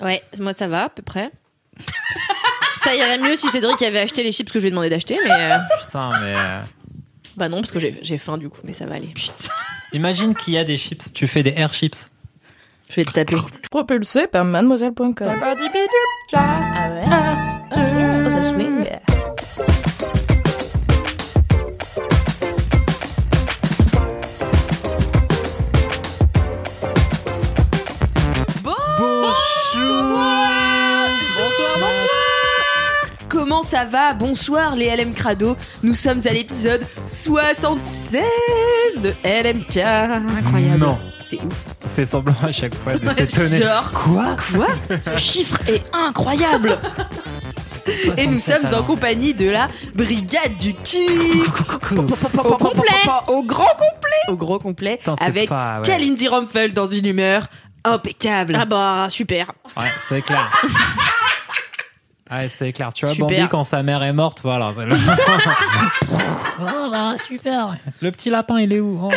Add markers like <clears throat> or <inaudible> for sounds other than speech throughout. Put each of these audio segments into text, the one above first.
Ouais, moi ça va à peu près. ça irait mieux si Cédric avait acheté les chips que je lui ai demandé d'acheter, mais euh, Putain, mais. euh, bah non parce que j'ai j'ai faim du coup, mais ça va aller. Imagine qu'il y a des chips. Tu fais des air chips. Je vais te taper. Propulsé par mademoiselle.com. Ah ouais. Oh, ça swing. Ça va Bonsoir les LM Crado. Nous sommes à l'épisode 76 de LMK. Incroyable. Non. C'est ouf. On fait semblant à chaque fois de <laughs> s'étonner. Genre, Quoi? Quoi? Ce chiffre est incroyable. Et nous 67 sommes en compagnie de la brigade du kiff. Au complet Au grand complet Au gros complet. C'est avec pas- ouais. Kalindi dans une humeur impeccable. Ah bah, super. Ouais, c'est clair. <laughs> Ouais, c'est clair. Tu vois, Super. Bambi, quand sa mère est morte, voilà. c'est le... <laughs> oh, bah, super. Le petit lapin, il est où Oh,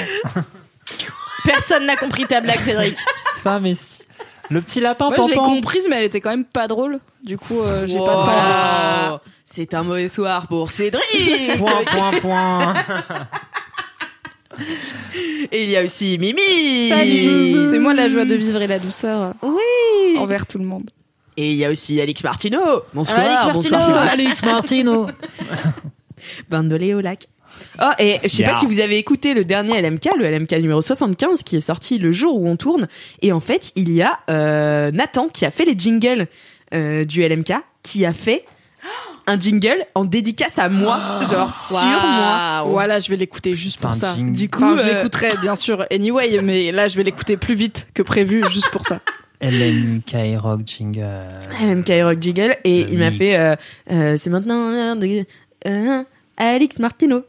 Personne n'a compris ta blague, Cédric. Ça, mais si. Le petit lapin, Moi, je l'ai comprise, mais elle était quand même pas drôle. Du coup, euh, j'ai Wow. pas de temps. C'est un mauvais soir pour Cédric. Point, point, point. Et il y a aussi Mimi. Salut C'est moi la joie de vivre et la douceur Oui. envers tout le monde. Et il y a aussi Alix Martino. Bonsoir. Alix Martino. bonsoir. <laughs> Alex Martino. <laughs> Bandolé au lac. Oh, et je sais Yeah. pas si vous avez écouté le dernier LMK, le LMK numéro 75, qui est sorti le jour où on tourne. Et en fait, il y a euh, Nathan qui a fait les jingles euh, du LMK, qui a fait un jingle en dédicace à moi, genre sur moi. Voilà, je vais l'écouter juste pour ça. jingle. Du coup, Enfin, je euh, l'écouterai bien sûr <laughs> anyway, mais là, je vais l'écouter plus vite que prévu juste pour ça. LMK Rock Jingle. LMK Rock jingle. Et Le il m'a mix. fait, euh, euh, c'est maintenant l'heure de euh, Alix Martino.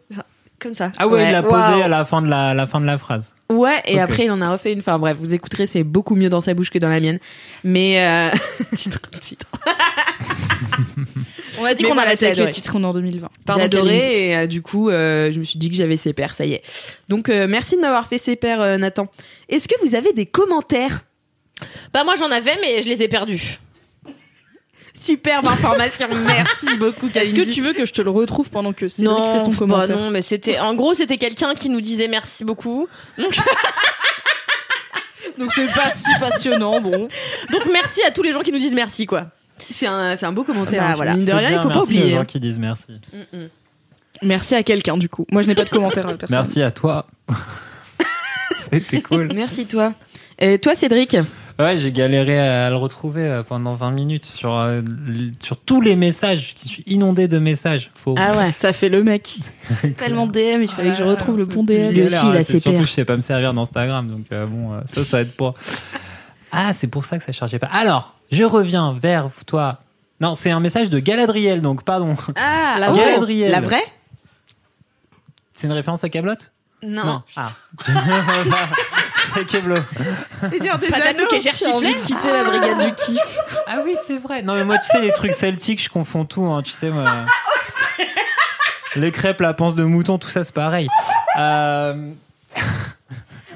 Comme ça. Ah ouais, il l'a posé Waouh. à la fin de la, la fin de la phrase. Ouais, et Ok. après il en a refait une. Enfin bref, vous écouterez, c'est beaucoup mieux dans sa bouche que dans la mienne. Mais euh... <laughs> titre, titre. On a dit Mais qu'on voilà, arrêtait j'ai avec les adoré. titres, on est en 2020. J'ai adoré et euh, du coup, euh, je me suis dit que j'avais ses pairs, ça y est. Donc euh, merci de m'avoir fait ses pairs, euh, Nathan. Est-ce que vous avez des commentaires Bah moi j'en avais mais je les ai perdus. Superbe information, <laughs> merci beaucoup. Est-ce que tu veux que je te le retrouve pendant que Cédric fait son bah commentaire non, mais c'était en gros c'était quelqu'un qui nous disait merci beaucoup. Donc, <laughs> Donc c'est pas si passionnant, bon. donc merci à tous les gens qui nous disent merci quoi. C'est un, c'est un beau commentaire. Bah, hein. voilà. Mine de rien, il faut pas merci aux oublier. gens hein. qui disent merci. Merci à quelqu'un du coup. Moi, je n'ai pas de commentaire à personne. Merci à toi. <laughs> C'était cool. Merci toi. Et toi, Cédric? Ouais, j'ai galéré à le retrouver euh, pendant 20 minutes sur, euh, sur tous les messages. Je suis inondé de messages. Faut... Ah ouais. Ça fait le mec. <laughs> Tellement DM, il fallait que je retrouve le bon DM. Lui aussi, il a ses c'est Surtout, je sais pas me servir d'Instagram, donc euh, bon, euh, ça, ça aide pas. Ah, c'est pour ça que ça chargeait pas. Alors, je reviens vers toi. Non, c'est un message de Galadriel, donc pardon. Ah, <laughs> la Galadriel. La vraie? C'est une référence à Camelot? Non. Ah. <laughs> Seigneur des Patate Anneaux. j'ai envie de quitter la brigade du kiff. Ah oui, c'est vrai. Non, mais moi, tu sais, les trucs celtiques, je confonds tout, hein, tu sais, moi. Les crêpes, la panse de mouton, tout ça, c'est pareil. Euh,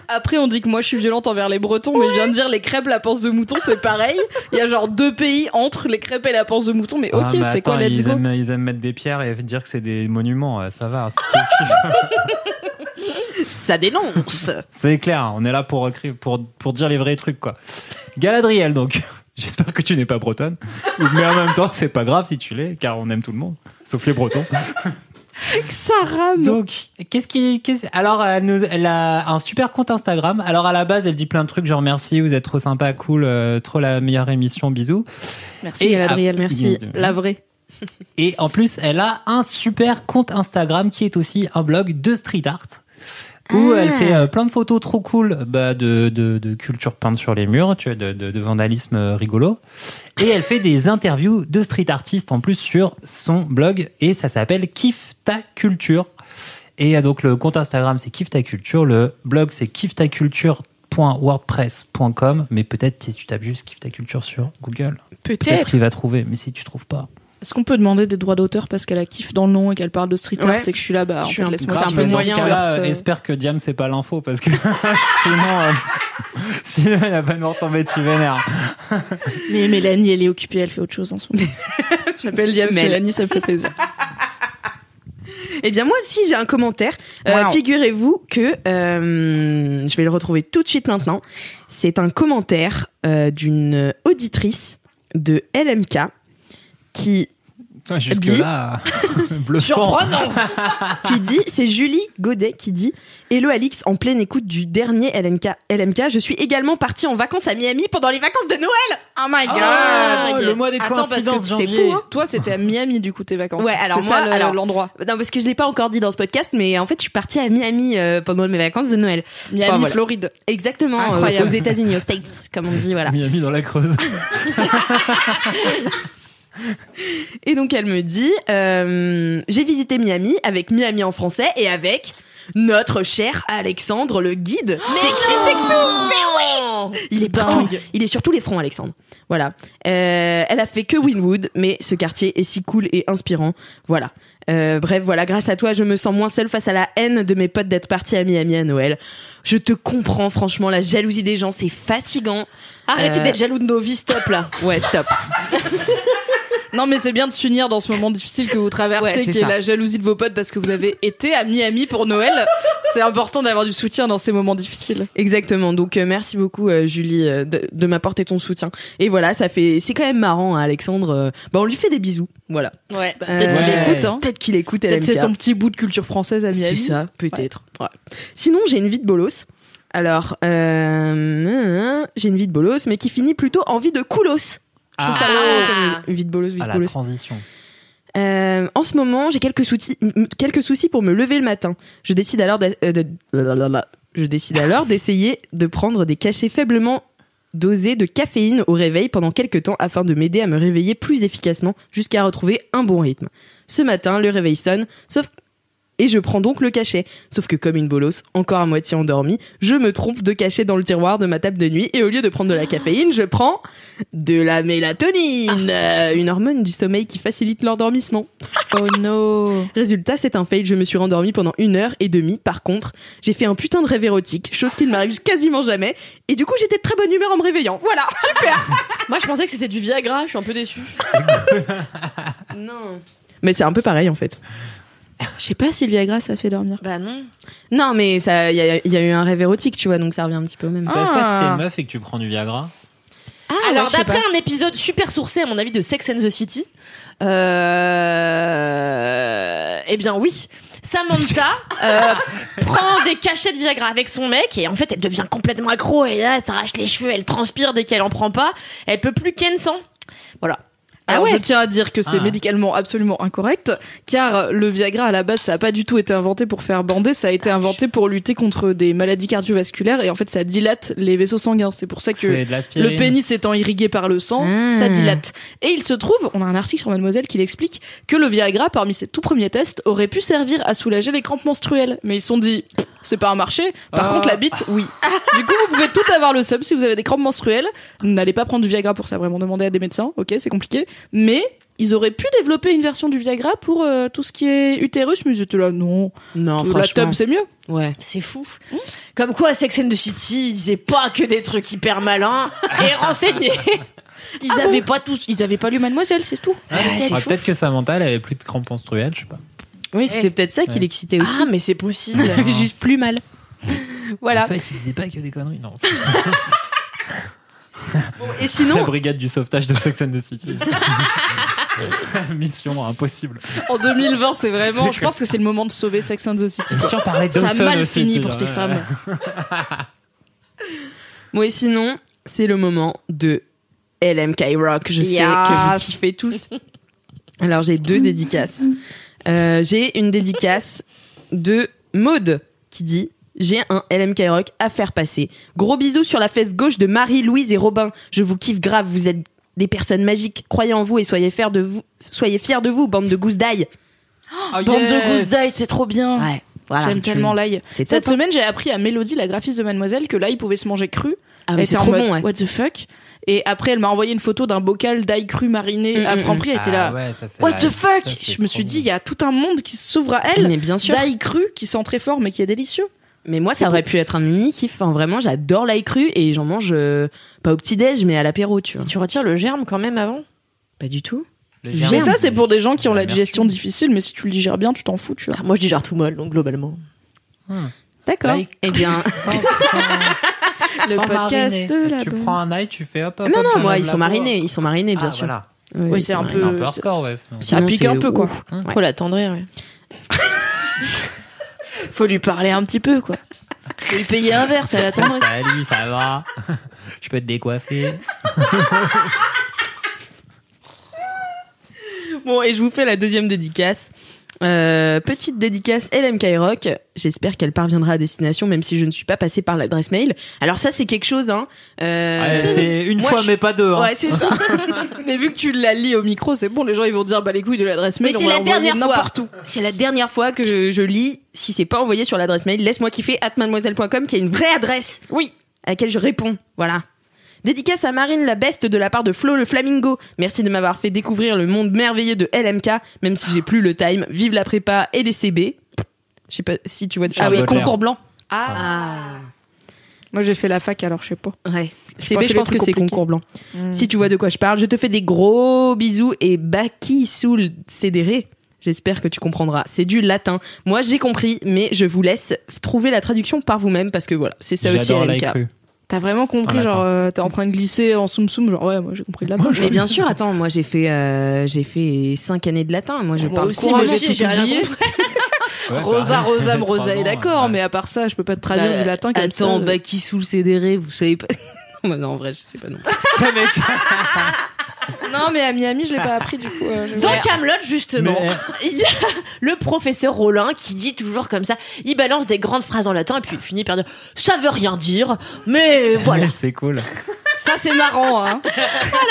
Après, on dit que moi je suis violente envers les Bretons, mais je viens de dire les crêpes, la panse de mouton, c'est pareil. Il y a genre deux pays entre les crêpes et la panse de mouton, mais ok, ah, mais c'est quoi, let's ils go. aiment, ils aiment mettre des pierres et dire que c'est des monuments, euh, ça va. <laughs> Ça dénonce. <laughs> C'est clair, on est là pour, pour, pour dire les vrais trucs, quoi. Galadriel, donc. <laughs> J'espère que tu n'es pas bretonne. Mais en même temps, c'est pas grave si tu l'es, car on aime tout le monde. Sauf les bretons. <laughs> Ça rame. Donc, qu'est-ce qui, alors, elle, nous- elle a un super compte Instagram. Alors, à la base, elle dit plein de trucs, genre merci, vous êtes trop sympa, cool, euh, trop la meilleure émission, bisous. Merci Et Galadriel, merci. La vraie. Et en plus, elle a un super compte Instagram qui est aussi un blog de street art. Où Ah. elle fait euh, plein de photos trop cool bah, de, de, de culture peinte sur les murs, tu vois, de, de, de vandalisme euh, rigolo. Et elle fait des interviews de street artistes en plus sur son blog et ça s'appelle Kiffe ta culture. Et euh, donc le compte Instagram c'est Kiffe ta culture, le blog c'est kiffetaculture.wordpress.com mais peut-être si tu tapes juste Kiffe ta culture sur Google, peut-être Peut-être. il va trouver, mais si tu trouves pas. Est-ce qu'on peut demander des droits d'auteur parce qu'elle a kiff dans le nom et qu'elle parle de street art Ouais. et que je suis là, bah, en Je suis fait, un peu dans moyen ce first, euh. espère que Diam c'est pas l'info parce que <laughs> sinon, euh, <laughs> sinon il va pas nous retomber dessus vénère. <laughs> Mais Mélanie, elle est occupée, elle fait autre chose en ce moment. J'appelle Diams Mel. Mélanie, ça me fait plaisir. Eh bien, moi aussi, j'ai un commentaire. Euh. Figurez-vous que euh, je vais le retrouver tout de suite maintenant. C'est un commentaire euh, d'une auditrice de LMK qui Jusque là, <laughs> bluffant. <laughs> qui dit, c'est Julie Godet qui dit Hello Alix, en pleine écoute du dernier LMK, LMK, je suis également partie en vacances à Miami pendant les vacances de Noël. Oh my god! Ah, le mois des Attends, parce que coïncidences, c'est janvier. fou, hein. Toi, c'était à Miami, du coup, tes vacances. Ouais, alors c'est moi, ça le- l'endroit. Non, parce que je l'ai pas encore dit dans ce podcast, mais en fait, je suis partie à Miami euh, pendant mes vacances de Noël. Miami, Enfin, voilà. Floride. Exactement, euh, aux États-Unis, aux States, comme on dit, voilà. Miami dans la Creuse. <laughs> Et donc elle me dit, euh, j'ai visité Miami avec Miami en français et avec notre cher Alexandre le guide. Sexy sexo. Mais oui. Il est partout. Il est sur tous les fronts, Alexandre. Voilà. Euh, elle a fait que Winwood, mais ce quartier est si cool et inspirant. Voilà. Euh, bref, voilà, grâce à toi, je me sens moins seule face à la haine de mes potes d'être partis à Miami à Noël. Je te comprends, franchement, la jalousie des gens, c'est fatigant. Arrêtez Euh, d'être jaloux de nos vies, stop là. Ouais, stop. <laughs> Non, mais c'est bien de s'unir dans ce moment difficile que vous traversez, Ouais, c'est qui est la jalousie de vos potes parce que vous avez été à Miami pour Noël. c'est important d'avoir du soutien dans ces moments difficiles. Exactement. Donc euh, merci beaucoup euh, Julie euh, de, de m'apporter ton soutien. Et voilà, ça fait c'est quand même marrant hein, Alexandre. euh, bah on lui fait des bisous. Voilà. Ouais. Bah, peut-être qu'il ouais. écoute, hein. Peut-être qu'il écoute Peut-être c'est son petit bout de culture française à C'est Miami. ça, peut-être. Ouais. Sinon, j'ai une vie de bolos. Alors, euh, j'ai une vie de bolos, mais qui finit plutôt en vie de coolos. Je trouve ça Ah. marrant comme bolos, vie À la bolos. transition. Euh, en ce moment, j'ai quelques soucis, quelques soucis pour me lever le matin. Je décide alors euh, de, je décide alors <laughs> d'essayer de prendre des cachets faiblement dosés de caféine au réveil pendant quelques temps afin de m'aider à me réveiller plus efficacement jusqu'à retrouver un bon rythme. Ce matin, le réveil sonne, sauf et je prends donc le cachet. Sauf que comme une bolos, encore à moitié endormie, je me trompe de cachet dans le tiroir de ma table de nuit et au lieu de prendre de la caféine, je prends de la mélatonine, euh, une hormone du sommeil qui facilite l'endormissement. Oh no. Résultat, c'est un fail, je me suis rendormie pendant une heure et demie. Par contre, j'ai fait un putain de rêve érotique, chose qui ne m'arrive quasiment jamais. Et du coup, j'étais de très bonne humeur en me réveillant. Voilà, super <laughs> Moi, je pensais que c'était du Viagra, je suis un peu déçue. <laughs> Non. Mais c'est un peu pareil en fait. Je sais pas si le Viagra ça fait dormir. Bah non. Non, mais ça, il y, a- il y a eu un rêve érotique, tu vois, donc ça revient un petit peu au même. C'est parce que si t'es Ah. une meuf et que tu prends du Viagra. Alors, ouais, je sais d'après pas. un épisode super sourcé, à mon avis, de Sex and the City, euh... eh bien oui, Samantha <laughs> euh, prend des cachets de Viagra avec son mec et en fait elle devient complètement accro et là elle s'arrache les cheveux, elle transpire dès qu'elle en prend pas, elle peut plus ken sans. Voilà. Alors ouais. je tiens à dire que c'est Ah. médicalement absolument incorrect, car le Viagra à la base ça a pas du tout été inventé pour faire bander, ça a été inventé pour lutter contre des maladies cardiovasculaires et en fait ça dilate les vaisseaux sanguins. C'est pour ça que le pénis étant irrigué par le sang, Ah. ça dilate. Et il se trouve, on a un article sur Mademoiselle qui l'explique, que le Viagra parmi ses tout premiers tests aurait pu servir à soulager les crampes menstruelles. Mais ils se sont dit, c'est pas un marché. Par Ah. contre la bite, oui. <laughs> du coup vous pouvez tout avoir le sub si vous avez des crampes menstruelles. N'allez pas prendre du Viagra pour ça, vraiment demander à des médecins. Ok, c'est compliqué. Mais ils auraient pu développer une version du Viagra pour euh, tout ce qui est utérus, mais j'étais là, non. Non, la tub, c'est mieux. Ouais. C'est fou. Comme quoi, Sex and the City, ils disaient pas que des trucs hyper malins et <laughs> renseignés. Ils avaient pas tous, ils avaient pas lu Mademoiselle, c'est tout. Ah, Peut-être que Samantha, elle avait plus de crampes menstruelles, je sais pas. Oui, c'était peut-être ça qui Ouais. l'excitait aussi. Ah, mais c'est possible. <laughs> Juste plus mal. voilà. En fait, il disait pas que des conneries. Non. <laughs> <laughs> Et La sinon, brigade du sauvetage de Sex and the City. <laughs> Mission impossible. En 2020, c'est vraiment, je pense que c'est le moment de sauver Sex and the City. Si on parlait de Ça a mal aussi, fini pour ces femmes. <laughs> moi et sinon, c'est le moment de LMK Rock. Je sais que vous kiffez tous. Alors j'ai deux dédicaces. Euh, j'ai une dédicace de Maude qui dit j'ai un LMK Rock à faire passer. Gros bisous sur la fesse gauche de Marie, Louise et Robin. Je vous kiffe grave, vous êtes des personnes magiques. Croyez en vous et soyez fiers de vous, soyez fiers de vous, bande de gousses d'ail. Oh, Bande yes. de gousses d'ail, c'est trop bien. Ouais, voilà. J'aime tellement l'ail. Cette top, hein. semaine, j'ai appris à Mélodie, la graphiste de Mademoiselle, que l'ail pouvait se manger cru. Ah, mais c'est trop mode, bon, ouais. What the fuck? Et après, elle m'a envoyé une photo d'un bocal d'ail cru mariné Mm, à mm, Franprix. Elle était là. Ah ouais, ça, c'est What the fuck? Ça, Je me suis dit, il y a tout un monde qui s'ouvre à elle. Mais bien sûr. D'ail cru qui sent très fort, mais qui est délicieux. Mais moi, ça aurait pu être un mini kiff. Enfin, vraiment, j'adore l'ail cru et j'en mange euh, pas au petit déj, mais à l'apéro, tu vois. Tu retires le germe quand même avant? Pas du tout. Mais ça, c'est pour des gens qui ont la digestion difficile, mais si tu le digères bien, tu t'en fous, tu vois. Ah, Moi, je digère tout molle, donc globalement. D'accord. L'ail Eh bien, <laughs> Le podcast mariner. de la Tu bonne- prends un ail, tu fais hop hop. non, hop, non, moi, ils sont marinés, ils sont marinés, bien Ah, sûr. voilà. Oui, Oui, ils c'est sont un marinés. C'est un peu hardcore, ouais. Sinon, appliqué un peu, quoi. ouf. Faut l'attendrir. ouais. <laughs> Faut lui parler un petit peu, quoi. Faut lui payer un verre, ça l'attendrait. Salut, ça va <laughs> Je peux te décoiffer Bon, et je vous fais la deuxième dédicace. Euh, petite dédicace LMK Rock. J'espère qu'elle parviendra à destination, même si je ne suis pas passée par l'adresse mail. Alors ça, c'est quelque chose, hein. Euh, Ouais, C'est une moi, fois, je- mais pas deux. hein. Ouais, c'est ça. <laughs> Mais vu que tu l'as lis au micro, c'est bon, les gens ils vont dire bah les couilles de l'adresse mail, Mais c'est la dernière fois. n'importe où. C'est la dernière fois que je, je lis. Si c'est pas envoyé sur l'adresse mail, laisse-moi kiffer at mademoiselle.com qui a une vraie adresse. Oui. À laquelle je réponds. Voilà. Dédicace à Marine la Beste de la part de Flo le Flamingo. Merci de m'avoir fait découvrir le monde merveilleux de LMK, même si j'ai plus le time. Vive la prépa et les CB. Je sais pas si tu vois. Charles ah oui, concours blanc. Ah. Moi j'ai fait la fac alors je sais pas. Ouais. pas CB, je pense que c'est concours blanc. Si tu vois de quoi je parle, je te fais des gros bisous et Baki Soul Cédéré. J'espère que tu comprendras. C'est du latin. Moi, j'ai compris, mais je vous laisse trouver la traduction par vous-même parce que voilà, c'est ça aussi LMK. T'as vraiment compris, Ah, genre attends. euh, t'es en train de glisser en soum soum, genre ouais moi j'ai compris de la Mais bien <laughs> sûr, attends, moi j'ai fait euh, j'ai fait cinq années de latin. Moi, je Moi parle aussi, mais j'ai tout oublié. <laughs> Ouais, Rosa, Trois Rosa est d'accord, ouais. mais à part ça, je peux pas te traduire Bah, du latin comme ça. Attends, Baki Soul Cédéré, vous savez pas. <laughs> Bah non, en vrai, je sais pas non. Non, mais à Miami, je l'ai pas appris du coup. euh, je- Dans Camelot justement, Mais- il y a le professeur Rollin qui dit toujours comme ça, il balance des grandes phrases en latin et puis il finit par dire ça veut rien dire, mais <laughs> voilà. C'est cool. Ça, c'est marrant, hein. Ah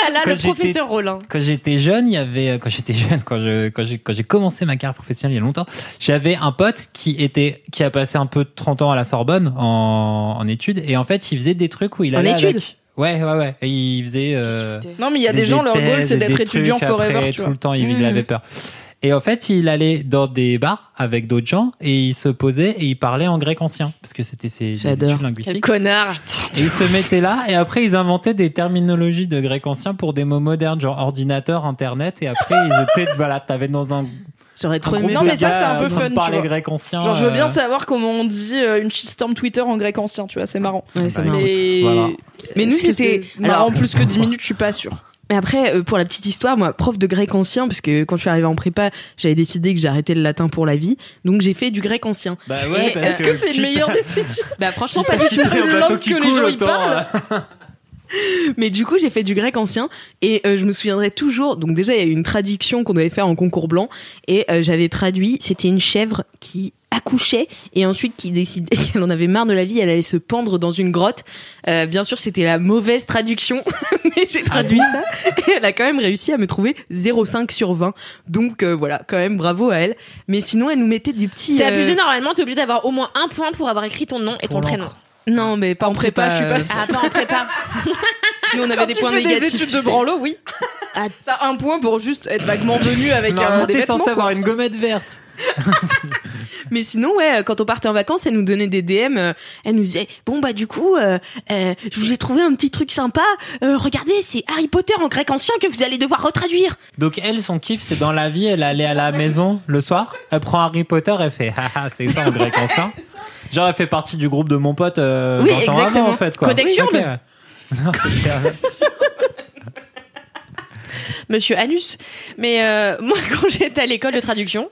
là là, Quand le j'étais- professeur Rollin. Quand j'étais jeune, il y avait quand j'étais jeune, quand je quand j'ai quand j'ai commencé ma carrière professionnelle il y a longtemps, j'avais un pote qui était qui a passé un peu de 30 ans à la Sorbonne en, en études et en fait, il faisait des trucs où il En allait études avec- Ouais, ouais, ouais. Et il faisait. euh, Non, mais il y a des, gens, leur goal, c'est d'être étudiant forever, après, tu tout vois. le temps, il, il Mhm. avait peur. Et en fait, il allait dans des bars avec d'autres gens et il se posait et il parlait en grec ancien parce que c'était ses études Quel linguistiques. connard. Et ils se mettaient là et après ils inventaient des terminologies de grec ancien pour des mots modernes genre ordinateur, internet et après ils étaient voilà, t'avais dans un J'aurais trop aimé. Non, mais ça, c'est un peu en fun, tu parler vois. grec ancien. Genre, je veux bien euh, savoir comment on dit euh, une shitstorm Twitter en grec ancien, tu vois, c'est marrant. Ouais, c'est Bah, marrant. Mais, Voilà. Mais nous, c'était- alors- plus que 10 minutes, je suis pas sûre. Mais après, euh, pour la petite histoire, moi, prof de grec ancien, parce que quand je suis arrivée en prépa, j'avais décidé que j'arrêtais le latin pour la vie, donc j'ai fait du grec ancien. Bah ouais, Est-ce que c'est une meilleure décision <laughs> Bah franchement, pas du tout. bateau langue qui que les coule, gens y parlent. Euh, <laughs> Mais du coup, j'ai fait du grec ancien et euh, je me souviendrai toujours. Donc déjà, il y a eu une traduction qu'on devait faire en concours blanc et euh, j'avais traduit. C'était une chèvre qui accouchait et ensuite qui décidait <laughs> qu'elle en avait marre de la vie, elle allait se pendre dans une grotte. Euh, bien sûr, c'était la mauvaise traduction, <laughs> mais j'ai traduit ça et elle a quand même réussi à me trouver 0,5 sur 20. Donc euh, voilà, quand même bravo à elle. Mais sinon, elle nous mettait des petits. C'est euh, abusé normalement, t'es obligé d'avoir au moins un point pour avoir écrit ton nom et ton prénom. Non, mais pas en prépa. prépa, je suis pas euh, <laughs> Ah, pas en prépa. <laughs> Nous, on avait Quand des tu points fais négatifs. des études tu de sais. branlo, oui. Ah. T'as un point pour juste être vaguement venu avec euh, des t'es censé avoir une gommette verte. <laughs> Mais sinon, ouais, quand on partait en vacances, elle nous donnait des DM. euh, elle nous disait, bon bah du coup, euh, euh, je vous ai trouvé un petit truc sympa. Euh, regardez, c'est Harry Potter en grec ancien que vous allez devoir retraduire. Donc elle, son kiff, c'est dans la vie, elle allait à la maison le soir, elle prend Harry Potter, elle fait haha, c'est ça en grec ancien. Genre elle fait partie du groupe de mon pote euh, Oui, 20 ans exactement. avant en fait quoi. <laughs> Non. <laughs> Monsieur Anus. Mais euh, moi, <laughs> quand j'étais à l'école de traduction,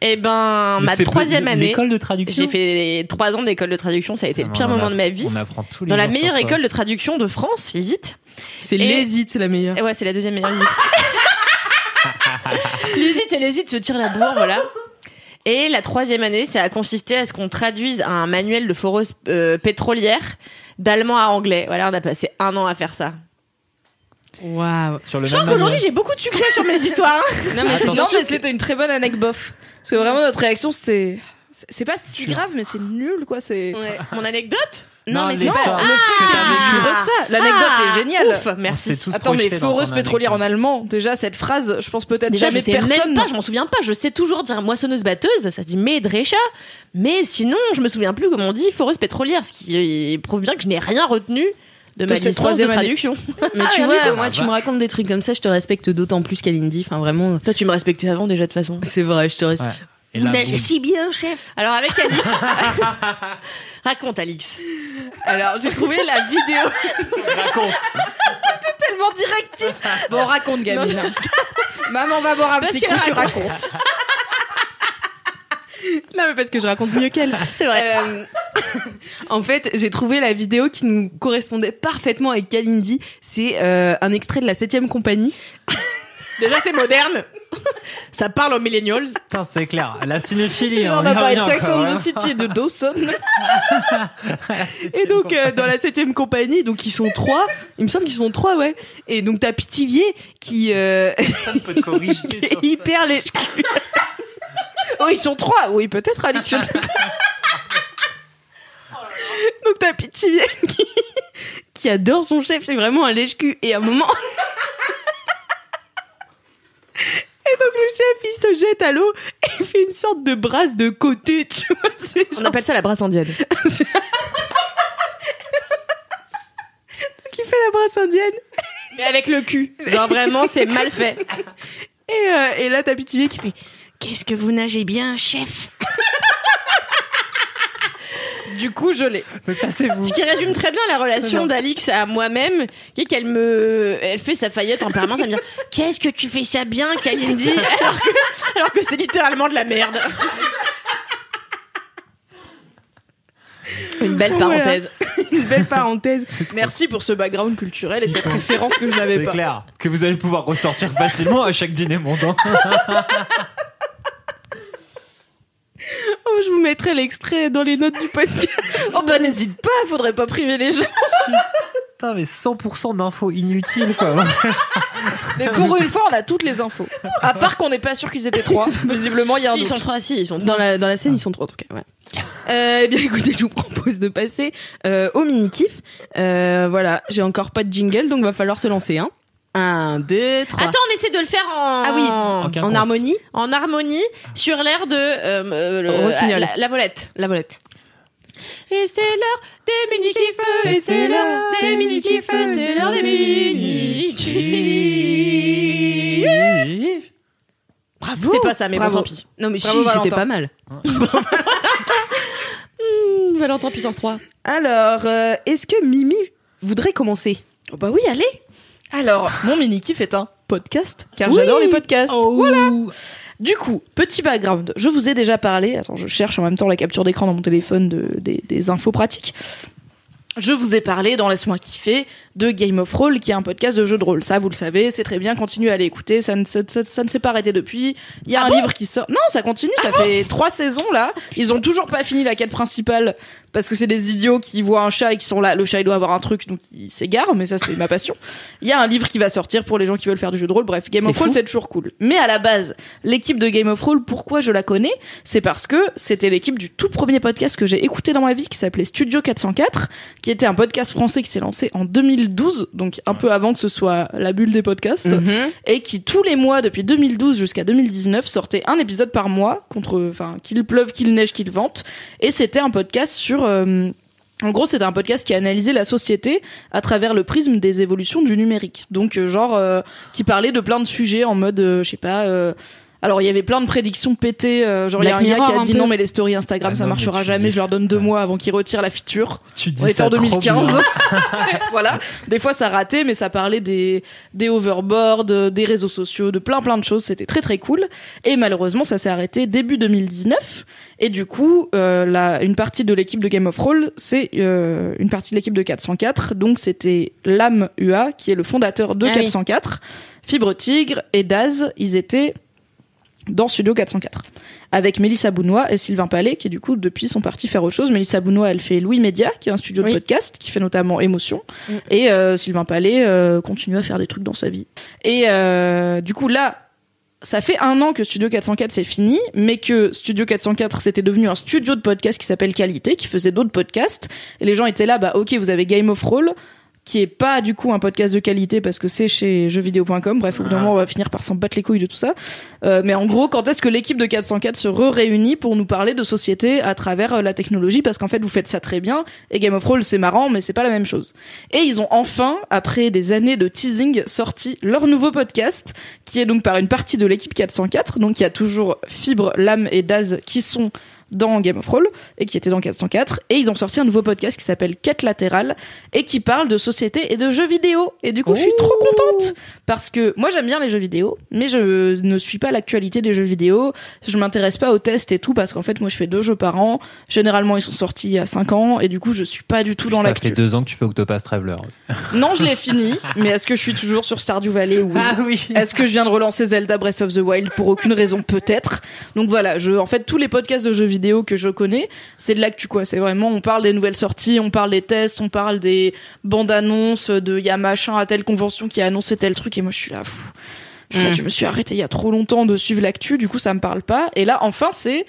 eh ben, ma troisième année, L'école de traduction. j'ai fait trois ans d'école de traduction. Ça a été le On pire en moment a- de ma vie. On apprend tous les Dans la meilleure école de traduction de France, visite. C'est l'hésite, c'est la meilleure. Et ouais, c'est la deuxième meilleure visite. L'hésite et l'hésite se tire la bourre, voilà. Et la troisième année, ça a consisté à ce qu'on traduise un manuel de foreuse euh, pétrolière d'allemand à anglais. Voilà, on a passé un an à faire ça. Waouh. Sur le Je sens même qu'aujourd'hui, j'ai beaucoup de succès sur mes histoires. hein. Non mais c'est Attends. Non, surtout mais c'était une très bonne anecdote bof. Parce que vraiment, notre réaction, c'était. C'est- pas si grave, mais c'est nul, quoi. C'est. Ouais. <laughs> Mon anecdote Non, mais c'est l'histoire. pas- Le fait que t'as vécu. Pire ça. L'anecdote Ah, est géniale. Ouf, merci. s'est tous Attends, mais projetés dans foreuse ton pétrolière en anecdote. allemand, déjà cette phrase, je pense peut-être Déjà, je jamais sais personne. même pas, je m'en souviens pas. Je sais toujours dire moissonneuse batteuse, ça se dit Medrecha, mais sinon, je me souviens plus comment on dit foreuse pétrolière, ce qui prouve bien que je n'ai rien retenu de ma cette licence de troisième année. traduction. <laughs> mais tu rien vois, moi tu me racontes des trucs comme ça, je te respecte d'autant plus qu'Alindy. Enfin vraiment. Toi, tu me respectais avant déjà de toute façon. C'est vrai, je te respecte. Ouais. Et là, boum. si bien, chef. Alors avec Alix, <laughs> raconte Alix. Alors j'ai trouvé la vidéo. raconte. tellement directif. Bon, raconte, gamine. Maman va boire un Parce petit coup, tu raconte. racontes. Non mais parce que je raconte mieux qu'elle. C'est vrai. Euh, en fait, j'ai trouvé la vidéo qui nous correspondait parfaitement avec Kalindi. C'est euh, un extrait de la 7 compagnie. Déjà, c'est moderne. <laughs> Ça parle aux millennials. Putain, c'est clair. La cinéphilie. Genre, on on a parlé de Sex and the City et de Dawson. Et donc euh, dans la 7 compagnie, donc ils sont trois. Il me semble qu'ils sont trois, ouais. Et donc t'as Pitivier qui euh, Personne peut te corriger <laughs> qui est hyper lèche <laughs> Oh, ils sont trois. Oui, peut-être, Alix, je sais pas. Donc t'as Pitivier qui, qui adore son chef, c'est vraiment un lèche-cul. Et à un moment... Et donc le chef, il se jette à l'eau et il fait une sorte de brasse de côté, <laughs> tu vois. On appelle ça la brasse indienne. <laughs> qui fait la brasse indienne. Mais avec le cul. Genre vraiment, c'est mal fait. Et, euh, et là, t'as Pitivier qui fait Qu'est-ce que vous nagez bien, chef? Du coup, je l'ai. <laughs> Ça, c'est vous. Ce qui résume très bien la relation d'Alix à moi-même, qui est qu'elle me, elle fait sa faillette en permanence à me dire <laughs> qu'est-ce que tu fais ça bien, Kalindi, alors que, alors que c'est littéralement de la merde. Une belle Voilà. parenthèse. <laughs> Une belle parenthèse. Merci pour ce background culturel et cette référence que je n'avais C'est pas. clair. Que vous allez pouvoir ressortir facilement à chaque dîner montant. Oh, je vous mettrai l'extrait dans les notes du podcast. <laughs> Oh bah n'hésite pas, faudrait pas priver les gens. <laughs> Putain, mais 100% d'infos inutiles, quoi. <laughs> Mais pour une fois, on a toutes les infos. À part qu'on n'est pas sûr qu'ils étaient trois. Visiblement, il y a un Si, ils sont trois, si, ils sont trois. Dans la, dans la scène, ils sont trois en tout cas. Ouais. Euh, eh bien, écoutez, je vous propose de passer euh, au mini-kiff. Euh, voilà, j'ai encore pas de jingle, donc va falloir se lancer. Hein. Un, deux, trois. Attends, on essaie de le faire en, Ah oui, En en harmonie, en harmonie sur l'air de euh, euh, le- la, la volette. la volette. Et c'est l'heure des mini kiffs et c'est l'heure des mini kiffs c'est l'heure des mini kiffs Bravo C'était pas ça, mais Bravo. bon, tant pis. Non mais Bravo, si, c'était Valentin. pas mal. <laughs> Valentin puissance 3. Alors, euh, est-ce que Mimi voudrait commencer? Oh bah oui, allez. Alors, mon mini kiff est un podcast, car Oui. j'adore les podcasts. Oh. Voilà. Du coup, petit background. Je vous ai déjà parlé. Attends, je cherche en même temps la capture d'écran dans mon téléphone de, des, des infos pratiques. Je vous ai parlé dans Laisse-moi kiffer de Game of Roll, qui est un podcast de jeux de rôle. Ça, vous le savez, c'est très bien. Continuez à aller écouter. Ça ne, ça, ça- ça ne s'est pas arrêté depuis. Il y a un livre qui sort. Non, ça continue. Ça fait trois saisons là. Ils ont toujours pas fini la quête principale parce que c'est des idiots qui voient un chat et qui sont là. Le chat il doit avoir un truc donc il s'égare. Mais ça c'est ma passion. Il y a un livre qui va sortir pour les gens qui veulent faire du jeu de rôle. Bref, Game of fou. c'est toujours cool. Mais à la base, l'équipe de Game of Roll, pourquoi je la connais? C'est parce que c'était l'équipe du tout premier podcast que j'ai écouté dans ma vie qui s'appelait Studio 404, qui était un podcast français qui s'est lancé en 2012, donc un peu avant que ce soit la bulle des podcasts Mhm. et qui tous les mois depuis 2012 jusqu'à 2019 sortait un épisode par mois contre enfin qu'il pleuve qu'il neige qu'il vente et c'était un podcast sur euh, en gros, c'était un podcast qui analysait la société à travers le prisme des évolutions du numérique. Donc, euh, genre, euh, qui parlait de plein de sujets en mode, je sais pas. Alors, il y avait plein de prédictions pétées. euh, genre, il y a un gars qui a dit peu. non, mais les stories Instagram, Ah ça non, marchera jamais. dis Je leur donne deux mois avant qu'ils retirent la feature. Tu dis On était en trop 2015. bien. <laughs> voilà. Des fois, ça ratait, mais ça parlait des, des overboards, des réseaux sociaux, de plein plein de choses. C'était très très cool. Et malheureusement, ça s'est arrêté début 2019. Et du coup, euh, la, une partie de l'équipe de Game of Roll, c'est euh, une partie de l'équipe de 404. Donc, c'était Lam UA, qui est le fondateur de Ah oui. 404. Fibre Tigre et Daz, ils étaient dans Studio 404 avec Mélissa Bounois et Sylvain Palais qui du coup depuis sont partis faire autre chose. Mélissa Bounois elle fait Louis Média qui est un studio de podcast qui fait notamment Émotion Mm. et euh, Sylvain Palais euh, continue à faire des trucs dans sa vie. Et euh, du coup là ça fait un an que Studio 404 c'est fini, mais que Studio 404 c'était devenu un studio de podcast qui s'appelle Qualité, qui faisait d'autres podcasts. Et les gens étaient là, bah ok, vous avez Game of Roll, qui est pas du coup un podcast de qualité parce que c'est chez jeuxvideo.com. Bref, au bout d'un moment, on va finir par s'en battre les couilles de tout ça. Euh, mais en gros, quand est-ce que l'équipe de 404 se réunit pour nous parler de société à travers euh, la technologie? Parce qu'en fait, vous faites ça très bien. Et Game of Thrones, c'est marrant, mais c'est pas la même chose. Et ils ont enfin, après des années de teasing, sorti leur nouveau podcast, qui est donc par une partie de l'équipe 404. Donc il y a toujours Fibre, Lame et Daz qui sont dans Game of Thrones et qui étaient dans 404 et ils ont sorti un nouveau podcast qui s'appelle Quête latérale et qui parle de société et de jeux vidéo. Et du coup je suis trop contente parce que moi j'aime bien les jeux vidéo mais je ne suis pas l'actualité des jeux vidéo. Je m'intéresse pas aux tests et tout parce qu'en fait moi je fais deux jeux par an. Généralement ils sont sortis il y a 5 ans et du coup je suis pas du tout dans Ça fait l'actu deux ans que tu fais Octopath Traveler. <laughs> non je l'ai fini mais est-ce que je suis toujours sur Stardew Valley oui oui. est-ce que je viens de relancer Zelda Breath of the Wild pour aucune raison peut-être? Donc voilà, je en fait tous les podcasts de jeux vidéo que je connais, c'est de l'actu quoi, c'est vraiment on parle des nouvelles sorties, on parle des tests, on parle des bandes annonces de il y a machin à telle convention qui a annoncé tel truc et moi je suis là fou. En fait, Mm. je me suis arrêté il y a trop longtemps de suivre l'actu, du coup ça me parle pas et là enfin c'est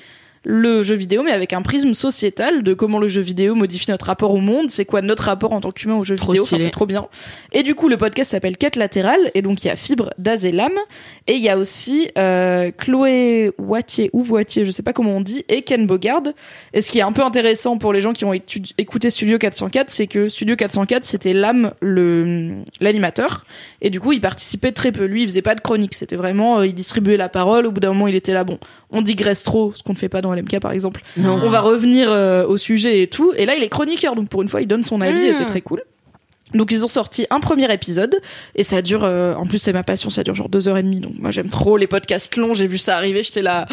le jeu vidéo mais avec un prisme sociétal de comment le jeu vidéo modifie notre rapport au monde, c'est quoi notre rapport en tant qu'humain au jeu Trop vidéo, enfin, c'est trop bien. Et du coup, le podcast s'appelle Quête latérale, et donc il y a Fibre, Daz et Lame, et il y a aussi euh, Chloé Wattier ou Voitier, je sais pas comment on dit, et Ken Bogard. Et ce qui est un peu intéressant pour les gens qui ont écouté Studio 404, c'est que Studio 404, c'était Lame, le l'animateur, et du coup, il participait très peu. Lui, il faisait pas de chronique, c'était vraiment, euh, il distribuait la parole. Au bout d'un moment, il était là, bon, on digresse trop, ce qu'on ne fait pas dans LMK par exemple. Non. On va revenir euh, au sujet et tout. Et là, il est chroniqueur, donc pour une fois, il donne son avis et c'est très cool. Donc ils ont sorti un premier épisode et ça dure, euh, en plus c'est ma passion, ça dure genre deux heures et demie. Donc moi j'aime trop les podcasts longs. J'ai vu ça arriver, j'étais là.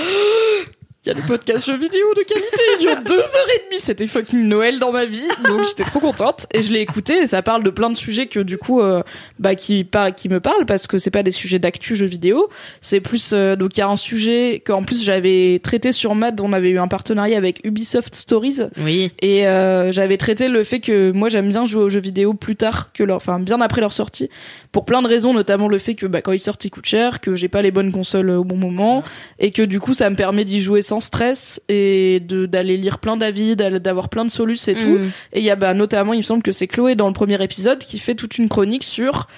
Il y a le podcast jeux vidéo de qualité, il dure deux heures et demie. C'était fucking Noël dans ma vie, donc j'étais trop contente. Et je l'ai écouté et ça parle de plein de sujets que du coup, euh, bah qui pas qui me parlent parce que c'est pas des sujets d'actu jeux vidéo. C'est plus euh, donc il y a un sujet qu'en plus j'avais traité sur Mad. On avait eu un partenariat avec Ubisoft Stories Oui. et euh, j'avais traité le fait que moi j'aime bien jouer aux jeux vidéo plus tard que leur, enfin bien après leur sortie, pour plein de raisons, notamment le fait que bah, quand ils sortent ils coûtent cher, que j'ai pas les bonnes consoles au bon moment, et que du coup ça me permet d'y jouer sans stress et de d'aller lire plein d'avis, d'avoir plein de solutions et tout. Mm. Et il y a bah, notamment, il me semble que c'est Chloé dans le premier épisode qui fait toute une chronique sur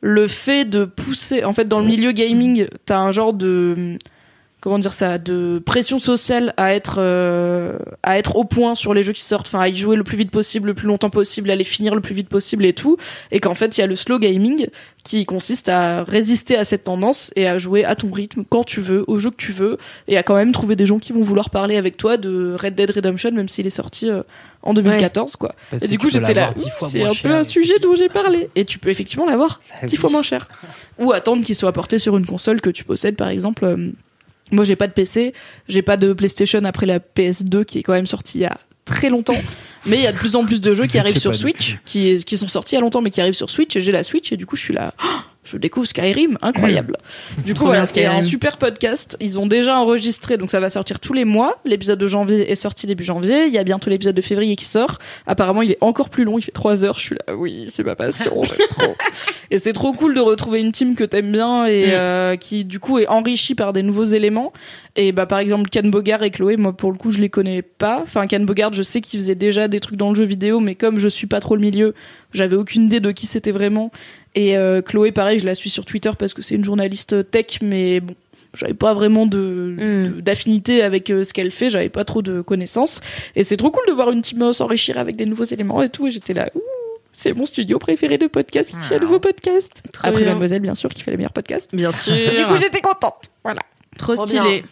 le fait de pousser. En fait, dans le milieu gaming, t'as un genre de comment dire ça, de pression sociale à être euh, à être au point sur les jeux qui sortent, enfin à y jouer le plus vite possible, le plus longtemps possible, à les finir le plus vite possible et tout. Et qu'en fait, il y a le slow gaming qui consiste à résister à cette tendance et à jouer à ton rythme quand tu veux, au jeu que tu veux, et à quand même trouver des gens qui vont vouloir parler avec toi de Red Dead Redemption, même s'il est sorti euh, en 2014, quoi. Parce Et du coup, j'étais là, c'est un peu un et sujet dont j'ai parlé. Et tu peux effectivement l'avoir Ah dix fois moins cher. Ou attendre qu'il soit porté sur une console que tu possèdes, par exemple. euh, moi, j'ai pas de PC, j'ai pas de PlayStation après la PS2 qui est quand même sortie il y a très longtemps. Mais il y a de plus en plus de jeux qui arrivent sur Switch, qui, qui sont sortis il y a longtemps, mais qui arrivent sur Switch. Et j'ai la Switch et du coup, je suis là. oh, je découvre Skyrim, incroyable. <laughs> Du coup, voilà, c'est un super podcast. Ils ont déjà enregistré, donc ça va sortir tous les mois. L'épisode de janvier est sorti début janvier. Il y a bientôt l'épisode de février qui sort. Apparemment, il est encore plus long. Il fait trois heures. Je suis là, oui, c'est ma passion. trop. <laughs> Et c'est trop cool de retrouver une team que t'aimes bien et Mm. euh, qui du coup est enrichie par des nouveaux éléments. Et bah par exemple Ken Bogard et Chloé, moi pour le coup je les connais pas. Enfin Ken Bogard, je sais qu'ils faisaient déjà des trucs dans le jeu vidéo, mais comme je suis pas trop le milieu, j'avais aucune idée de qui c'était vraiment. Et euh, Chloé, pareil, je la suis sur Twitter parce que c'est une journaliste tech, mais bon, j'avais pas vraiment de Mm. de- d'affinité avec euh, ce qu'elle fait, j'avais pas trop de connaissances. Et c'est trop cool de voir une team s'enrichir avec des nouveaux éléments et tout. Et j'étais là, ouh, c'est mon studio préféré de podcast qui fait un nouveau podcast. Après bien. Mademoiselle, bien sûr, qui fait les meilleurs podcasts. Bien <laughs> sûr. Du coup, j'étais contente. Voilà. trop Trop stylé. bien.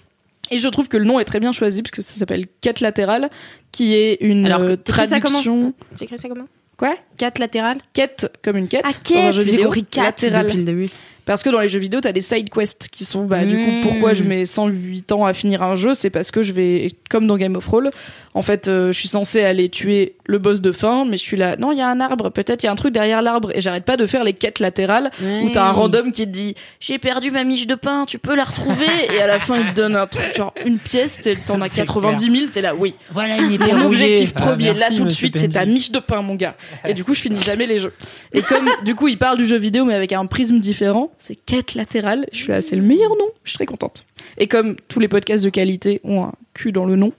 Et je trouve que le nom est très bien choisi parce que ça s'appelle Quête latérale, qui est une Alors, euh, t'écris ça traduction. Tu écris ça comment? Quoi? Quête latérale? Quête comme une quête Ah, dans un quête, jeu vidéo. latérale. Depuis le début. Parce que dans les jeux vidéo, t'as des side quests qui sont, bah, du coup, pourquoi je mets 108 ans à finir un jeu, c'est parce que je vais, comme dans Game of Roll, en fait, euh, je suis censé aller tuer le boss de fin, mais je suis là, non, il y a un arbre, peut-être il y a un truc derrière l'arbre, et j'arrête pas de faire les quêtes latérales où t'as un random qui te dit, j'ai perdu ma miche de pain, tu peux la retrouver, et à la fin, il te donne un truc, genre une pièce, t'en as C'est 90 000, t'es là, oui. Voilà une épée Mon objectif Ah, premier, merci, là tout de suite, c'est ta miche de pain, mon gars. Et du coup, je finis jamais les jeux. Et comme, du coup, il parle du jeu vidéo, mais avec un prisme différent, c'est quête latérale. Je suis là, c'est le meilleur nom. Je suis très contente. Et comme tous les podcasts de qualité ont un cul dans le nom,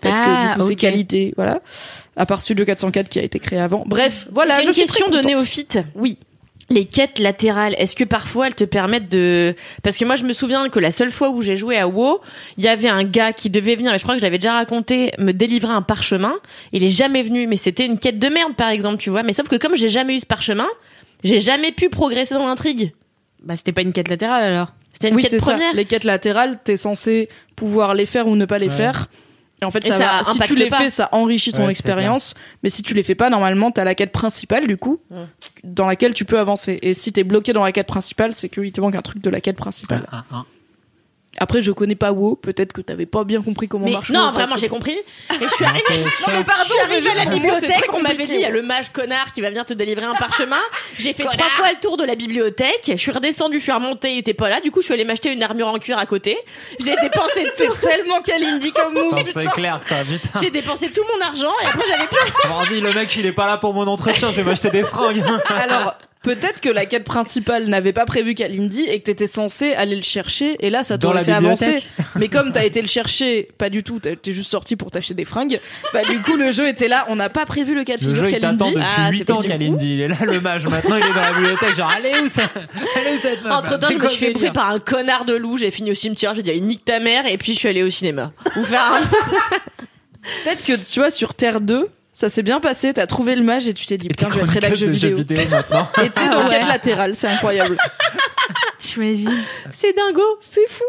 parce que Ah, du coup, c'est qualité, voilà. À part Studio 404 qui a été créé avant. Bref, voilà. J'ai une question de néophyte. Oui. Les quêtes latérales, est-ce que parfois elles te permettent de... Parce que moi je me souviens que la seule fois où j'ai joué à WoW, il y avait un gars qui devait venir, et je crois que je l'avais déjà raconté, me délivrer un parchemin. Il est jamais venu, mais c'était une quête de merde par exemple, tu vois. Mais sauf que comme j'ai jamais eu ce parchemin, j'ai jamais pu progresser dans l'intrigue. Bah, c'était pas une quête latérale alors. C'était une oui, quête c'est ça. première. Les quêtes latérales, t'es censé pouvoir les faire ou ne pas les Ouais. faire. Et en fait, Et ça, ça va- si tu les pas. fais, ça enrichit ton Ouais, expérience. Mais si tu les fais pas, normalement, t'as la quête principale, du coup, Mm. dans laquelle tu peux avancer. Et si t'es bloqué dans la quête principale, c'est qu'il te manque un truc de la quête principale. Un, un. Après, je connais pas WoW. Peut-être que t'avais pas bien compris comment Mais marche non, WoW, vraiment, j'ai compris. Et je suis arrivée, non, mais pardon, je suis arrivée à la bibliothèque, on m'avait dit, il y a le mage connard qui va venir te délivrer un parchemin. J'ai fait trois fois le tour de la bibliothèque, je suis redescendue, je suis remontée, il était pas là, du coup je suis allée m'acheter une armure en cuir à côté. J'ai dépensé <laughs> tout, C'est tellement Kalindi comme move. C'est clair, quoi, putain. j'ai dépensé tout mon argent et après j'avais <laughs> plus. Vas-y, le mec, il est pas là pour mon entretien, je vais m'acheter des fringues. Alors, peut-être que la quête principale n'avait pas prévu Kalindi et que t'étais censé aller le chercher et là ça t'aurait fait avancer. <laughs> Mais comme t'as été le chercher, pas du tout, t'es juste sorti pour t'acheter des fringues, bah du coup le jeu était là, on n'a pas prévu le cas de Le figure jeu, il t'attend Kalindi. depuis Ah, 8 c'est ans. Kalindi. Il est là, le mage. Maintenant, il est dans la bibliothèque. Genre, allez où ça Allez où cette meuf Entre temps, je me suis le fait bouffer délire par un connard de loup, j'ai fini au cimetière, j'ai dit, allez, nique ta mère, et puis je suis allée au cinéma. Ou faire un... Peut-être que tu vois sur Terre 2, ça s'est bien passé, t'as trouvé le mage et tu t'es dit putain je vais être rédac jeux de vidéo. maintenant. <laughs> Et t'es dans quête latérale, c'est incroyable. <laughs> T'imagines C'est dingo. C'est fou.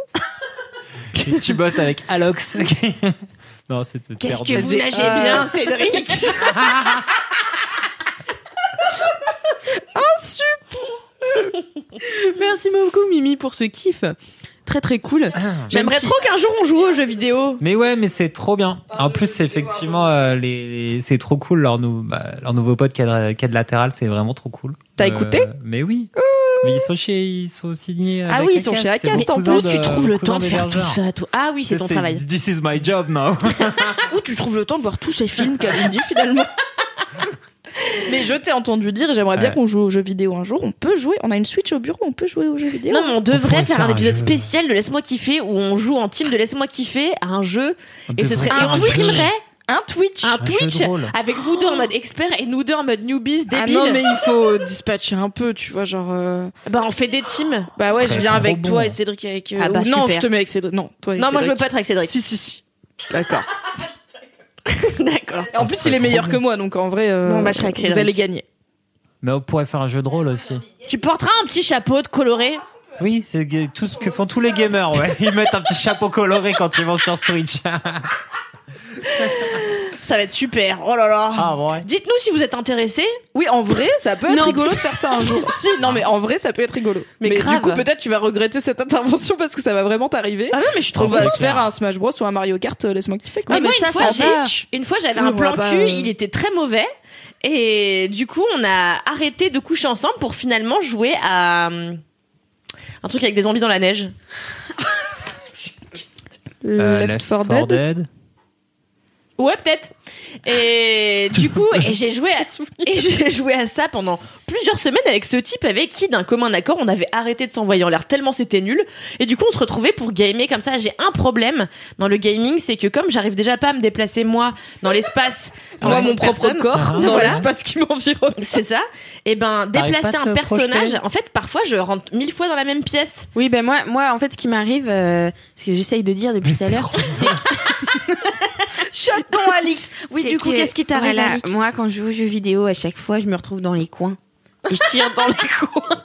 Et tu bosses avec Alox. <laughs> non, c'est de Qu'est-ce que vous nagez bien, Cédric Merci beaucoup Mimi pour ce kiff. Très très cool. J'aimerais Même si- trop qu'un jour on joue aux jeux vidéo. Mais ouais, mais c'est trop bien. En plus, c'est effectivement, euh, les, les- c'est trop cool leur, nou- bah, leur nouveau pote Quad Latéral, c'est vraiment trop cool. T'as Euh, écouté Mais oui. Mais ils sont chez, ils sont signés. Ah oui, ils sont chez Acast, en plus, de- tu trouves le temps de faire tout ça, toi. Ah oui, c'est ton C'est- travail. This is my job now. <laughs> Où tu trouves le temps de voir tous ces films Kalindi finalement <laughs> <laughs> Mais je t'ai entendu dire, et j'aimerais bien Ouais. qu'on joue aux jeux vidéo un jour. On peut jouer, on a une Switch au bureau, on peut jouer aux jeux vidéo. Non, mais on devrait faire faire un un épisode jeu. spécial de Laisse-moi kiffer où on joue en team de Laisse-moi kiffer à un jeu et ce serait et on streamerait Un Twitch un Twitch avec vous deux en mode expert et nous deux en mode newbies Ah débiles. non, mais il faut dispatcher un peu, tu vois, genre. euh, Bah on fait des teams. Bah ouais, je viens avec bon. toi et Cédric avec. euh, Ah bah, ou- non, super. je te mets avec Cédric. Non, toi et Non, moi je veux pas être avec Cédric. Si, si, si. D'accord. <laughs> <laughs> D'accord. En plus, il est meilleur que moi, donc en vrai, euh, Bon, bah, je vous allez gagner. Mais on pourrait faire un jeu de rôle aussi. Tu porteras un petit chapeau de coloré. Oui, c'est ga- tout ce que font tous les gamers, ouais. Ils mettent un petit chapeau coloré quand ils vont sur Switch. <laughs> Ça va être super. Oh là là. ah ouais. Dites-nous si vous êtes intéressés. Oui, en vrai, ça peut être Non, rigolo de faire ça <laughs> un jour. si, non, mais en vrai, ça peut être rigolo. Mais du grave. coup, peut-être tu vas regretter cette intervention parce que ça va vraiment t'arriver. Ah non, mais je suis On trop va contente. se faire un Smash Bros ou un Mario Kart, euh, laisse-moi kiffer quoi. Mais moi, ça, une, fois, ça j'ai- va. une fois, j'avais Oui, un plan cul, il était très mauvais. Et du coup, on a arrêté de coucher ensemble pour finalement jouer à hum, un truc avec des zombies dans la neige. Euh, Left 4 Dead. Ouais, peut-être. Et du coup, et j'ai joué à, <laughs> et j'ai joué à ça pendant plusieurs semaines avec ce type avec qui, d'un commun accord, on avait arrêté de s'envoyer en l'air tellement c'était nul. Et du coup, on se retrouvait pour gamer comme ça. J'ai un problème dans le gaming, c'est que comme j'arrive déjà pas à me déplacer moi dans l'espace, <laughs> Moi, mon propre corps dans voilà. l'espace qui m'environne. C'est ça. Et ben, T'arrives déplacer un personnage, projeter en fait, parfois, je rentre mille fois dans la même pièce. Oui, ben moi, moi, en fait, ce qui m'arrive, euh, ce que j'essaye de dire depuis tout à c'est l'heure, <laughs> Chaton Alix. Oui, du coup, que- qu'est-ce qui t'arrive voilà, Alix Moi, quand je joue aux jeux vidéo, à chaque fois, je me retrouve dans les coins. et je tire dans les <laughs> coins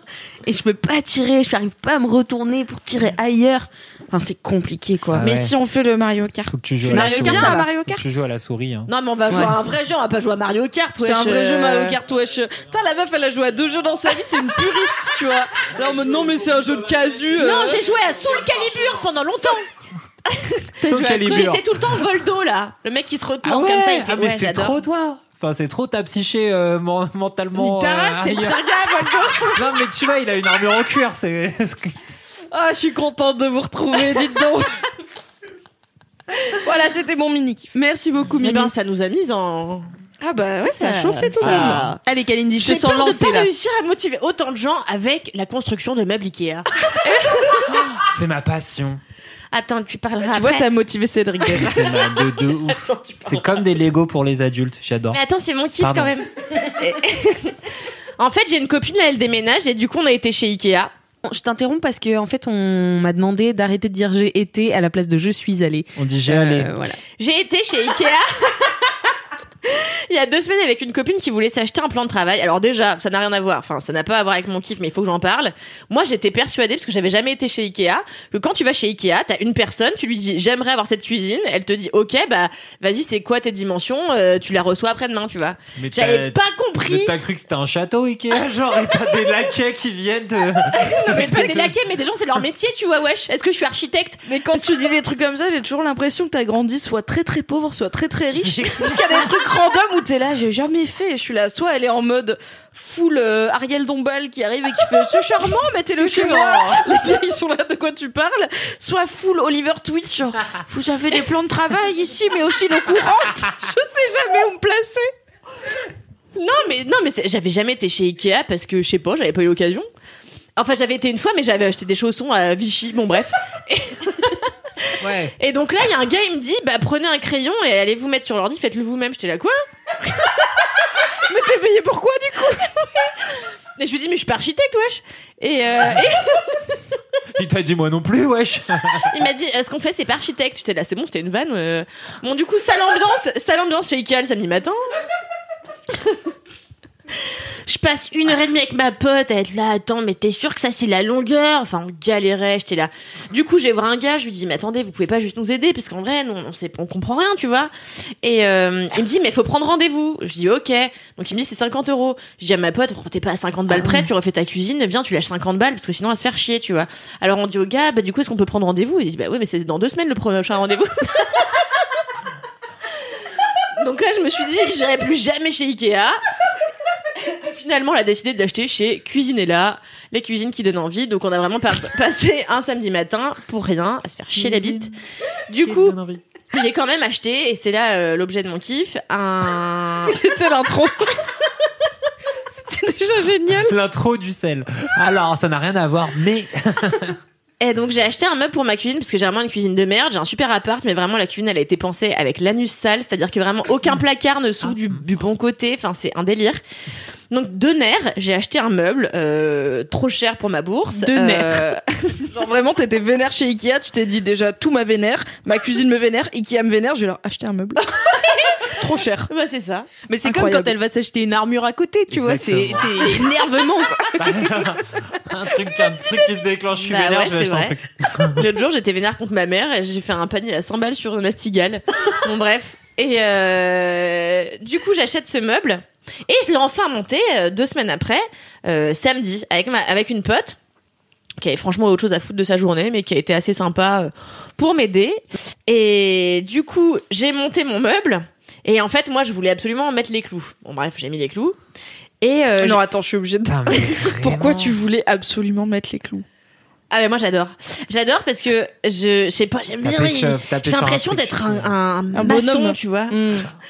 et je peux pas tirer, je n'arrive pas à me retourner pour tirer ailleurs. Enfin, c'est compliqué quoi. Ah Mais ouais. si on fait le Mario Kart. Faut que tu joues à la Mario souris. Kart, à. Mario Faut Kart que tu joues à la souris. hein. Non, mais on va jouer Ouais. à un vrai jeu, on va pas jouer à Mario Kart, wesh. C'est un vrai jeu euh. Mario Kart, wesh. Putain, la meuf, elle a joué à deux jeux dans sa vie, c'est une puriste, tu vois. Là, en mode, non, mais c'est un jeu de casu. euh. Non, j'ai joué à Soul Calibur pendant longtemps. <laughs> J'étais tout le temps Voldo, là. Le mec qui se retourne Ah ouais, comme ça, il fait ah, mais ouais, c'est trop toi. Enfin, c'est trop ta psyché euh, men- mentalement. Taras, euh, c'est gars, Voldo. <laughs> Non, mais tu vois, il a une armure en cuir. C'est. Ah, je suis contente de vous retrouver, dites donc. <laughs> voilà, c'était mon mini kiff. Merci beaucoup Mais Mimi. ben, ça nous a mis en. Ah bah ouais, ça a chauffé tout le monde. Ah. Allez Kalindi, je J'ai te sens peur de lancée pas réussir à motiver autant de gens avec la construction de meubles Ikea. C'est ma passion. Attends, tu parleras Tu vois, après. t'as motivé Cédric. C'est ma de, de ouf. C'est comme des Lego pour les adultes. J'adore. Mais attends, c'est mon kiff Pardon. quand même. <laughs> en fait, j'ai une copine, là, elle déménage et du coup, on a été chez Ikea. Je t'interromps parce que en fait on m'a demandé d'arrêter de dire j'ai été à la place de je suis allée. On dit j'ai Euh, allé. voilà. J'ai été chez Ikea. <laughs> <laughs> Il y a deux semaines avec une copine qui voulait s'acheter un plan de travail. Alors déjà, ça n'a rien à voir. Enfin, ça n'a pas à voir avec mon kiff, mais il faut que j'en parle. Moi, j'étais persuadée, parce que j'avais jamais été chez Ikea, que quand tu vas chez Ikea, t'as une personne, tu lui dis j'aimerais avoir cette cuisine. Elle te dit ok, bah vas-y, c'est quoi tes dimensions Euh, Tu la reçois après-demain, tu vois. Mais J'avais t'as- pas compris. T'as cru que c'était un château Ikea, <laughs> genre, et t'as des laquais qui viennent de. <laughs> Mais pas des laquais, mais des gens, c'est leur métier, tu vois, wesh. Est-ce que je suis architecte Mais quand tu dis des trucs comme ça, j'ai toujours l'impression que t'as grandi soit très très pauvre, soit très très riche. Parce qu'il y a des trucs random où t'es là, j'ai jamais fait. Je suis là, soit elle est en mode full euh, Ariel Dombal qui arrive et qui fait c'est charmant, mettez-le chez moi. Les gars, ils sont là, de quoi tu parles? Soit full Oliver Twist, genre vous avez des plans de travail ici, mais aussi l'eau courante. Je sais jamais où me placer. Non, mais non, mais j'avais jamais été chez Ikea parce que je sais pas, j'avais pas eu l'occasion. Enfin, j'avais été une fois, mais j'avais acheté des chaussons à Vichy. Bon, bref. Ouais. Et donc là, il y a un gars, il me dit, bah prenez un crayon et allez vous mettre sur l'ordi, faites-le vous-même. J'étais là, quoi <laughs> Mais t'es payé pourquoi du coup? Et je lui dis, mais je suis pas architecte, wesh. Et, euh, et <laughs> Il t'a dit moi non plus, wesh. <laughs> il m'a dit, euh, ce qu'on fait, c'est pas architecte? J'étais là, c'est bon, c'était une vanne. euh. Bon, du coup, sale ambiance, sale ambiance chez Ikea le samedi matin. Je passe une heure et demie avec ma pote à être là, attends, mais t'es sûr que ça c'est la longueur? Enfin, on galérait, j'étais là. Du coup, j'ai voir un gars, je lui dis, mais attendez, vous pouvez pas juste nous aider? Parce qu'en vrai, nous, on, sait, on comprend rien, tu vois. Et euh, il me dit, mais faut prendre rendez-vous. Je dis, ok. Donc il me dit, c'est 50 euros. Je dis à ma pote, t'es pas à 50 balles près, tu refais ta cuisine, viens, tu lâches 50 balles, parce que sinon, on va se faire chier, tu vois. Alors on dit au gars, bah du coup, est-ce qu'on peut prendre rendez-vous? Il dit, bah oui, mais c'est dans deux semaines le prochain rendez-vous. <laughs> Donc là, je me suis dit, j'irai plus jamais chez Ikea. Finalement, on a décidé de l'acheter chez Cuisinella, les cuisines qui donnent envie. Donc, on a vraiment <laughs> passé un samedi matin pour rien, à se faire chier la bite. Du coup, j'ai quand même acheté, et c'est là euh, l'objet de mon kiff, un... <laughs> C'était l'intro. <laughs> C'était déjà génial. L'intro du sel. Alors, ça n'a rien à voir, mais. Et donc j'ai acheté un meuble pour ma cuisine parce que j'ai vraiment une cuisine de merde. J'ai un super appart, mais vraiment la cuisine elle a été pensée avec l'anus sale, c'est-à-dire que vraiment aucun placard ne s'ouvre du, du bon côté. Enfin c'est un délire. Donc de nerfs, j'ai acheté un meuble euh, trop cher pour ma bourse. De Euh, <laughs> Genre vraiment, t'étais vénère chez Ikea, tu t'es dit déjà tout ma vénère, ma cuisine me vénère, Ikea me vénère, je vais leur acheter un meuble. <laughs> Trop cher. bah c'est ça. Mais c'est comme quand elle va s'acheter une armure à côté, tu vois, c'est énervement. quoi. <laughs> un truc, un truc qui se déclenche. Je suis Bah vénère, ouais, je vais c'est acheter un truc. L'autre jour, j'étais vénère contre ma mère et j'ai fait un panier à 100 balles sur Nastigal. bon, bref. Et euh, du coup, j'achète ce meuble et je l'ai enfin monté euh, deux semaines après, euh, samedi, avec, ma, avec une pote qui avait franchement autre chose à foutre de sa journée, mais qui a été assez sympa euh, pour m'aider. Et du coup, j'ai monté mon meuble. Et en fait, moi, je voulais absolument mettre les clous. Bon, bref, j'ai mis les clous. Et euh, non, attends, je suis obligée de. Putain, <laughs> Pourquoi tu voulais absolument mettre les clous? Ah mais moi j'adore. J'adore parce que je je sais pas, j'aime bien. Il- J'ai un l'impression d'être un, un, Un maçon, bonhomme. tu vois.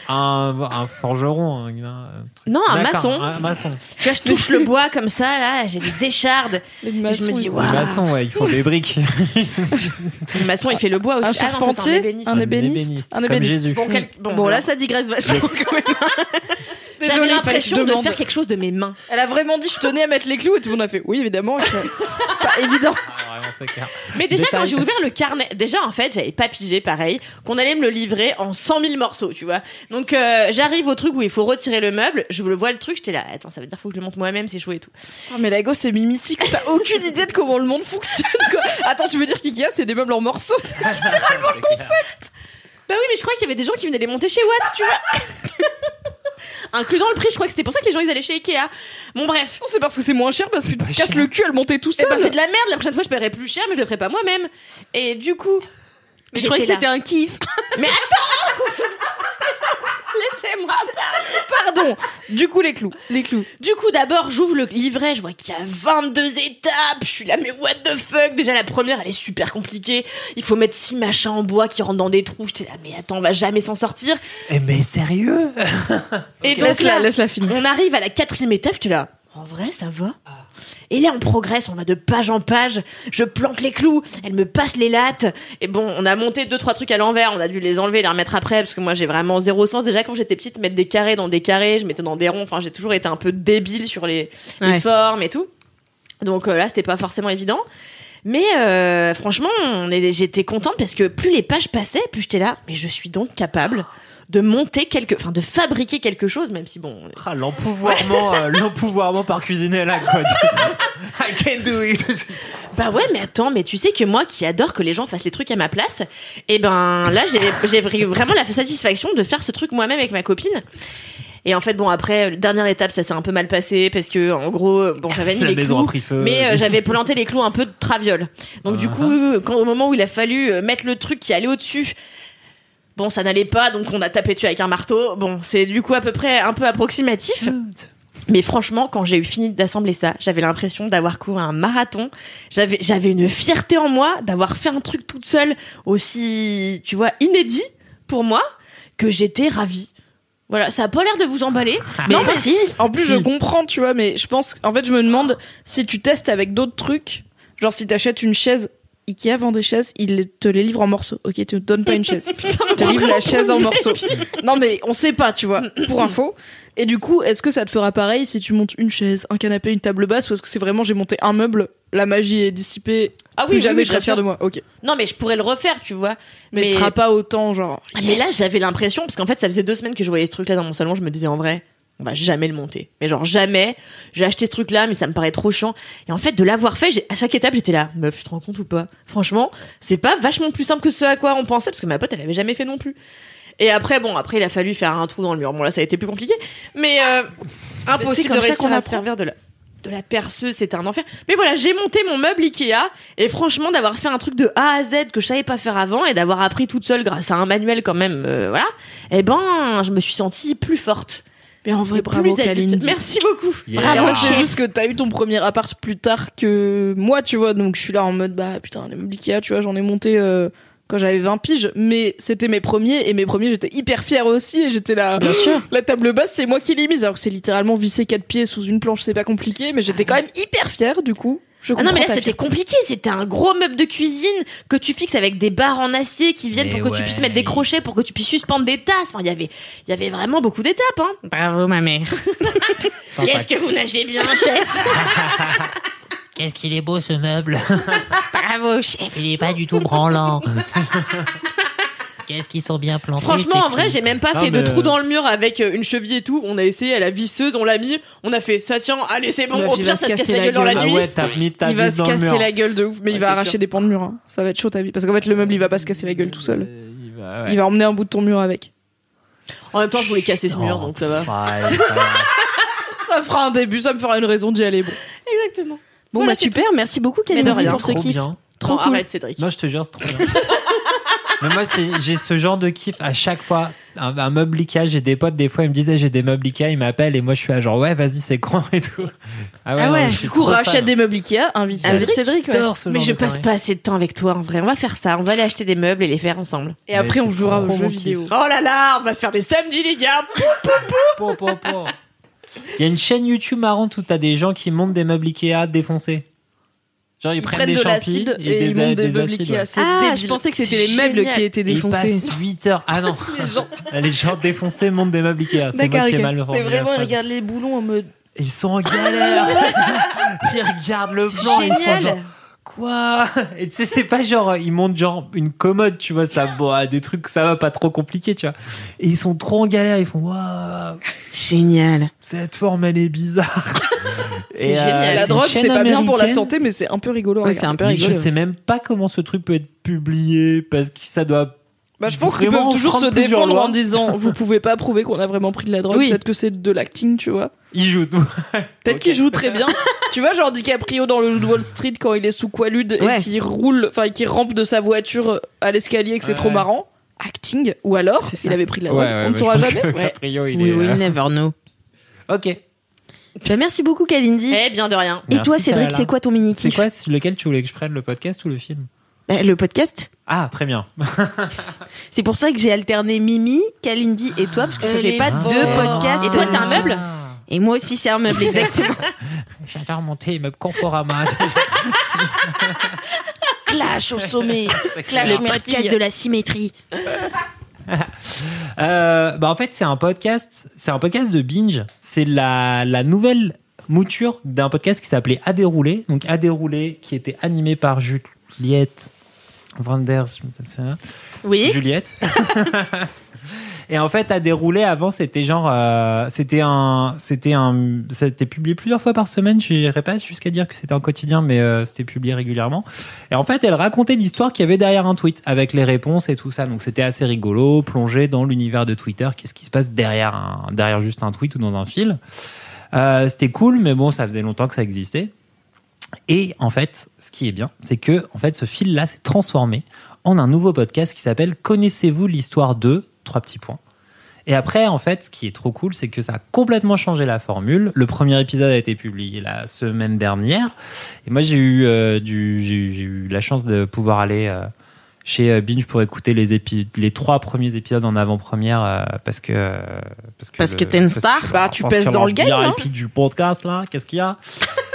un, un forgeron un, un truc. Non, un D'accord, maçon. un maçon Tu vois, je touche le bois comme ça là, j'ai des échardes. Les je me maçons, dis ils- waouh. les maçons ouais il faut des briques <laughs> Le maçon il fait le bois aussi. Un ah non, ça, c'est un charpentier, ébéniste. un Un ébéniste, un comme ébéniste. Jésus. Bon, quel- bon, là, ça digresse vachement quand même. J'avais l'impression de faire quelque chose de mes mains. Elle a vraiment dit je tenais à mettre les clous et tout le monde a fait oui évidemment. Fais, C'est pas évident. Ah, vraiment, c'est clair. Mais déjà, Détail. quand j'ai ouvert le carnet, déjà, en fait, j'avais pas pigé, pareil, qu'on allait me le livrer en 100 000 morceaux, tu vois. Donc, euh, j'arrive au truc où il faut retirer le meuble, je le vois le truc, j'étais là, attends, ça veut dire faut que je le monte moi-même, c'est chaud et tout. Oh, mais la gosse c'est mimici que t'as aucune idée de comment le monde fonctionne. Quoi. Attends tu veux dire qu'IKEA c'est des meubles en morceaux c'est- <laughs> littéralement le concept. Bah oui, mais je crois qu'il y avait des gens qui venaient les monter chez Watt, tu vois. <laughs> Inclus dans le prix, je crois que c'était pour ça que les gens ils allaient chez Ikea. Bon, bref. C'est parce que c'est moins cher parce que tu te pas casses cher. le cul à le monter tout Eh seul. ben, c'est de la merde, la prochaine fois je paierai plus cher, mais je le ferai pas moi-même. Et du coup. Mais je croyais que c'était un kiff. Mais <laughs> attends Laissez-moi Pardon. Du coup les clous. Les clous. Du coup, d'abord, j'ouvre le livret, je vois qu'il y a 22 étapes. Je suis là, mais what the fuck? Déjà, la première, elle est super compliquée. Il faut mettre six machins en bois qui rentrent dans des trous. J'étais là, mais attends, on va jamais s'en sortir. Eh, mais sérieux? Et donc Laisse-la là, laisse-la finir. on arrive à la quatrième étape. J'étais là, en vrai, ça va? Et là, on progresse, on va de page en page. Je planque les clous, elle me passe les lattes. Et bon, on a monté deux, trois trucs à l'envers. On a dû les enlever, les remettre après, parce que moi, j'ai vraiment zéro sens. Déjà, quand j'étais petite, mettre des carrés dans des carrés, je mettais dans des ronds. Enfin, j'ai toujours été un peu débile sur les, formes et tout. Donc euh, là, c'était pas forcément évident. Mais euh, franchement, j'étais contente parce que plus les pages passaient, plus j'étais là. Mais je suis donc capable de monter quelque, enfin de fabriquer quelque chose, même si bon, Ah, l'empouvoirment, euh, l'empouvoirment par cuisiner là, quoi. <laughs> I can do it. Bah ouais, mais attends, mais tu sais que moi qui adore que les gens fassent les trucs à ma place, et ben là j'ai j'ai vra- vraiment la satisfaction de faire ce truc moi-même avec ma copine. Et en fait, bon après euh, dernière étape, ça s'est un peu mal passé parce que en gros, bon j'avais mis La les maison clous, a pris feu. mais euh, j'avais <laughs> planté les clous un peu de traviole. Donc du Ah. coup, quand au moment où il a fallu euh, mettre le truc qui allait au-dessus. Bon, ça n'allait pas, donc on a tapé dessus avec un marteau. Bon, c'est du coup à peu près un peu approximatif. Mais franchement, quand j'ai eu fini d'assembler ça, j'avais l'impression d'avoir couru un marathon. J'avais, j'avais une fierté en moi d'avoir fait un truc toute seule aussi, tu vois, inédit pour moi, que j'étais ravie. Voilà, ça a pas l'air de vous emballer. <laughs> mais non, mais si. En plus, Si. je comprends, tu vois, mais je pense. En fait, je me demande si tu testes avec d'autres trucs. Genre, si t'achètes une chaise. Ikea vend des chaises, il te les livre en morceaux. Ok, tu ne donnes pas une chaise. <laughs> Il te livre la chaise en morceaux. Non, mais on sait pas, tu vois, pour <clears throat> info. Et du coup, est-ce que ça te fera pareil si tu montes une chaise, un canapé, une table basse, ou est-ce que c'est vraiment j'ai monté un meuble, la magie est dissipée, Ah plus oui, jamais oui, je serai sûr. de moi. Ok. Non, mais je pourrais le refaire, tu vois. Mais, ce sera pas autant, genre. Ah, Mais là, j'avais l'impression, parce qu'en fait, ça faisait deux semaines que je voyais ce truc-là dans mon salon, je me disais en vrai, on va jamais le monter. Mais genre, jamais. J'ai acheté ce truc-là, mais ça me paraît trop chiant. Et en fait, de l'avoir fait, à chaque étape, j'étais là, meuf, tu te rends compte ou pas? Franchement, c'est pas vachement plus simple que ce à quoi on pensait, parce que ma pote, elle avait jamais fait non plus. Et après, bon, après, il a fallu faire un trou dans le mur. Bon, là, ça a été plus compliqué. Mais, euh, impossible comme de ça réussir qu'on à servir de la, de la perceuse, c'était un enfer. Mais voilà, j'ai monté mon meuble Ikea, et franchement, d'avoir fait un truc de A à Z que je savais pas faire avant, et d'avoir appris toute seule grâce à un manuel quand même, euh, voilà, eh ben, je me suis sentie plus forte. Mais en vrai, Et bravo. Kalindi. Merci beaucoup. Yeah. Bravo. c'est juste que t'as eu ton premier appart plus tard que moi, tu vois. Donc je suis là en mode, bah putain, les meubles Ikea, tu vois, j'en ai monté euh, quand j'avais 20 piges. Mais c'était mes premiers, et mes premiers, j'étais hyper fière aussi. Et j'étais là, Bien sûr. la table basse, c'est moi qui l'ai mise. Alors que c'est littéralement visser quatre pieds sous une planche, c'est pas compliqué. Mais j'étais quand même hyper fière, du coup. Je Ah non, mais là, c'était compliqué. C'était un gros meuble de cuisine que tu fixes avec des barres en acier qui viennent Mais pour que tu puisses mettre des crochets, pour que tu puisses suspendre des tasses. Enfin, il y avait, il y avait vraiment beaucoup d'étapes, hein. Bravo, ma mère. <laughs> Qu'est-ce que vous nagez bien, chef? <laughs> Qu'est-ce qu'il est beau ce meuble? <laughs> Bravo, chef. Il est pas du tout branlant. Qu'est-ce qu'ils sont bien plantés Franchement, en vrai, j'ai même pas Non, fait de trou dans le mur avec euh, une cheville et tout. On a essayé à la visseuse, on l'a mis, on a fait ça tient, allez c'est bon. Au il pire, va ça se se casse casser la gueule dans la gueule. Ah nuit. ta Il va se casser la gueule de ouf, mais Ouais, il va arracher sûr. des pans de mur. hein. Ça va être chaud ta vie. Parce qu'en fait, le meuble, il va pas se casser la gueule tout seul. Il va, ouais. Il va emmener un bout de ton mur avec. En même temps, je voulais casser ce mur, Oh, donc ça va. grave. <laughs> Ça fera un début, ça me fera une raison d'y aller. Bon. Exactement. Bon, Voilà, bah super. Merci beaucoup, Kalindi, pour ce kiff. bien. Trop cool. arrête, Cédric. Non, je te jure, c'est trop bien. <laughs> Mais moi, c'est- j'ai ce genre de kiff à chaque fois. Un, un meuble Ikea, j'ai des potes, des fois, ils me disaient j'ai des meubles Ikea, ils m'appellent et moi, je suis à genre ouais, vas-y, c'est grand et tout. Ah Ah ouais. non, suis Du coup, fan. rachète des meubles Ikea, invite Cédric. Cédric, ouais. Ce Mais je de passe pas assez de temps avec toi, en vrai. On va faire ça. On va aller acheter des meubles et les faire ensemble. Et après, on jouera aux jeux vidéo. kiff. Oh là là, on va se faire des samedis, les gars. Il y a une chaîne YouTube marrante où t'as des gens qui montent des meubles Ikea défoncés. Genre ils, Ils prennent prennent des de champis et ils montent des des meubles acides, Ikea. ouais. Ah, débile. je pensais que c'était les meubles qui étaient ils défoncés. passent 8 heures. Ah non, <laughs> Les gens, les gens défoncés montent des meubles Ikea. C'est moi qui ai mal c'est vraiment, ils regardent les boulons en mode. Ils sont en galère. <laughs> ils regardent le plan. Ils font Génial. genre, Quoi <laughs> Et tu sais, c'est pas genre, ils montent genre une commode, tu vois, ça, bon, ah, des trucs, ça va pas trop compliqué, tu vois. Et ils sont trop en galère, ils font, waouh, Génial. cette forme, elle est bizarre. <laughs> Et, euh, génial. La c'est une drogue, chaîne c'est pas bien pour la américaine. santé, mais c'est un peu rigolo. à Ouais, c'est regarder. un peu Mais je rigolo. sais même pas comment ce truc peut être publié, parce que ça doit Bah, je pense qu'ils peuvent toujours se défendre lois. en disant vous <laughs> pouvez pas prouver qu'on a vraiment pris de la drogue, Oui. peut-être que c'est de l'acting, tu vois. Ils jouent tout. Peut-être Ok. qu'il joue très bien. tu vois, genre DiCaprio dans le Wall Street quand il est sous Quaalude Ouais. et qui roule, enfin qui rampe de sa voiture à l'escalier et que c'est Ouais. trop marrant. Acting. Ou alors, il avait pris de la drogue. On ne saura jamais. Ouais. Caprio, il We est, will euh, never know. Ok. Bah, merci beaucoup, Kalindi. Eh bien de rien. Et Merci, toi, Cédric, c'est quoi ton mini C'est kiff quoi c'est lequel tu voulais que je prenne le podcast ou le film? Le podcast. Ah, très bien. <laughs> C'est pour ça que j'ai alterné Mimi, Kalindi et toi, parce que ça Elle fait pas deux podcasts. Et toi, c'est un meuble? Et moi aussi, c'est un meuble, exactement. <laughs> J'adore monter meubles Conforama. <laughs> Clash au sommet. Clash le podcast de la symétrie. Euh, bah en fait, c'est un podcast, c'est un podcast de binge. C'est la, la nouvelle mouture d'un podcast qui s'appelait À dérouler. Donc À dérouler, qui était animé par Juliette Vanders. Oui. Juliette. <laughs> Et en fait, à dérouler avant, c'était genre, euh, c'était un, c'était un, été publié plusieurs fois par semaine. J'irai pas jusqu'à dire que c'était un quotidien, mais euh, c'était publié régulièrement. Et en fait, elle racontait l'histoire qu'il y avait derrière un tweet, avec les réponses et tout ça. Donc c'était assez rigolo, plongé dans l'univers de Twitter. Qu'est-ce qui se passe derrière un, derrière juste un tweet ou dans un fil? Euh, c'était cool, mais bon, ça faisait longtemps que ça existait. Et en fait, ce qui est bien, c'est que en fait, ce fil-là s'est transformé en un nouveau podcast qui s'appelle Connaissez-vous l'histoire de trois petits points. Et après, en fait, ce qui est trop cool, c'est que ça a complètement changé la formule. Le premier épisode a été publié la semaine dernière, et moi j'ai eu euh, du, j'ai eu, la chance de pouvoir aller euh, chez euh, Binge pour écouter les épi- les trois premiers épisodes en avant-première euh, parce que euh, parce que Parce que t'es une star. que- Bah, tu pèses dans le game, hein. Du podcast là, qu'est-ce qu'il y a? <laughs>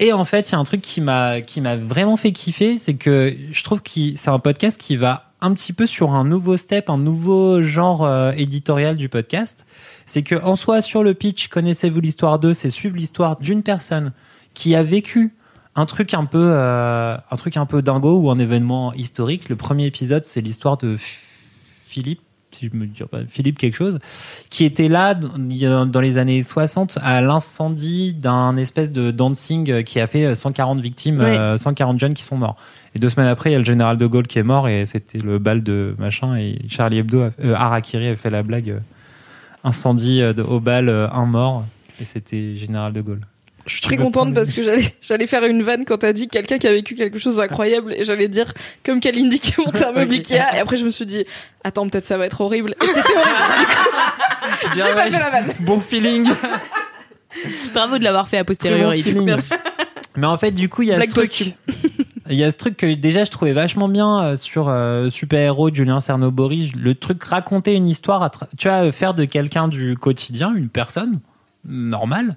Et en fait, il y a un truc qui m'a qui m'a vraiment fait kiffer, c'est que je trouve que c'est un podcast qui va un petit peu sur un nouveau step, un nouveau genre euh, éditorial du podcast. C'est que en soi, sur le pitch, connaissez-vous l'histoire d'eux, c'est suivre l'histoire d'une personne qui a vécu un truc un peu euh, un truc un peu dingo ou un événement historique. Le premier épisode, c'est l'histoire de Philippe si je me dis pas Philippe quelque chose qui était là dans les années 60 à l'incendie d'un espèce de dancing qui a fait 140 victimes, Oui. euh, 140 jeunes qui sont morts. Et deux semaines après, il y a le général de Gaulle qui est mort et c'était le bal de machin et Charlie Hebdo, a- euh, Harakiri a fait la blague euh, incendie de, au bal, euh, un mort et c'était général de Gaulle. Je suis très contente parce que j'allais, <laughs> j'allais faire une vanne quand t'as dit quelqu'un qui a vécu quelque chose d'incroyable et j'allais dire comme Kalindi qui a monté un meuble. Ikea et après je me suis dit attends peut-être ça va être horrible et c'était horrible. <laughs> J'ai pas fait la vanne. Bon feeling. Bravo de l'avoir fait a posteriori. Bon. Merci. Mais en fait, du coup, il y a ce truc. <laughs> Il y a ce truc que déjà je trouvais vachement bien euh, sur euh, Super Héros de Julien Cernobori, le truc raconter une histoire, à tra- tu vois, euh, faire de quelqu'un du quotidien une personne normale,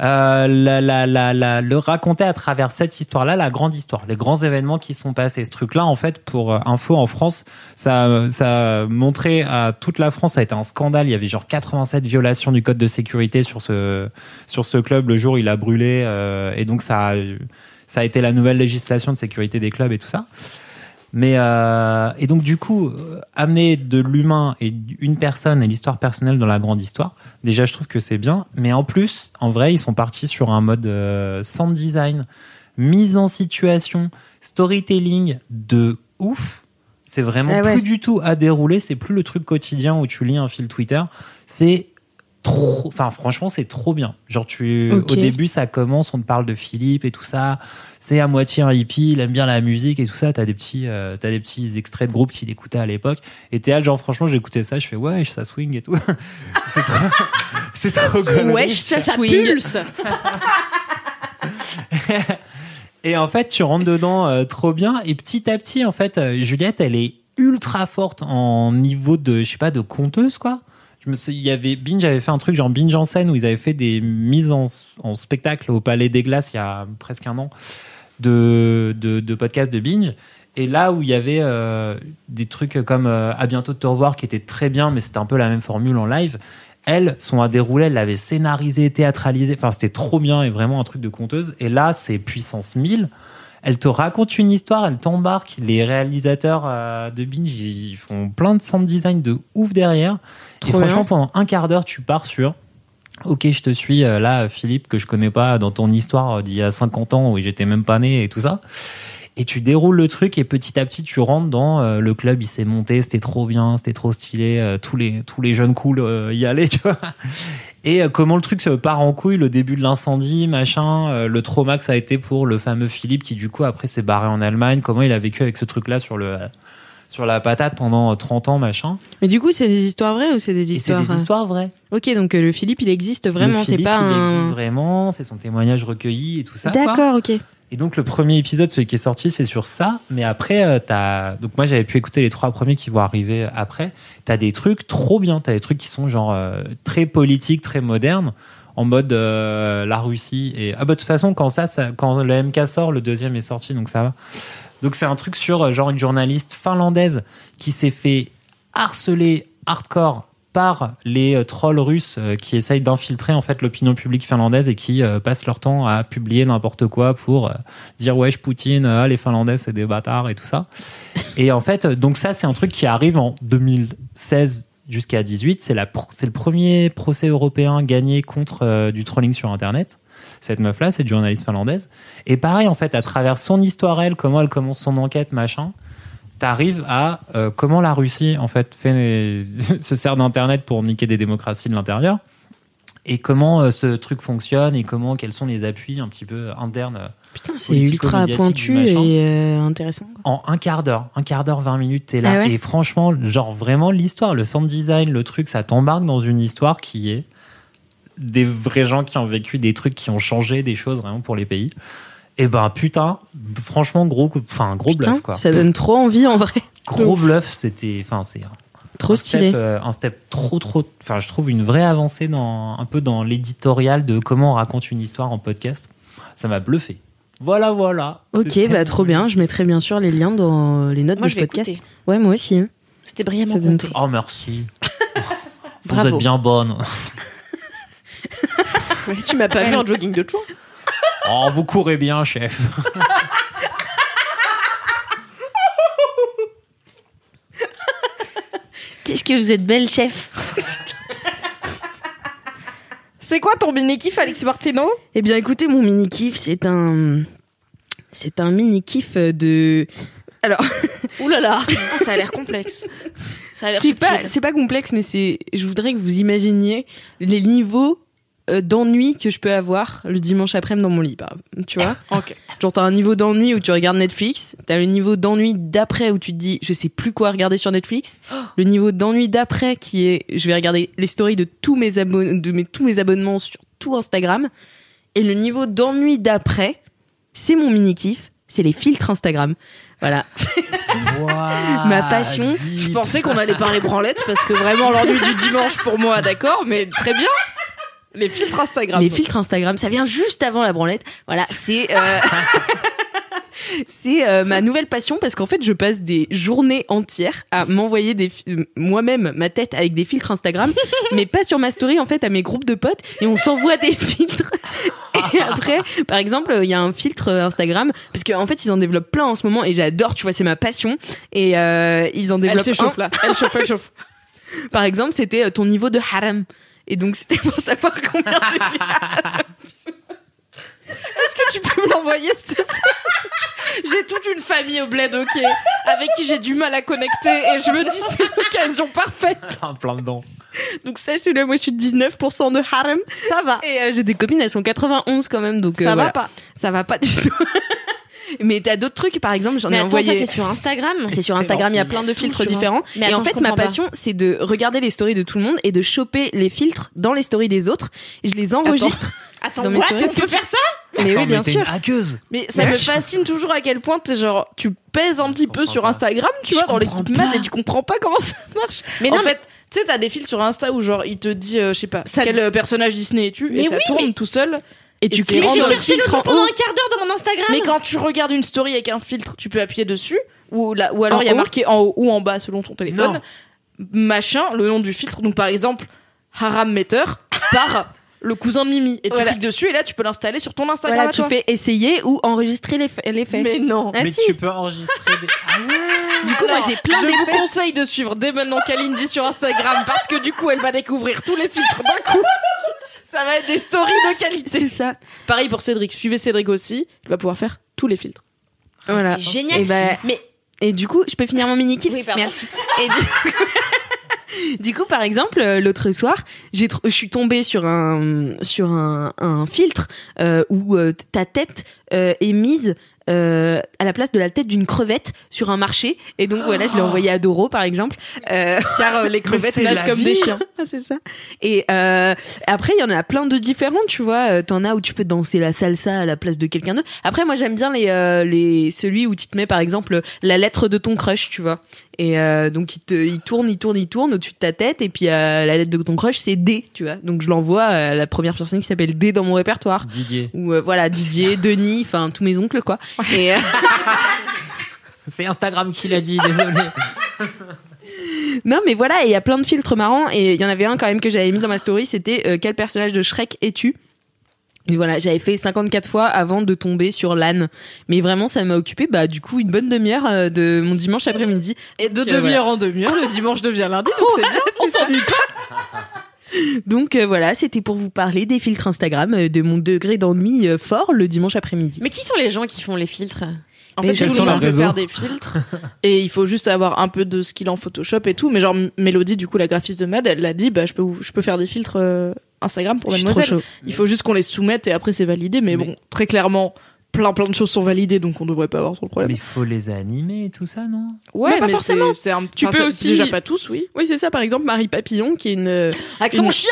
la, la, la, la- le raconter à travers cette histoire-là, la grande histoire, les grands événements qui sont passés. Ce truc-là, en fait, pour euh, info en France, ça, ça a montré à toute la France, ça a été un scandale. Il y avait genre 87 violations du code de sécurité sur ce sur ce club le jour il a brûlé, euh, et donc ça ça a été la nouvelle législation de sécurité des clubs et tout ça. Mais euh, et donc du coup euh, amener de l'humain et une personne et l'histoire personnelle dans la grande histoire. Déjà je trouve que c'est bien, mais en plus en vrai ils sont partis sur un mode euh, sound design, mise en situation, storytelling de ouf. C'est vraiment Ah ouais. plus du tout à dérouler, c'est plus le truc quotidien où tu lis un fil Twitter. C'est trop, enfin franchement c'est trop bien. Genre tu, Ok. au début ça commence, on te parle de Philippe et tout ça. C'est à moitié un hippie, il aime bien la musique et tout ça. T'as des petits, euh, t'as des petits extraits de groupe qu'il écoutait à l'époque. Et t'es là, genre franchement j'écoutais ça, je fais ouais ça swing et tout. <laughs> c'est trop, <laughs> c'est trop cool. Wesh, ça, Ça swing. pulse. <laughs> Et en fait, tu rentres dedans euh, trop bien. Et petit à petit, en fait, euh, Juliette, elle est ultra forte en niveau de, je sais pas, de conteuse, quoi. Je me suis, il y avait Binge avait fait un truc genre Binge en scène où ils avaient fait des mises en, spectacle au Palais des Glaces il y a presque un an de, de, de podcasts de binge. Et là où il y avait euh, des trucs comme euh, À bientôt de te revoir qui étaient très bien, mais c'était un peu la même formule en live. Elle, son à dérouler, elle l'avait scénarisé, théâtralisé. Enfin, c'était trop bien et vraiment un truc de conteuse. Et là, c'est puissance 1000. Elle te raconte une histoire, elle t'embarque. Les réalisateurs euh, de Binge, ils font plein de sound design de ouf derrière. Trop et franchement, bien. pendant un quart d'heure, tu pars sur Ok, je te suis euh, là, Philippe, que je connais pas dans ton histoire euh, d'il y a 50 ans où j'étais même pas né et tout ça. Et tu déroules le truc et petit à petit tu rentres dans euh, le club, il s'est monté, c'était trop bien, c'était trop stylé, euh, tous les tous les jeunes cool euh, y allaient, <laughs> tu vois. Et comment le truc se part en couille, le début de l'incendie, machin, le trauma que ça a été pour le fameux Philippe qui du coup après s'est barré en Allemagne, comment il a vécu avec ce truc-là sur le sur la patate pendant 30 ans, machin. Mais du coup, c'est des histoires vraies ou c'est des Et c'est histoires des histoires vraies. Ok, donc euh, le Philippe, il existe vraiment, c'est pas il un. existe vraiment, c'est son témoignage recueilli et tout ça. D'accord, ok. Et donc le premier épisode, celui qui est sorti, c'est sur ça. Mais après, euh, t'as donc moi j'avais pu écouter les trois premiers qui vont arriver après. T'as des trucs trop bien. T'as des trucs qui sont genre euh, très politiques, très modernes, en mode euh, la Russie. Et ah bah de toute façon quand ça, ça, quand le MK sort, le deuxième est sorti, donc ça va. Donc c'est un truc sur euh, genre une journaliste finlandaise qui s'est fait harceler hardcore par les euh, trolls russes euh, qui essayent d'infiltrer en fait l'opinion publique finlandaise et qui passent leur temps à publier n'importe quoi pour dire wesh Poutine, ah, les Finlandais c'est des bâtards et tout ça. Et en fait, donc ça c'est un truc qui arrive en 2016 jusqu'à 18. C'est le premier procès européen gagné contre du trolling sur Internet. Cette meuf-là, cette journaliste finlandaise. Et pareil, en fait, à travers son histoire, elle, comment elle commence son enquête, machin, t'arrives à euh, comment la Russie, en fait, fait, <laughs> se sert d'Internet pour niquer des démocraties de l'intérieur. Et comment euh, ce truc fonctionne et comment, quels sont les appuis un petit peu internes euh, Putain, c'est ultra pointu et euh, intéressant. quoi. en un quart d'heure, un quart d'heure, 20 minutes, t'es là. Ah ouais et franchement, genre vraiment l'histoire, le sound design, le truc, ça t'embarque dans une histoire qui est des vrais gens qui ont vécu des trucs qui ont changé des choses vraiment pour les pays. Et ben putain, franchement gros, coup- enfin gros Putain, bluff quoi. ça donne trop envie en vrai. Gros bluff, c'était, enfin c'est Trop un stylé. step, euh, un step trop trop, enfin je trouve une vraie avancée dans un peu dans l'éditorial de comment on raconte une histoire en podcast. Ça m'a bluffé. Voilà voilà. Ok, bah trop bien. Je mettrai bien sûr les liens dans les notes Moi, de ce podcast. écouter. Ouais, moi aussi. hein. C'était brillamment compté. Oh merci. <laughs> Vous Bravo. êtes bien bonne. Tu m'as pas vu en jogging de tour <laughs> Oh, vous courez bien, chef. Qu'est-ce que vous êtes belle, chef C'est quoi ton mini kiff, Alex Martino Eh bien, écoutez, mon mini kiff, c'est un, c'est un mini kiff de. Alors, Ouh là là Ah, Ça a l'air complexe. Ça a l'air c'est pas, c'est pas complexe, mais c'est. Je voudrais que vous imaginiez les niveaux d'ennui que je peux avoir le dimanche après-midi dans mon lit. Tu vois <laughs> Ok. Genre, t'as un niveau d'ennui où tu regardes Netflix, t'as le niveau d'ennui d'après où tu te dis, je sais plus quoi regarder sur Netflix, <gasps> le niveau d'ennui d'après qui est, je vais regarder les stories de tous mes abonnements, de mes, tous mes abonnements sur tout Instagram, et le niveau d'ennui d'après, c'est mon mini kiff, c'est les filtres Instagram. Voilà. <laughs> Ma passion. Je pensais qu'on allait parler branlette parce que vraiment l'ennui du dimanche pour moi, d'accord, mais très bien. Les filtres Instagram. Les filtres Instagram, ça vient juste avant la branlette. Voilà, c'est euh, <laughs> c'est euh, ma nouvelle passion parce qu'en fait, je passe des journées entières à m'envoyer des euh, moi-même ma tête avec des filtres Instagram, <laughs> mais pas sur ma story en fait à mes groupes de potes et on s'envoie des <laughs> filtres. Et après, par exemple, il y a un filtre Instagram parce qu'en fait, ils en développent plein en ce moment et j'adore, tu vois, c'est ma passion et euh, ils en Elle développent s'échauffe un. là. Elle chauffe, elle chauffe. Par exemple, c'était euh, ton niveau de harem. Et donc, c'était pour savoir combien de <laughs> Est-ce que tu peux me l'envoyer, s'il te plaît? J'ai toute une famille au bled, ok, avec qui j'ai du mal à connecter et je me dis c'est l'occasion parfaite. un <laughs> plein dedans. Donc sachez-le, moi je suis 19% de harem Ça va. et euh, j'ai des copines, elles sont 91 quand même, donc euh, Ça voilà. va pas. Ça va pas du tout. <laughs> Mais t'as d'autres trucs, par exemple, j'en Mais ai attends, ça envoyé. c'est sur Instagram. C'est sur Instagram, il y a plein de filtres différents. Mais et attends, en je fait, ma pas. passion, c'est de regarder les stories de tout le monde et de choper les filtres dans les stories des autres. Et je les enregistre. <laughs> Attends, Dans mes what stories. Est-ce que faire ça? Mais Attends, oui, bien t'es sûr. une hackeuse. Mais ça me fascine toujours à quel point t'es genre tu pèses un petit peu sur. Instagram, tu Je vois, dans pas. man et tu comprends pas comment ça marche. Mais en non, fait, tu sais, t'as des fils sur Insta où genre il te dit, euh, je sais pas, Ça- quel personnage Disney es-tu? Et Mais ça oui, tourne mais- tout seul. Et tu cliques sur J'ai le cherché filtre en pendant un quart d'heure dans mon Instagram. Mais quand tu regardes une story avec un filtre, tu peux appuyer dessus ou là, ou alors il y a haut marqué en haut ou en bas selon ton téléphone, Non. machin, le nom du filtre. Donc par exemple, Haram Meter <laughs> par le cousin de Mimi et tu Voilà. cliques dessus et là tu peux l'installer sur ton Instagram Voilà, à tu toi. fais essayer ou enregistrer les, fa- les faits. Mais non. Ah Mais si. tu peux enregistrer des. <laughs> Ah ouais Du coup, moi j'ai plein Je vous conseille de suivre dès maintenant Kalindi sur Instagram parce que du coup elle va découvrir tous les filtres d'un coup. <laughs> Ça va être des stories de qualité. C'est ça. Pareil pour Cédric. Suivez Cédric aussi. Il va pouvoir faire tous les filtres. Voilà. C'est génial. Et, bah, Mais et du coup, je peux finir mon mini kiff Oui, pardon. Merci. Et du... <laughs> du coup, par exemple, euh, l'autre soir, j'ai je suis tombée sur un sur un, un filtre euh, où euh, ta tête euh, est mise euh, à la place de la tête d'une crevette sur un marché. Et donc voilà, je l'ai envoyé à Doro, par exemple. Euh, <laughs> Car euh, les <laughs> crevettes nagent comme vie. des chiens. <laughs> C'est ça. Et euh, après, il y en a plein de différents, tu vois. Euh, T'en as où tu peux danser la salsa à la place de quelqu'un d'autre. Après, moi, j'aime bien les, euh, les celui où tu te mets, par exemple, la lettre de ton crush, tu vois. Et euh, donc, il, te, il tourne, il tourne, il tourne au-dessus de ta tête. Et puis, euh, la lettre de ton crush, c'est D, tu vois. Donc, je l'envoie à la première personne qui s'appelle D dans mon répertoire. Didier. Ou euh, voilà, Didier, <laughs> Denis, enfin, tous mes oncles, quoi. Et, euh, <laughs> C'est Instagram qui l'a dit, désolé. <laughs> Non, mais voilà, il y a plein de filtres marrants. Et il y en avait un quand même que j'avais mis dans ma story, c'était euh, quel personnage de Shrek es-tu? Et voilà, j'avais fait 54 fois avant de tomber sur l'âne. Mais vraiment, ça m'a occupé, bah, du coup, une bonne demi-heure euh, de mon dimanche après-midi. Et de demi-heure en demi-heure, le dimanche devient lundi, donc c'est bien. On s'ennuie pas. Donc euh, voilà, c'était pour vous parler des filtres Instagram, euh, de mon degré d'ennui euh, fort le dimanche après-midi. Mais qui sont les gens qui font les filtres? En Mais fait, tout le monde peut faire des filtres. <laughs> et il faut juste avoir un peu de skill en Photoshop et tout. Mais genre, Mélodie, du coup, la graphiste de Mad, elle l'a dit, bah, je peux, je peux faire des filtres euh, Instagram pour Mademoiselle. Il faut juste qu'on les soumette et après c'est validé. Mais, Mais- bon, très clairement, plein plein de choses sont validées, donc on devrait pas avoir trop de Mais problème. il faut les animer et tout ça, non? Ouais, Mais pas c'est- forcément. C'est un, Tu peux aussi- Déjà pas tous, oui. Oui, c'est ça, par exemple, Marie Papillon, qui est une... Avec son chien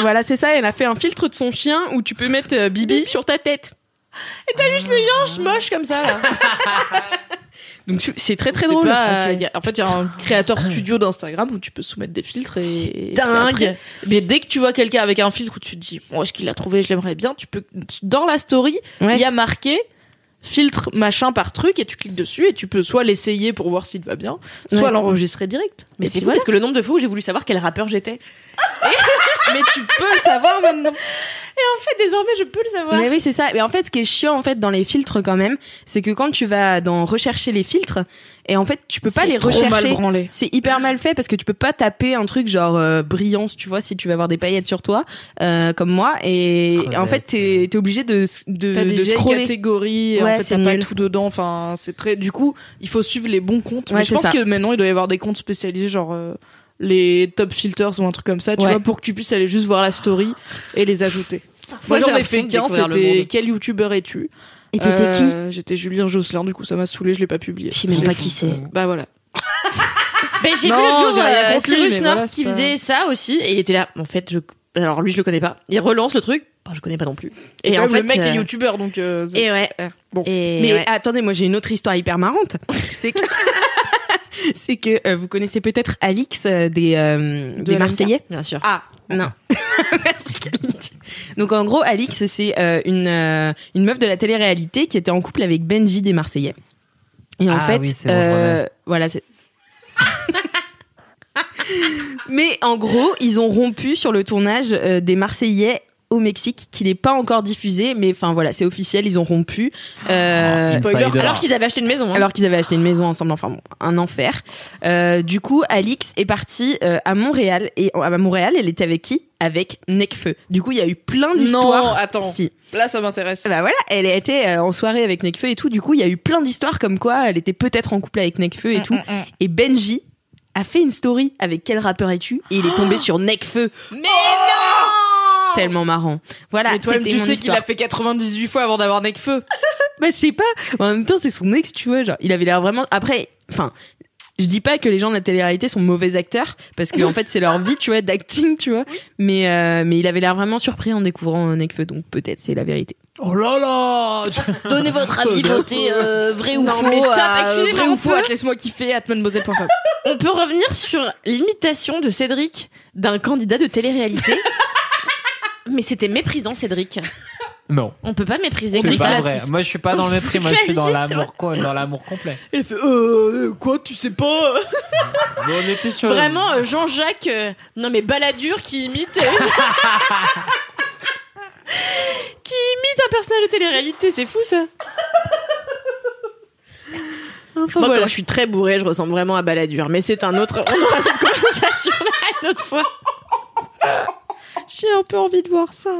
Voilà, c'est ça, elle a fait un filtre de son chien où tu peux mettre euh, Bibi sur ta tête. Et t'as juste le yinche moche comme ça, là. <laughs> Donc c'est très très drôle. pas- Ok. il y a- en fait, il y a un créateur studio d'Instagram où tu peux soumettre des filtres et. Dingue. après- mais dès que tu vois quelqu'un avec un filtre où tu te dis, bon, est-ce qu'il l'a trouvé, je l'aimerais bien, tu peux. Dans la story, il Ouais. y a marqué filtre machin par truc et tu cliques dessus et tu peux soit l'essayer pour voir s'il va bien, soit Ouais. l'enregistrer direct. Mais Et c'est fou voilà. parce que le nombre de fois où j'ai voulu savoir quel rappeur j'étais. <laughs> mais tu peux le savoir maintenant. En fait, désormais, je peux le savoir. Mais oui, c'est ça. Mais en fait, ce qui est chiant en fait dans les filtres quand même, c'est que quand tu vas dans rechercher les filtres, et en fait, tu peux pas les trop rechercher. C'est hyper mal fait parce que tu peux pas taper un truc genre euh, brillance, tu vois, si tu vas avoir des paillettes sur toi, euh, comme moi. Et Crevette, en fait, t'es es obligé de de, T'as des de scroller. catégories, Ouais, en fait t'as pas tout dedans. Enfin, c'est très. Du coup, il faut suivre les bons comptes. Ouais, Mais je pense ça. que maintenant il doit y avoir des comptes spécialisés, genre euh, les top filters ou un truc comme ça, tu Ouais. vois, pour que tu puisses aller juste voir la story et les ajouter. Moi, j'en ai fait qu'un. C'était quel youtubeur es-tu? Et t'étais qui Euh, J'étais Julien Josselin. Du coup, ça m'a saoulé. Je l'ai pas publié. Je sais même pas qui c'est. Bah voilà. <laughs> Ben, j'ai vu l'autre jour euh, Cyrus mais North voilà, qui pas- faisait ça aussi et il était là. En fait, je. Alors lui, je le connais pas. Il relance le truc. Bon, je connais pas non plus. Et, en en fait, le mec euh, est youtubeur, donc. euh, Et ouais. Bon. Et Mais ouais. attendez, moi j'ai une autre histoire hyper marrante. <laughs> C'est que <laughs> c'est que euh, vous connaissez peut-être Alix euh, des euh, des. Marseillais? bien sûr. Ah non. Merci, Kalindi. Donc en gros, Alix c'est euh, une euh, une meuf de la télé-réalité qui était en couple avec Benji des Marseillais. Et en Ah fait, oui, bon, euh, voilà, c'est. <laughs> Mais en gros, ils ont rompu sur le tournage euh, des Marseillais au Mexique, qui n'est pas encore diffusé, mais enfin voilà, c'est officiel, ils ont rompu. Euh, Spoiler. Insider. Alors qu'ils avaient acheté une maison. hein. alors qu'ils avaient acheté une maison ensemble, enfin bon, un enfer. Euh, du coup, Alix est partie euh, à Montréal et à Montréal, elle était avec qui? Avec Necfeu. Du coup, il y a eu plein d'histoires. Non, attends. Si. Là, ça m'intéresse. Bah voilà, elle était euh, en soirée avec Necfeu et tout. Du coup, il y a eu plein d'histoires comme quoi elle était peut-être en couple avec Necfeu et tout. Et Benji a fait une story avec quel rappeur es-tu Et il est tombé <gasps> sur Necfeu. Mais non Tellement marrant. Voilà, Mais c'était tu mon sais qu'il a fait 98 fois avant d'avoir Necfeu. <laughs> Bah, je sais pas. En même temps, c'est son ex, tu vois. Genre, il avait l'air vraiment. Après, enfin. Je dis pas que les gens de la télé-réalité sont mauvais acteurs parce que en fait c'est leur vie, tu vois, d'acting, tu vois. Mais euh, mais il avait l'air vraiment surpris en découvrant Necfeu, donc peut-être c'est la vérité. Oh là là <laughs> Donnez votre avis, votez euh, vrai ou Non, faux. mais stop, excusez-moi, vrai ou on faux. Laisse-moi kiffer at. On peut revenir sur l'imitation de Cédric d'un candidat de télé-réalité. <laughs> Mais c'était méprisant, Cédric. <laughs> Non. On peut pas mépriser. C'est pas vrai. Moi, je suis pas dans le mépris. Moi, je suis <laughs> dans l'amour, dans l'amour complet. Il fait euh, quoi, tu sais pas? Mais on était sur. Vraiment, euh, Jean-Jacques, euh, non mais Balladur qui imite. euh, <laughs> qui imite un personnage de télé-réalité, c'est fou ça. Enfin, Moi, voilà. quand je suis très bourrée, je ressemble vraiment à Balladur, mais c'est un autre. On aura cette conversation là une autre fois. J'ai un peu envie de voir ça.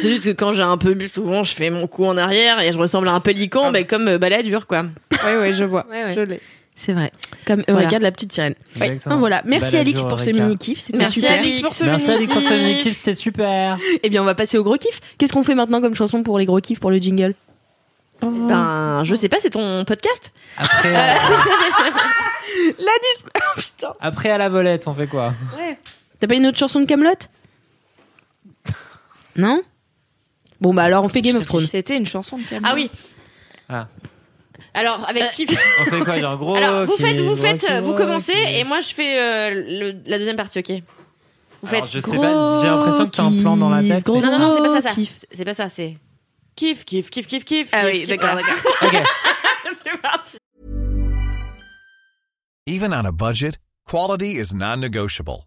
C'est juste que quand j'ai un peu bu, souvent je fais mon cou en arrière et je ressemble à un pélican, ben, comme euh, Balladur quoi. Ouais, ouais, je vois. <laughs> Ouais, ouais. Je l'ai. C'est vrai. Comme Eureka Voilà. de la petite sirène. Exactement. Ah, voilà. Merci Balladur, Alix pour ce Eureka. mini-kiff. C'était Merci super. Alix pour ce Merci à mini-kiff. pour ce mini-kiff, c'était super. Eh bien, on va passer au gros kiff. Qu'est-ce qu'on fait maintenant comme chanson pour les gros kiffs, pour le jingle? Ben, je sais pas, c'est ton podcast? Après, euh, <laughs> La dis... <laughs> Oh, putain. après à la volette, on fait quoi? Ouais. T'as pas une autre chanson de Camelot? Non? Bon, bah alors on fait Game of Thrones. C'était une chanson de Camelot. Ah oui. Ah. Alors avec qui <laughs> On fait quoi Genre gros. Alors vous faites, vous faites, vous commencez et moi je fais euh, le- la deuxième partie, ok? Vous Alors, faites. je sais pas, j'ai l'impression que t'as un plan dans la tête. Gros Non non non, c'est pas ça, ça. kiff. C'est- pas ça, c'est kiff kiff kiff kiff kiff. Ah oui, d'accord, Voilà. <laughs> Ok. <laughs> c'est parti. Even on a budget, quality is non-negotiable.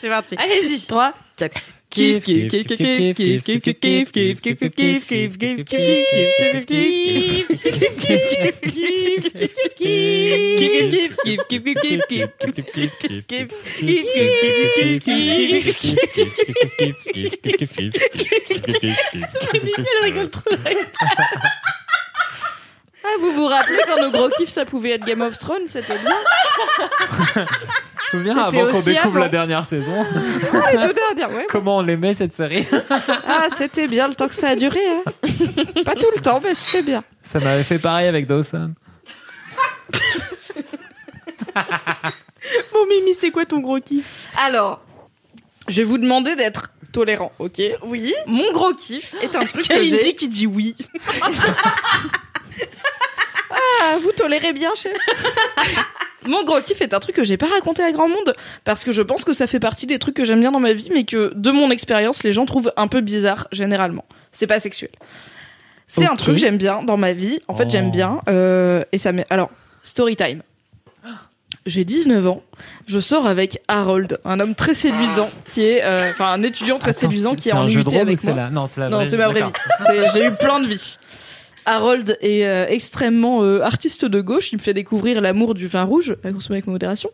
C'est parti. Allez-y. 3, 4. Kiff, kiff, kiff, kiff, kiff, kiff, kiff, kiff, kiff, kiff, kiff, kiff, kiff, kiff, kiff, kiff, kiff, kiff, Ah, vous vous rappelez souviens avant qu'on aussi découvre avant. la dernière saison, <laughs> Les deux dernières, ouais. comment on l'aimait cette série. <laughs> Ah, c'était bien le temps que ça a duré. Hein. Pas tout le temps, mais c'était bien. Ça m'avait fait pareil avec Dawson. Bon, Mimi, c'est quoi ton gros kiff? Alors, je vais vous demander d'être tolérant, ok? Oui. Mon gros kiff est un truc que Kalindi j'ai. qui dit oui. <laughs> Ah, vous tolérez bien, chef <laughs> Mon gros kiff est un truc que j'ai pas raconté à grand monde parce que je pense que ça fait partie des trucs que j'aime bien dans ma vie, mais que de mon expérience, les gens trouvent un peu bizarre généralement. C'est pas sexuel. C'est un truc que j'aime bien dans ma vie. En fait, Oh. j'aime bien euh, et ça. Alors, story time. J'ai 19 ans, je sors avec Harold, un homme très séduisant qui est, euh, enfin un étudiant très Attends, séduisant qui est c'est en un jeu de rôle avec moi. Non, c'est la Non, vraie c'est ma vraie vie. J'ai eu plein de vies. Harold est euh, extrêmement euh, artiste de gauche. Il me fait découvrir l'amour du vin rouge, à consommer avec modération.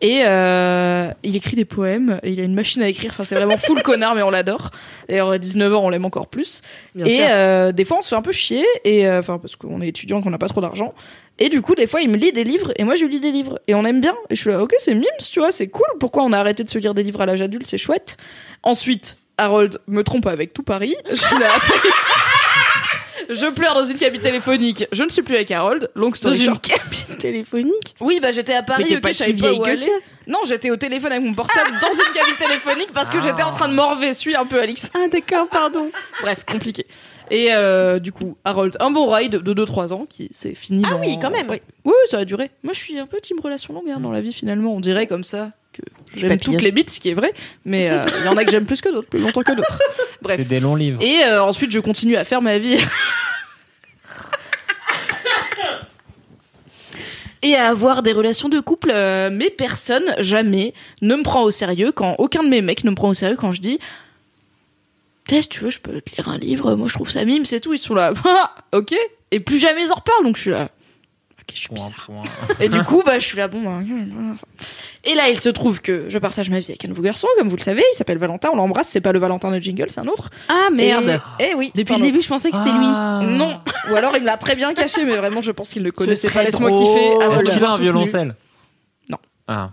Et euh, il écrit des poèmes. Et il a une machine à écrire. Enfin, c'est vraiment full <laughs> connard, mais on l'adore. D'ailleurs, à 19 ans, on l'aime encore plus. Bien et euh, des fois, on se fait un peu chier. Et euh, enfin, parce qu'on est étudiant, qu'on n'a pas trop d'argent. Et du coup, des fois, il me lit des livres. Et moi, je lui lis des livres. Et on aime bien. Et je suis là, ok, c'est mimes, tu vois, c'est cool. Pourquoi on a arrêté de se lire des livres à l'âge adulte? C'est chouette. Ensuite, Harold me trompe avec tout Paris. Je suis là. <laughs> Je pleure dans une cabine téléphonique. Je ne suis plus avec Harold. Long Dans story une short. cabine téléphonique? Oui, bah j'étais à Paris. Mais t'es ok, pas je savais si pas vieille où que aller. ça. Non, j'étais au téléphone avec mon portable dans une cabine téléphonique parce que j'étais en train de morver. Suis un peu Alix. Ah, d'accord, pardon. Bref, compliqué. Et euh, du coup, Harold, un bon ride de 2-3 ans qui s'est fini. Ah dans- oui, quand même. Oui, oui, ça a duré. Moi, je suis un peu team relation longue hein, dans la vie finalement. On dirait comme ça que j'aime Papillon. toutes les bits, ce qui est vrai. Mais euh, il y en a que j'aime plus que d'autres, plus longtemps que d'autres. <laughs> Bref. C'est des longs livres. Et euh, ensuite, je continue à faire ma vie. <laughs> Et à avoir des relations de couple, euh, mais personne, jamais, ne me prend au sérieux quand aucun de mes mecs ne me prend au sérieux quand je dis Tess, tu veux, je peux te lire un livre, moi je trouve ça mime, c'est tout. Ils sont là, <laughs> ok. Et plus jamais ils en reparlent, donc je suis là. Je suis Point, bizarre. point. <laughs> Et du coup, bah, je suis là, bon, bah. <laughs> Et là, il se trouve que je partage ma vie avec un nouveau garçon, comme vous le savez, il s'appelle Valentin, on l'embrasse, c'est pas le Valentin de Jingle, c'est un autre. Ah, merde. Et, eh oui. Depuis le début, je pensais que c'était Ah. non. Ou alors il me l'a très bien caché, mais vraiment je pense qu'il ne connaissait pas. Laisse-moi kiffer. Ah, Est-ce qu'il a un violoncelle Non. Ah.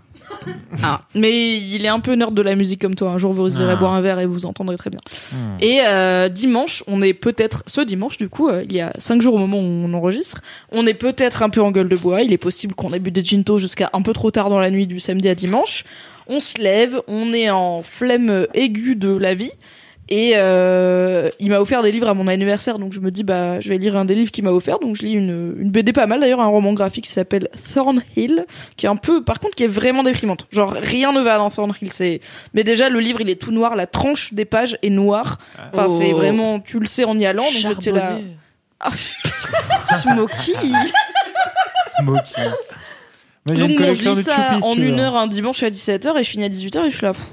Ah, mais il est un peu nerd de la musique comme toi. Un jour, vous irez Ah. boire un verre et vous entendrez très bien. Hmm. Et euh, dimanche, on est peut-être, ce dimanche du coup, euh, il y a cinq jours au moment où on enregistre, on est peut-être un peu en gueule de bois. Il est possible qu'on ait bu des ginto jusqu'à un peu trop tard dans la nuit du samedi à dimanche. On se lève, on est en flemme aiguë de la vie. Et euh, il m'a offert des livres à mon anniversaire, donc je me dis bah je vais lire un des livres qu'il m'a offert. Donc je lis une, une BD pas mal d'ailleurs, un roman graphique qui s'appelle Thornhill, qui est un peu, par contre, qui est vraiment déprimante. Genre rien ne va dans Thornhill. C'est, mais déjà le livre il est tout noir, la tranche des pages est noire. Enfin c'est Oh. vraiment, tu le sais en y allant. Donc j'étais là. Ah. <laughs> Moi, j'ai Donc une bon, je lis ça en une heure un dimanche à 17h et je finis à 18h et je suis là. pff,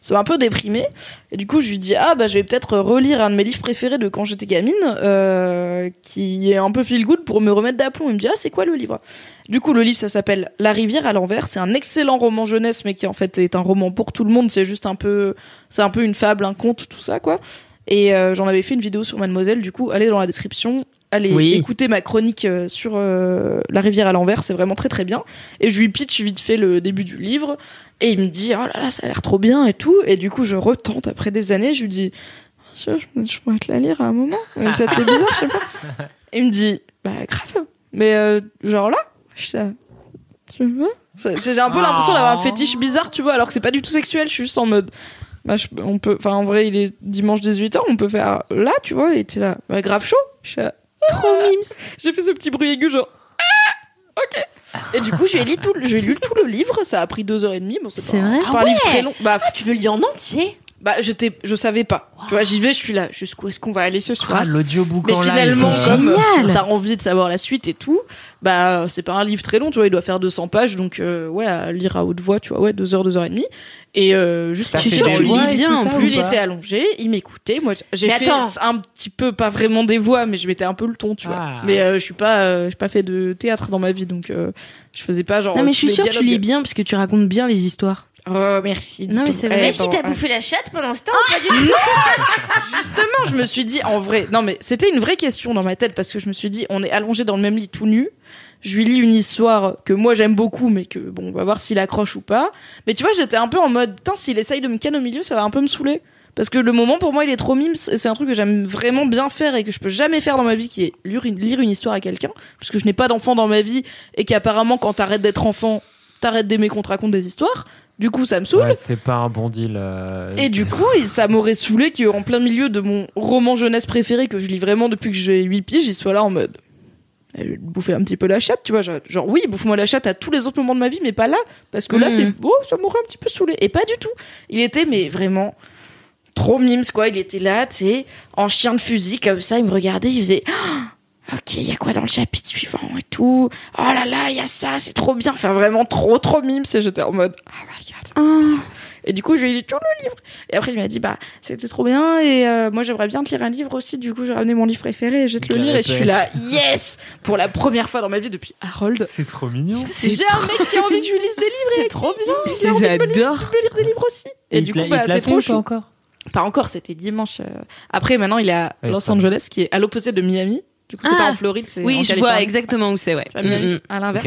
Ça m'a un peu déprimé. Et du coup, je lui dis ah bah je vais peut-être relire un de mes livres préférés de quand j'étais gamine, euh, qui est un peu feel good pour me remettre d'aplomb. Il me dit ah c'est quoi le livre? Du coup, le livre ça s'appelle La rivière à l'envers. C'est un excellent roman jeunesse, mais qui en fait est un roman pour tout le monde. C'est juste un peu, c'est un peu une fable, un conte, tout ça quoi. Et euh, j'en avais fait une vidéo sur Mademoiselle. Du coup, allez dans la description. Allez Oui. écouter ma chronique euh, sur euh, La rivière à l'envers. C'est vraiment très très bien. Et je lui pitch vite fait le début du livre. Et il me dit, oh là là, ça a l'air trop bien et tout. Et du coup, je retente après des années. Je lui dis, je, je, je pourrais te la lire à un moment. <laughs> Peut-être c'est bizarre, je sais pas. Et il me dit, bah grave. Mais euh, genre là, je suis là, tu veux J'ai un peu l'impression d'avoir un fétiche bizarre, tu vois, alors que c'est pas du tout sexuel. Je suis juste en mode, bah, je- on peut, enfin en vrai, il est dimanche 18h, on peut faire là, tu vois. Et t'es là, bah grave chaud. Je suis là, trop mimes. J'ai fait ce petit bruit aigu, genre. Ah, Ok. Et du coup, j'ai lu tout, j'ai lu tout le livre. Ça a pris deux heures et demie. Bon, c'est pas, vrai c'est pas un livre très long. Bah, Tu le lis en entier bah, j'étais, je savais pas. Tu vois, j'y vais, je suis là. Jusqu'où est-ce qu'on va aller ce soir? Ah, l'audiobook Mais en live, finalement, comme génial. t'as envie de savoir la suite et tout, bah c'est pas un livre très long, tu vois, il doit faire 200 pages, donc euh, ouais, à lire à haute voix, tu vois, ouais, deux heures, deux heures et demie. Et euh, juste Tu sûr, tu lis bien en plus. il était allongé, il m'écoutait. Moi, j'ai Mais fait attends. un petit peu, pas vraiment des voix, mais je mettais un peu le ton, tu vois. Ah. Mais euh, je suis pas, euh, j'ai pas fait de théâtre dans ma vie, donc euh, je faisais pas genre. Non, mais je suis sûre que tu lis bien parce que tu racontes bien les histoires. Oh merci. Non, mais c'est vrai. Eh, Mais qui bon, t'a ah. bouffé la chatte pendant ce temps ou pas du tout <laughs> Justement, je me suis dit, en vrai, non mais c'était une vraie question dans ma tête parce que je me suis dit, on est allongé dans le même lit tout nu. Je lui lis une histoire que moi j'aime beaucoup, mais que bon, on va voir s'il accroche ou pas. Mais tu vois, j'étais un peu en mode, putain, s'il essaye de me canner au milieu, ça va un peu me saouler. Parce que le moment pour moi il est trop mimes et c'est un truc que j'aime vraiment bien faire et que je peux jamais faire dans ma vie qui est lire une, lire une histoire à quelqu'un parce que je n'ai pas d'enfant dans ma vie et qu'apparemment quand t'arrêtes d'être enfant t'arrêtes d'aimer qu'on te raconte des histoires du coup ça me saoule Ouais, c'est pas un bon deal. euh, et du <laughs> coup, il- ça m'aurait saoulé qu'en plein milieu de mon roman jeunesse préféré que je lis vraiment depuis que j'ai 8 pieds, j'y sois là en mode. eh, je vais te bouffer un petit peu la chatte, tu vois. Genre, genre, oui, bouffe-moi la chatte à tous les autres moments de ma vie, mais pas là. Parce que là, Mhm. c'est. Oh, ça m'aurait un petit peu saoulé. Et pas du tout. Il était, mais vraiment. Trop mimes, quoi. Il était là, tu sais, en chien de fusil, comme ça. Il me regardait, il faisait. Ok, il y a quoi dans le chapitre suivant et tout? Oh là là, il y a ça, c'est trop bien. Enfin, vraiment trop, trop mimes. Et j'étais en mode. Oh my god. Et du coup, je lui ai lu tout le livre. Et après, il m'a dit, bah, c'était trop bien. Et euh, moi, j'aimerais bien te lire un livre aussi. Du coup, j'ai ramené mon livre préféré et je vais te le lire. Et je suis là, yes Pour la première fois dans ma vie depuis Harold. C'est trop mignon. J'ai un mec qui a envie que je lui lise des livres. C'est trop bien. C'est- J'adore. Je peux lire des livres aussi. Et, du il coup, bah, c'est trop chou. encore? Pas encore, c'était dimanche. euh. Après, maintenant, il est à Los. Angeles, qui est à l'opposé de Miami. Du coup, c'est Ah. pas en Floride, c'est en Oui, je vois exactement où c'est, ouais. Pas Miami, Mm, mm. à Au l'inverse.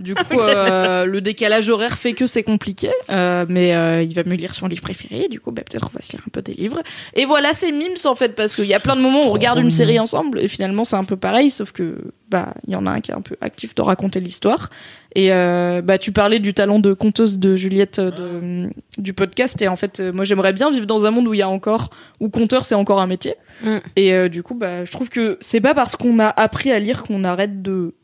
Du coup, euh, le décalage horaire fait que c'est compliqué, euh, mais euh, il va me lire son livre préféré. Du coup, bah, peut-être on va se lire un peu des livres. Et voilà, c'est mimes en fait, parce qu'il y a plein de moments où on regarde une série ensemble et finalement c'est un peu pareil, sauf que bah il y en a un qui est un peu actif de raconter l'histoire. Et euh, bah tu parlais du talent de conteuse de Juliette euh, de, du podcast et en fait euh, moi j'aimerais bien vivre dans un monde où il y a encore où conteur c'est encore un métier. Mm. Et euh, du coup bah je trouve que c'est pas parce qu'on a appris à lire qu'on arrête de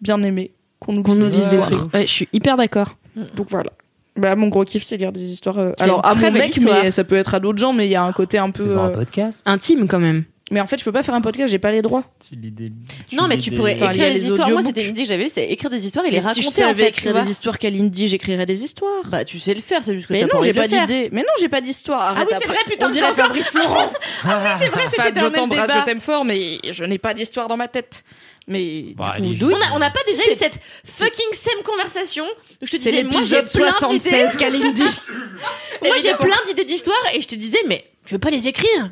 bien aimer qu'on nous, nous dise des histoires. trucs. Ouais, je suis hyper d'accord. Donc voilà. Bah, mon gros kiff, c'est lire des histoires. euh, Alors, à mon mec, histoire. mais ça peut être à d'autres gens, mais il y a un côté un peu. Faisons un podcast. Intime quand même. Mais en fait, je peux pas faire un podcast, j'ai pas les droits. Tu lis des- Non, mais lis tu pourrais écrire des histoires. Moi, c'était une idée que j'avais eue, c'est écrire des histoires et les si raconter je en savais fait. écrire tu des histoires qu'Alindy, j'écrirais des histoires. Bah, tu sais le faire, c'est juste que mais t'as non, j'ai pas d'idée. Mais non, j'ai pas d'histoire. Ah oui, c'est vrai, putain, On c'est Fabrice Florent. C'est vrai, c'était je un même t'embrasse, débat. je t'aime fort, mais je n'ai pas d'histoire dans ma tête. Mais Bah, coup. On n'a pas déjà eu cette fucking same conversation où je te C'est disais, moi j'ai l'épisode plein 76 d'idées. <laughs> Moi j'ai plein d'idées d'histoires et je te disais, mais tu veux pas les écrire?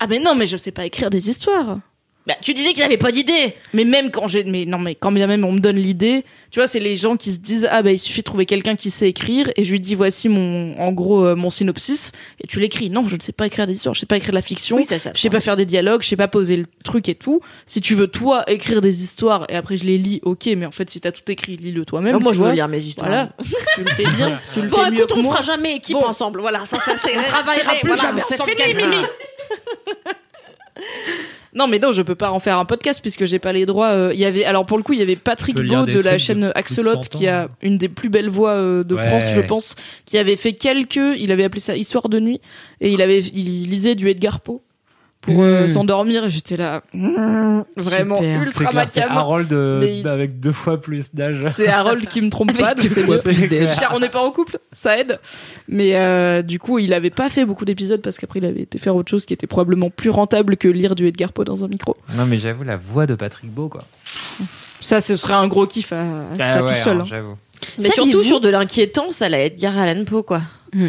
Ah, mais non, mais je sais pas écrire des histoires. Bah, tu disais qu'ils avaient pas d'idée. Mais même quand j'ai, mais non, mais quand bien même on me donne l'idée, tu vois, c'est les gens qui se disent ah bah il suffit de trouver quelqu'un qui sait écrire et je lui dis voici mon, en gros euh, mon synopsis et tu l'écris. Non, je ne sais pas écrire des histoires, je sais pas écrire de la fiction, Oui, ça, ça. je sais pas faire des dialogues, je sais pas poser le truc et tout. Si tu veux toi écrire des histoires et après je les lis, ok, mais en fait si t'as tout écrit, lis-le toi-même. Moi, je veux lire mes histoires. Voilà, <laughs> tu le fais bien, tu le Bon, fais mieux écoute, que on moi. fera jamais équipe Bon. ensemble. Voilà, ça, ça, c'est. On travaillera plus jamais C'est fini. Mimi. <laughs> Non, mais non, je peux pas en faire un podcast puisque j'ai pas les droits. euh, Il y avait, alors pour le coup, il y avait Patrick Beau de la chaîne plus de Axolot 100 qui a ans. une des plus belles voix euh, de Ouais. France, je pense, qui avait fait quelques. Il avait appelé ça Histoire de nuit et il avait, il lisait du Edgar Poe pour euh, Mm. s'endormir et j'étais là, mm, vraiment Super. Ultra clair, c'est. Harold euh, avec deux fois plus d'âge. C'est Harold qui me trompe pas, donc deux c'est fois mieux. plus d'âge. Car on n'est pas en couple, ça aide. Mais euh, du coup, il avait pas fait beaucoup d'épisodes parce qu'après il avait été faire autre chose qui était probablement plus rentable que lire du Edgar Poe dans un micro. Non, mais j'avoue, la voix de Patrick Beau, quoi. Ça, ce serait un gros kiff à, à Ah ça ouais, tout seul. hein, hein. J'avoue. Mais surtout sur de l'inquiétance à la Edgar Allan Poe, quoi. Mm.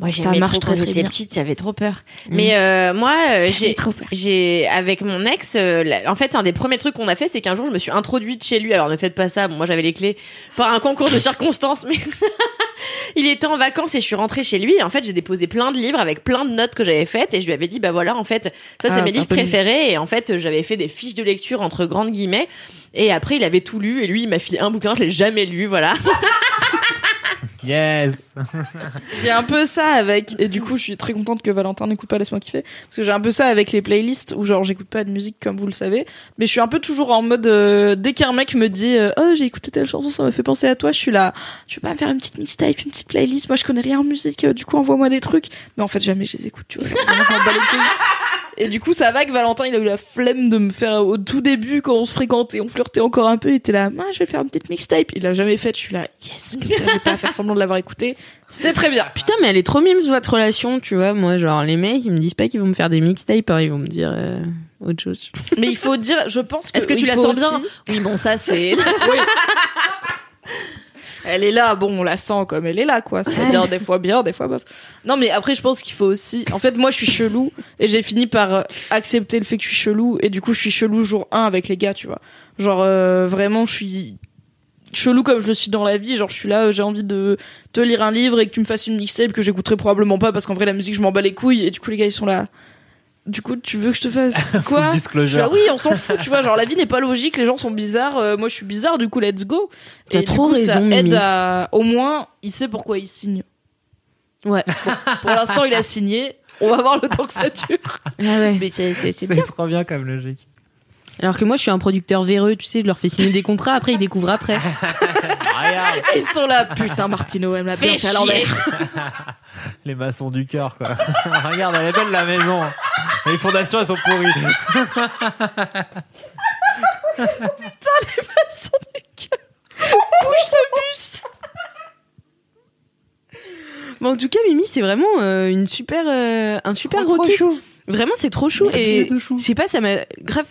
Moi, j'aimais marche trop quand j'étais petite, j'avais trop peur. Mais euh, moi, euh, j'ai, j'ai avec mon ex, euh, la- en fait, un des premiers trucs qu'on a fait, c'est qu'un jour, je me suis introduite chez lui. Alors, ne faites pas ça. Bon, moi, j'avais les clés par un concours de circonstances, mais <laughs> il était en vacances et je suis rentrée chez lui. Et en fait, j'ai déposé plein de livres avec plein de notes que j'avais faites et je lui avais dit, bah voilà, en fait, ça, c'est Ah, mes livres préférés. Et en fait, j'avais fait des fiches de lecture entre grandes guillemets. Et après, il avait tout lu et lui, il m'a filé un bouquin, je l'ai jamais lu, voilà. <laughs> Yes. <laughs> J'ai un peu ça avec, et du coup, je suis très contente que Valentin n'écoute pas Laisse-moi kiffer, parce que j'ai un peu ça avec les playlists où genre j'écoute pas de musique comme vous le savez, mais je suis un peu toujours en mode, euh, dès qu'un mec me dit, euh, oh, j'ai écouté telle chanson, ça m'a fait penser à toi, je suis là, tu veux pas me faire une petite mixtape, une petite playlist, moi je connais rien en musique, euh, du coup envoie-moi des trucs, mais en fait jamais je les écoute, tu vois. <laughs> Et du coup, ça va que Valentin, il a eu la flemme de me faire au tout début quand on se fréquentait, on flirtait encore un peu, il était là, ah, je vais faire une petite mixtape. Il l'a jamais fait, je suis là, yes, comme ça, j'ai pas à faire semblant de l'avoir écouté. C'est très bien. Putain, mais elle est trop mimes votre relation, tu vois. Moi, genre, les mecs, ils me disent pas qu'ils vont me faire des mixtapes, hein, ils vont me dire euh, autre chose. Mais il faut dire, je pense que. Est-ce que tu la sens bien Oui, bon, ça, c'est. <laughs> Oui. Elle est là, bon, on la sent comme elle est là, quoi. C'est-à-dire des fois bien, des fois bof. Non, mais après, je pense qu'il faut aussi. En fait, moi, je suis chelou et j'ai fini par euh, accepter le fait que je suis chelou et du coup, je suis chelou jour 1 avec les gars, tu vois. Genre, euh, vraiment, je suis chelou comme je suis dans la vie. Genre, je suis là, euh, j'ai envie de te lire un livre et que tu me fasses une mixtape que j'écouterai probablement pas parce qu'en vrai, la musique, je m'en bats les couilles et du coup, les gars, ils sont là. Du coup, tu veux que je te fasse <laughs> quoi? disclosure. oui, on s'en fout, tu vois. Genre, la vie n'est pas logique, les gens sont bizarres. euh, moi, je suis bizarre, du coup, let's go. T'as Et du trop coup, ça raison, aide Mimi. à. Au moins, il sait pourquoi il signe. Ouais. Pour l'instant, il a signé. On va voir le temps que ça dure. Ah ouais. Mais c'est c'est c'est C'est bien. trop bien comme logique. Alors que moi, je suis un producteur véreux, tu sais, je leur fais signer des contrats, après ils découvrent après. <laughs> Regarde, Ils sont là, putain, Martino, elle m'a bien fait à l'envers. <laughs> les maçons du cœur, quoi. Regarde, elle est belle la maison. Les fondations, elles sont pourries. <laughs> Bouge ce bus. Bon, en tout cas, Mimi, c'est vraiment euh, une super, euh, un super gros kiff. Vraiment, c'est trop chou. Et je sais pas, ça m'a grave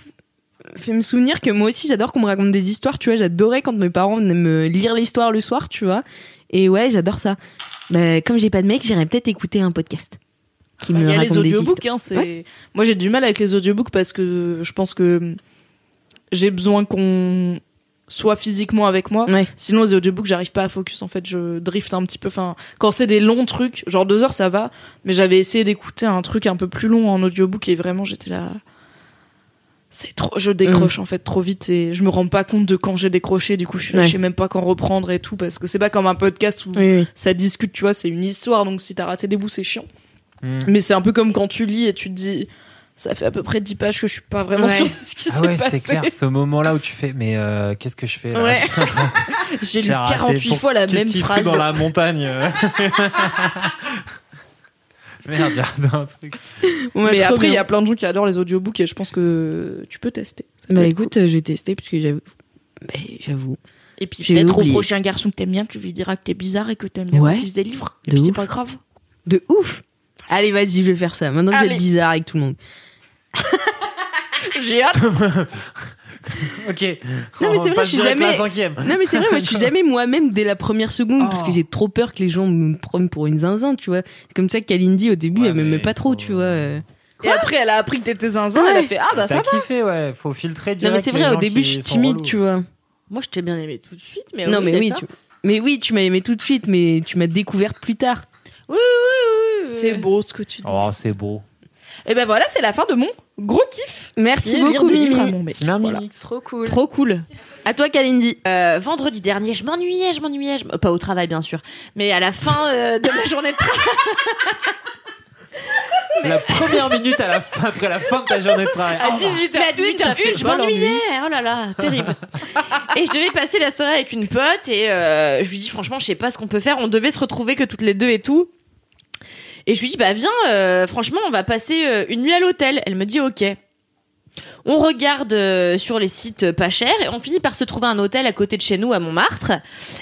fait me souvenir que moi aussi, j'adore qu'on me raconte des histoires. Tu vois, j'adorais quand mes parents venaient me lire l'histoire le soir, tu vois. Et ouais, j'adore ça. Bah, comme j'ai pas de mec, j'irais peut-être écouter un podcast. Qui Bah, me Il y a les audiobooks, hein, c'est. Moi, j'ai du mal avec les audiobooks parce que je pense que j'ai besoin qu'on soit physiquement avec moi. Ouais. Sinon, les audiobooks, j'arrive pas à focus. En fait, je drift un petit peu. Enfin, quand c'est des longs trucs, genre deux heures, ça va. Mais j'avais essayé d'écouter un truc un peu plus long en audiobook et vraiment, j'étais là. C'est trop, je décroche en fait trop vite et je me rends pas compte de quand j'ai décroché. Du coup, je suis là, Ouais. je sais même pas quand reprendre et tout parce que c'est pas comme un podcast où Oui, oui. ça discute, tu vois, c'est une histoire. Donc, si t'as raté des bouts, c'est chiant. Hmm. Mais c'est un peu comme quand tu lis et tu te dis, ça fait à peu près 10 pages que je suis pas vraiment Ouais. sûre de ce qui Ah s'est ouais, passé. c'est clair, ce moment-là où tu fais, mais euh, qu'est-ce que je fais là Ouais. <laughs> J'ai lu J'ai raté. 48 Pour- fois la qu'est-ce même qu'il fout phrase. dans la montagne. euh <laughs> Merde, j'ai un truc. Mais après, il y a plein de gens qui adorent les audiobooks et je pense que tu peux tester. Bah écoute, euh, j'ai testé parce que j'avoue. Bah, j'avoue. Et puis peut-être au prochain garçon que t'aimes bien, tu lui diras que t'es bizarre et que t'aimes bien Ouais. qu'on lise des livres. Et puis c'est pas grave. De ouf. Allez, vas-y, je vais faire ça. Maintenant que j'ai Allez. le bizarre avec tout le monde. J'ai hâte. <laughs> Non, Ok. mais On c'est vrai, je suis jamais-. Non mais c'est vrai, moi je suis <laughs> jamais moi-même dès la première seconde parce que Oh. j'ai trop peur que les gens me prennent pour une zinzin, tu vois. Comme ça, Kalindi au début, Ouais, elle m'aimait mais pas trop, tu vois. Et après, elle a appris que t'étais zinzin, Ouais. elle a fait Ah bah ça T'as va. kiffé, ouais. Faut filtrer Non, direct. mais c'est vrai, au début, je suis timide, tu vois. Moi, je t'ai bien aimé tout de suite, mais non, mais oui, tu... mais oui, tu m'as aimé tout de suite, mais tu m'as découverte plus tard. Oui, oui, oui, oui. C'est beau ce que tu dis. Oh, c'est beau. Et ben voilà, c'est la fin de mon gros kiff. Merci beaucoup, des livres à Mimi. mon mec. C'est bien, Voilà. Trop cool. Trop cool. À toi, Kalindi. Euh, vendredi dernier, je m'ennuyais, je m'ennuyais, je m- pas au travail bien sûr, mais à la fin euh, de ma journée de travail. <laughs> La première minute à la fin, après la fin de ta journée de travail. À Oh, 18h01, Mais à 18h01, je m'ennuyais. Oh là là, <laughs> terrible. et je devais passer la soirée avec une pote et euh, je lui dis franchement, je sais pas ce qu'on peut faire. On devait se retrouver que toutes les deux et tout. Et je lui dis bah viens, euh, franchement, on va passer euh, une nuit à l'hôtel. Elle me dit ok. On regarde euh, sur les sites euh, pas chers et on finit par se trouver un hôtel à côté de chez nous à Montmartre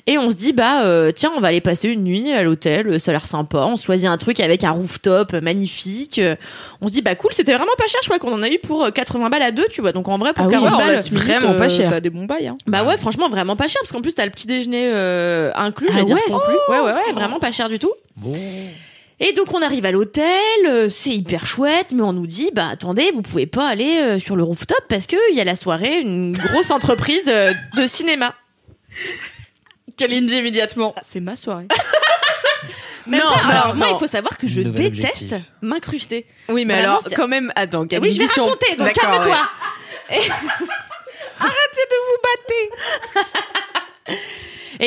et on se dit bah euh, tiens on va aller passer une nuit à l'hôtel euh, ça a l'air sympa on choisit un truc avec un rooftop magnifique on se dit bah cool c'était vraiment pas cher je crois qu'on en a eu pour euh, 80 balles à deux tu vois donc en vrai pour Ah oui, 40 ouais, on balles su vraiment pas cher. T'as des bons bails. Hein. bah ouais franchement vraiment pas cher parce qu'en plus t'as le petit déjeuner euh, inclus Ah j'allais dire ouais conclu ouais ouais ouais vraiment pas cher du tout Bon. Et donc on arrive à l'hôtel, euh, c'est hyper chouette, mais on nous dit bah attendez, vous pouvez pas aller euh, sur le rooftop parce que il y a la soirée, une grosse <laughs> entreprise euh, de cinéma. Kalindi immédiatement. C'est ma soirée. <laughs> Même Non, pas. alors non, moi non. il faut savoir que je Nouvel déteste objectif. m'incruster. Oui, mais Vraiment, alors, quand même, attends, Oui, Kalindi. je vais si on- raconter, donc calme-toi. ouais. Et <laughs>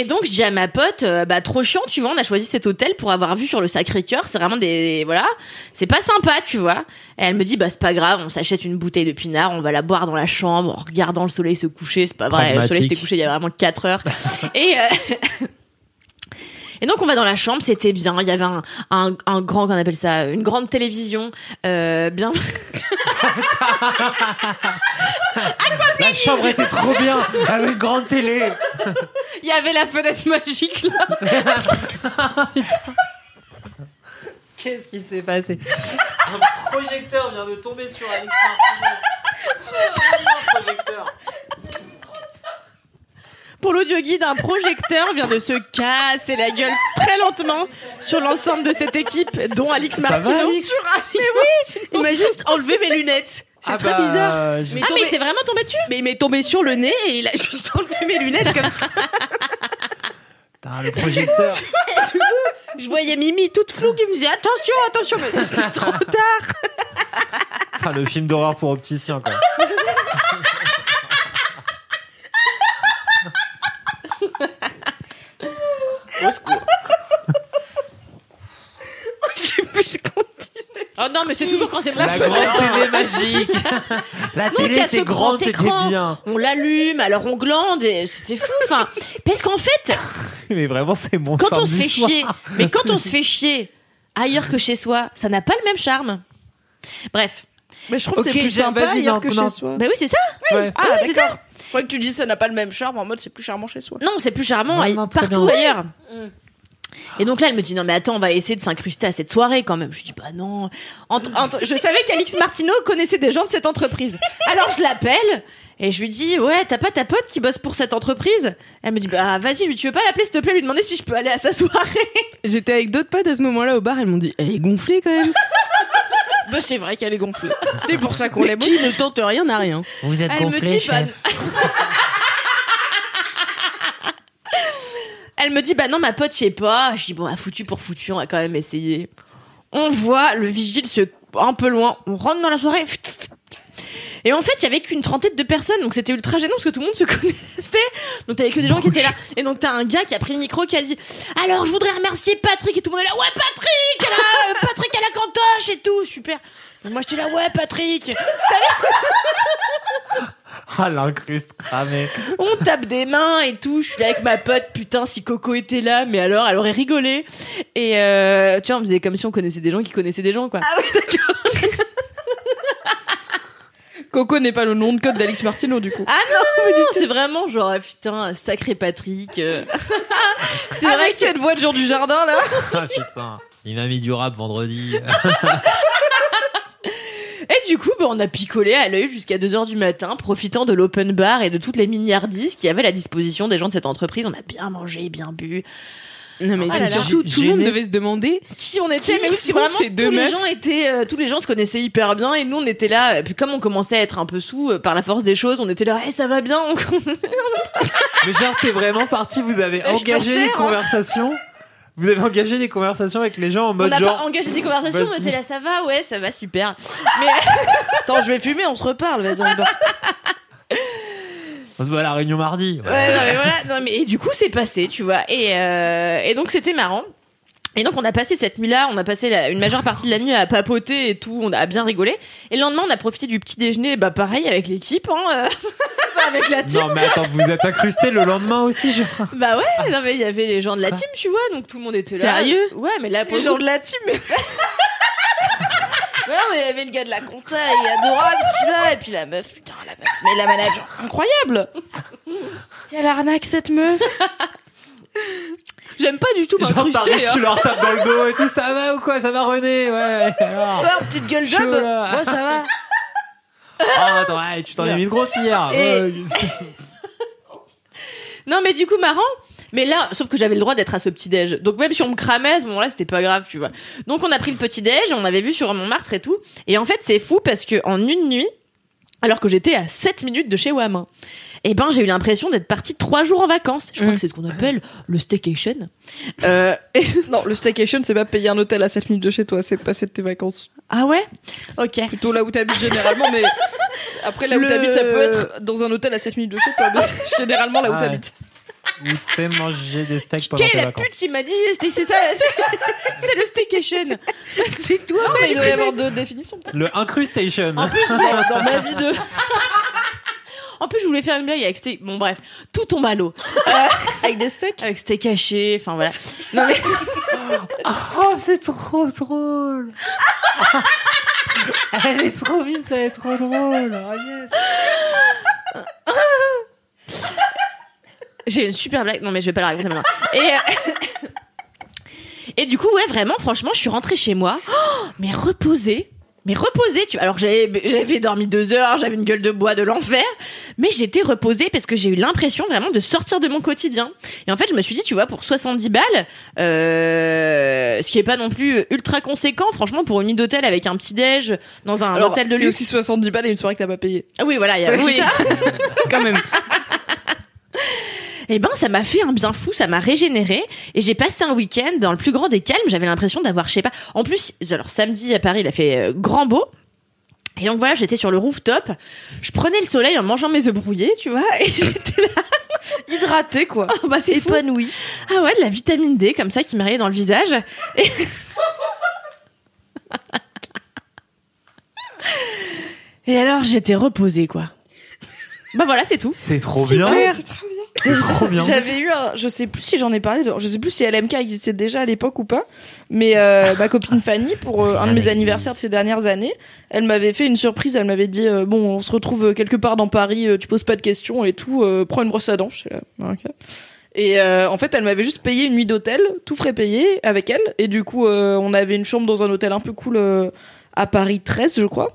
donc je dis à ma pote, euh, bah trop chiant, tu vois, on a choisi cet hôtel pour avoir vu sur le Sacré-Cœur, c'est vraiment des voilà, c'est pas sympa, tu vois. Et elle me dit bah c'est pas grave, on s'achète une bouteille de pinard, on va la boire dans la chambre en regardant le soleil se coucher, c'est pas vrai, le soleil s'était couché il y a vraiment 4 heures. <laughs> Et euh, <laughs> Et donc on va dans la chambre, c'était bien. Il y avait un, un, un grand, qu'on appelle ça, une grande télévision, euh, bien. <laughs> La chambre était trop bien, avec une grande télé. Il y avait la fenêtre magique là. <laughs> Qu'est-ce qui s'est passé Un projecteur vient de tomber sur Alex Martineau. <laughs> Un projecteur. Pour l'audio guide, un projecteur vient de se casser la gueule très lentement sur l'ensemble de cette équipe, dont Alix Ça va, Martineau. Alix Sur Alix Il m'a juste enlevé mes lunettes. C'est Ah très bah, bizarre. Mais Ah tombé- mais t'es vraiment tombé dessus? Mais il m'est tombé sur le nez et il a juste enlevé mes lunettes comme ça. Putain, le projecteur. <laughs> Je voyais Mimi toute floue qui me disait attention, attention, mais c'était trop tard. Putain, le film d'horreur pour opticien, quoi. <laughs> <laughs> J'ai plus continuer. Oh non mais c'est toujours quand c'est moi La qui fais grande télé magique. <laughs> La Donc, télé il y a ce était grand grande, c'était écran. bien. On l'allume, alors on glande, et c'était fou. Enfin, parce qu'en fait, <laughs> Mais vraiment, c'est mon quand on se samedi fait soir. chier, mais quand on se fait chier ailleurs que chez soi, ça n'a pas le même charme. Bref. Mais je trouve que Ok, c'est plus j'ai- sympa vas-y, ailleurs non, que non. chez soi. Bah oui, c'est ça. Ouais. Ah, oui, c'est d'accord. Je crois que tu dis ça n'a pas le même charme en mode c'est plus charmant chez soi. Non, c'est plus charmant très partout bien. ailleurs. Et donc là, elle me dit non mais attends, on va essayer de s'incruster à cette soirée quand même. Je dis bah non. Entre- entre- je savais qu'Alix <laughs> Martineau connaissait des gens de cette entreprise. Alors je l'appelle et je lui dis ouais t'as pas ta pote qui bosse pour cette entreprise? Elle me dit bah vas-y, lui tu veux pas l'appeler s'il te plaît, lui demander si je peux aller à sa soirée? J'étais avec d'autres potes à ce moment-là au bar, elles m'ont dit elle est gonflée quand même. <laughs> Bah c'est vrai qu'elle est gonflée. C'est pour ça qu'on Mais l'aime qui ne tente rien n'a rien. Vous êtes Elle me gonflé, dit bah, chef. <laughs> Elle me dit bah non ma pote y est pas. Je dis bon ah, foutu pour foutu, on va quand même essayer. On voit le vigile se un peu loin. On rentre dans la soirée. Et en fait, il y avait qu'une trentaine de personnes, donc c'était ultra gênant parce que tout le monde se <laughs> connaissait. Donc t'avais que des gens qui étaient là. Et donc t'as un gars qui a pris le micro qui a dit Alors je voudrais remercier Patrick et tout le monde est là. Ouais Patrick, euh, Patrick à la cantoche et tout, super. Donc moi j'étais là ouais Patrick. <laughs> Ah, l'incruste cramé. On tape des mains et tout. Je suis là avec ma pote. Putain, si Coco était là, mais alors, elle aurait rigolé. Et euh, tu vois, on faisait comme si on connaissait des gens qui connaissaient des gens, quoi. Ah oui, d'accord. Coco n'est pas le nom de code d'Alix Martineau du coup. Ah non, c'est vraiment genre, ah, putain, sacré Patrick. euh. <laughs> c'est vrai Avec que cette voix de Jean du Jardin là. <laughs> Ah, putain. Il m'a mis du rap vendredi. <laughs> Et du coup, bah, on a picolé à l'œil jusqu'à 2h du matin, profitant de l'open bar et de toutes les milliardises qu'il y avait à la disposition des gens de cette entreprise. On a bien mangé, bien bu. Non mais Ah c'est surtout tout le monde devait se demander qui on était Qui mais oui, vraiment ces deux tous les gens étaient euh, tous les gens se connaissaient hyper bien et nous on était là et puis comme on commençait à être un peu sous euh, par la force des choses on était là Eh, ça va bien on- <laughs> Mais genre, t'es vraiment parti, vous avez engagé des resserre, hein. conversations? Vous avez engagé des conversations avec les gens en on mode n'a genre. pas engagé des conversations on était là ça va ouais ça va super mais <laughs> Attends, je vais fumer, on se reparle. Vas-y, <laughs> on se voit à la réunion mardi. Ouais, non, mais voilà. Non, mais et du coup, c'est passé, tu vois. Et, euh, et donc, c'était marrant. Et donc, on a passé cette nuit-là, on a passé la- une majeure partie de la nuit à papoter et tout, on a bien rigolé. Et le lendemain, on a profité du petit déjeuner, bah pareil, avec l'équipe, hein. <laughs> euh, avec la team. Non, mais attends, vous êtes incrusté le lendemain aussi, je crois. Bah ouais, non, mais il y avait les gens de la team, tu vois, donc tout le monde était là. Sérieux? Ouais, mais là, pour Les le gens de la team. <laughs> mais- Ouais, mais il y avait le gars de la compta, il est adorable celui-là, et puis la meuf, putain, la meuf, mais la manager, incroyable Quelle arnaque cette meuf J'aime pas du tout Genre, m'incruster. t'arrives, hein. tu leur tapes dans le dos et tout, ça va ou quoi Ça va René? Ouais. alors. Ouais, petite gueule Chaud, job là. Moi, ça va Ah, attends, ouais, tu t'en es mis de grosse hier. Et- Ouais. <laughs> Non, mais du coup, marrant. Mais là, sauf que j'avais le droit d'être à ce petit déj. Donc même si on me cramait à ce moment-là, c'était pas grave, tu vois. Donc on a pris le petit déj, on avait vu sur Montmartre et tout. Et en fait, c'est fou parce que en une nuit, alors que j'étais à 7 minutes de chez Wam, eh ben j'ai eu l'impression d'être partie trois jours en vacances. Je crois Mm. que c'est ce qu'on appelle le staycation. Euh, et- Non, le staycation, c'est pas payer un hôtel à 7 minutes de chez toi, c'est passer de tes vacances. Ah ouais? Ok. Plutôt là où t'habites généralement, mais <laughs> après là où Le- t'habites, ça peut être dans un hôtel à 7 minutes de chez toi, mais généralement là où Ah ouais. t'habites. Ou c'est manger des steaks pendant Quelle tes est la vacances. pute qui m'a dit c'est c'est ça c'est- <laughs> c'est le staycation <laughs> c'est toi Mais il doit y avoir deux définitions. peut-être. Le incrustation. En plus, dans, dans ma vie de. <laughs> en plus je voulais faire une blague avec stay bon bref tout tombe à l'eau Avec des steaks avec stay caché enfin voilà non mais Oh, c'est trop drôle. Elle est trop vive, ça va être trop drôle. Oh, yes. J'ai une super blague. Non, mais je vais pas la raconter maintenant. Et, euh, <laughs> et du coup, ouais, vraiment, franchement, je suis rentrée chez moi, oh, mais reposée. Mais reposée, tu Alors j'avais j'avais dormi deux heures, j'avais une gueule de bois de l'enfer, mais j'étais reposée parce que j'ai eu l'impression vraiment de sortir de mon quotidien. Et en fait, je me suis dit, tu vois, pour 70 balles, euh, ce qui est pas non plus ultra conséquent, franchement, pour une nuit d'hôtel avec un petit déj dans un Alors, hôtel de c'est luxe. aussi 70 balles et une soirée que t'as pas payée. Ah oui, voilà, il y a C'est oui. ça. <laughs> quand même. Eh ben, ça m'a fait un bien fou, ça m'a régénéré, et j'ai passé un week-end dans le plus grand des calmes. J'avais l'impression d'avoir, je sais pas. En plus, alors samedi à Paris, il a fait euh, grand beau. Et donc voilà, j'étais sur le rooftop, je prenais le soleil en mangeant mes œufs brouillés, tu vois, et <laughs> j'étais là, Hydraté, quoi. oh, bah c'est fou. Épanoui. Ah ouais, de la vitamine D comme ça qui m'arrivait dans le visage. Et... <laughs> Et alors j'étais reposée quoi. Bah voilà, c'est tout. C'est trop Super. bien. C'est <laughs> trop bien. J'avais eu un, je sais plus si j'en ai parlé, de- je sais plus si LMK existait déjà à l'époque ou pas, mais euh, ma copine Fanny, pour euh, un de mes anniversaires de ces dernières années, elle m'avait fait une surprise, elle m'avait dit, euh, bon, on se retrouve quelque part dans Paris, tu poses pas de questions et tout, prends une brosse à dents. Je suis là, ok. Et euh, en fait, elle m'avait juste payé une nuit d'hôtel, tout frais payé avec elle, et du coup, euh, on avait une chambre dans un hôtel un peu cool euh, à Paris 13, je crois.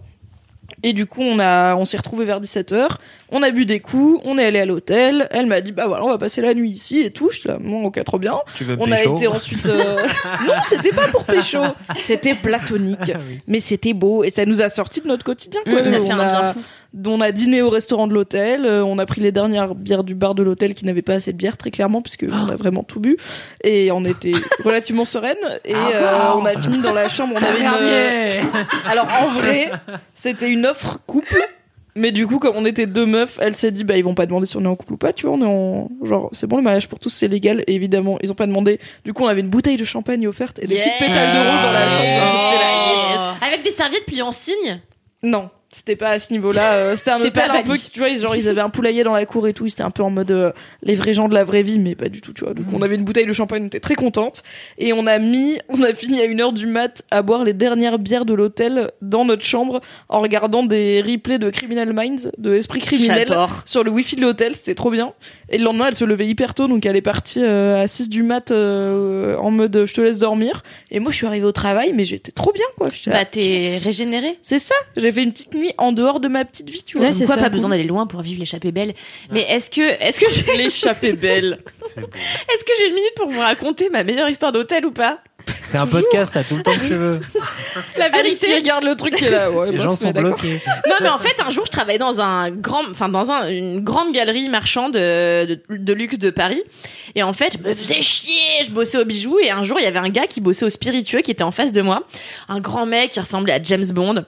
Et du coup, on a, on s'est retrouvés vers 17h. On a bu des coups, on est allé à l'hôtel. Elle m'a dit, bah voilà, on va passer la nuit ici et tout. Je suis là, bon, ok, trop bien. Tu veux On a été ensuite. euh, <laughs> <laughs> non, c'était pas pour pécho. C'était platonique. Ah oui. Mais c'était beau et ça nous a sorti de notre quotidien. Quoi. Mmh, ça fait on, un a, bien fou. on a dîné au restaurant de l'hôtel. euh, on a pris les dernières bières du bar de l'hôtel qui n'avaient pas assez de bière, très clairement, puisque on a vraiment tout bu. Et on était <laughs> relativement sereine. Et euh, on a fini dans la chambre. On avait une. Dernier. Alors en vrai, c'était une offre couple. Mais du coup, comme on était deux meufs, elle s'est dit, bah, ils vont pas demander si on est en couple ou pas, tu vois, on est en, genre, c'est bon, le mariage pour tous, c'est légal, et évidemment, ils ont pas demandé. Du coup, on avait une bouteille de champagne offerte et des Yeah. petites pétales de rose dans la chambre. J'étais là, yes. Avec des serviettes pliées en signe. Non, c'était pas à ce niveau-là. euh, c'était un C'était hôtel un peu, tu vois, genre ils avaient un poulailler dans la cour et tout. Ils étaient un peu en mode euh, les vrais gens de la vraie vie, mais pas du tout, tu vois. Donc on avait une bouteille de champagne, on était très contente et on a mis, on a fini à une heure du mat à boire les dernières bières de l'hôtel dans notre chambre en regardant des replays de Criminal Minds, de Esprit criminel sur le wifi de l'hôtel. C'était trop bien. Et le lendemain, elle se levait hyper tôt, donc elle est partie euh, à 6 du mat euh, en mode je te laisse dormir. Et moi, je suis arrivée au travail, mais j'étais trop bien, quoi. Bah t'es régénéré. c'est ça. J'ai fait une petite nuit en dehors de ma petite vie, tu vois. Ouais, c'est Quoi, ça. pas besoin d'aller loin pour vivre l'échappée belle. Mais est-ce que, est-ce que j'ai l'échappée belle. <laughs> est-ce que j'ai une minute pour vous raconter ma meilleure histoire d'hôtel ou pas? C'est un podcast, t'as tout le temps que tu veux. La Alexis vérité. regarde le truc qui est là. Ouais, Les bof, gens mais sont d'accord. bloqués. Non, mais en fait, un jour, je travaillais dans un grand, enfin, dans un, une grande galerie marchande de, de, de luxe de Paris. Et en fait, je me faisais chier, je bossais au bijou. Et un jour, il y avait un gars qui bossait au spiritueux qui était en face de moi. Un grand mec qui ressemblait à James Bond.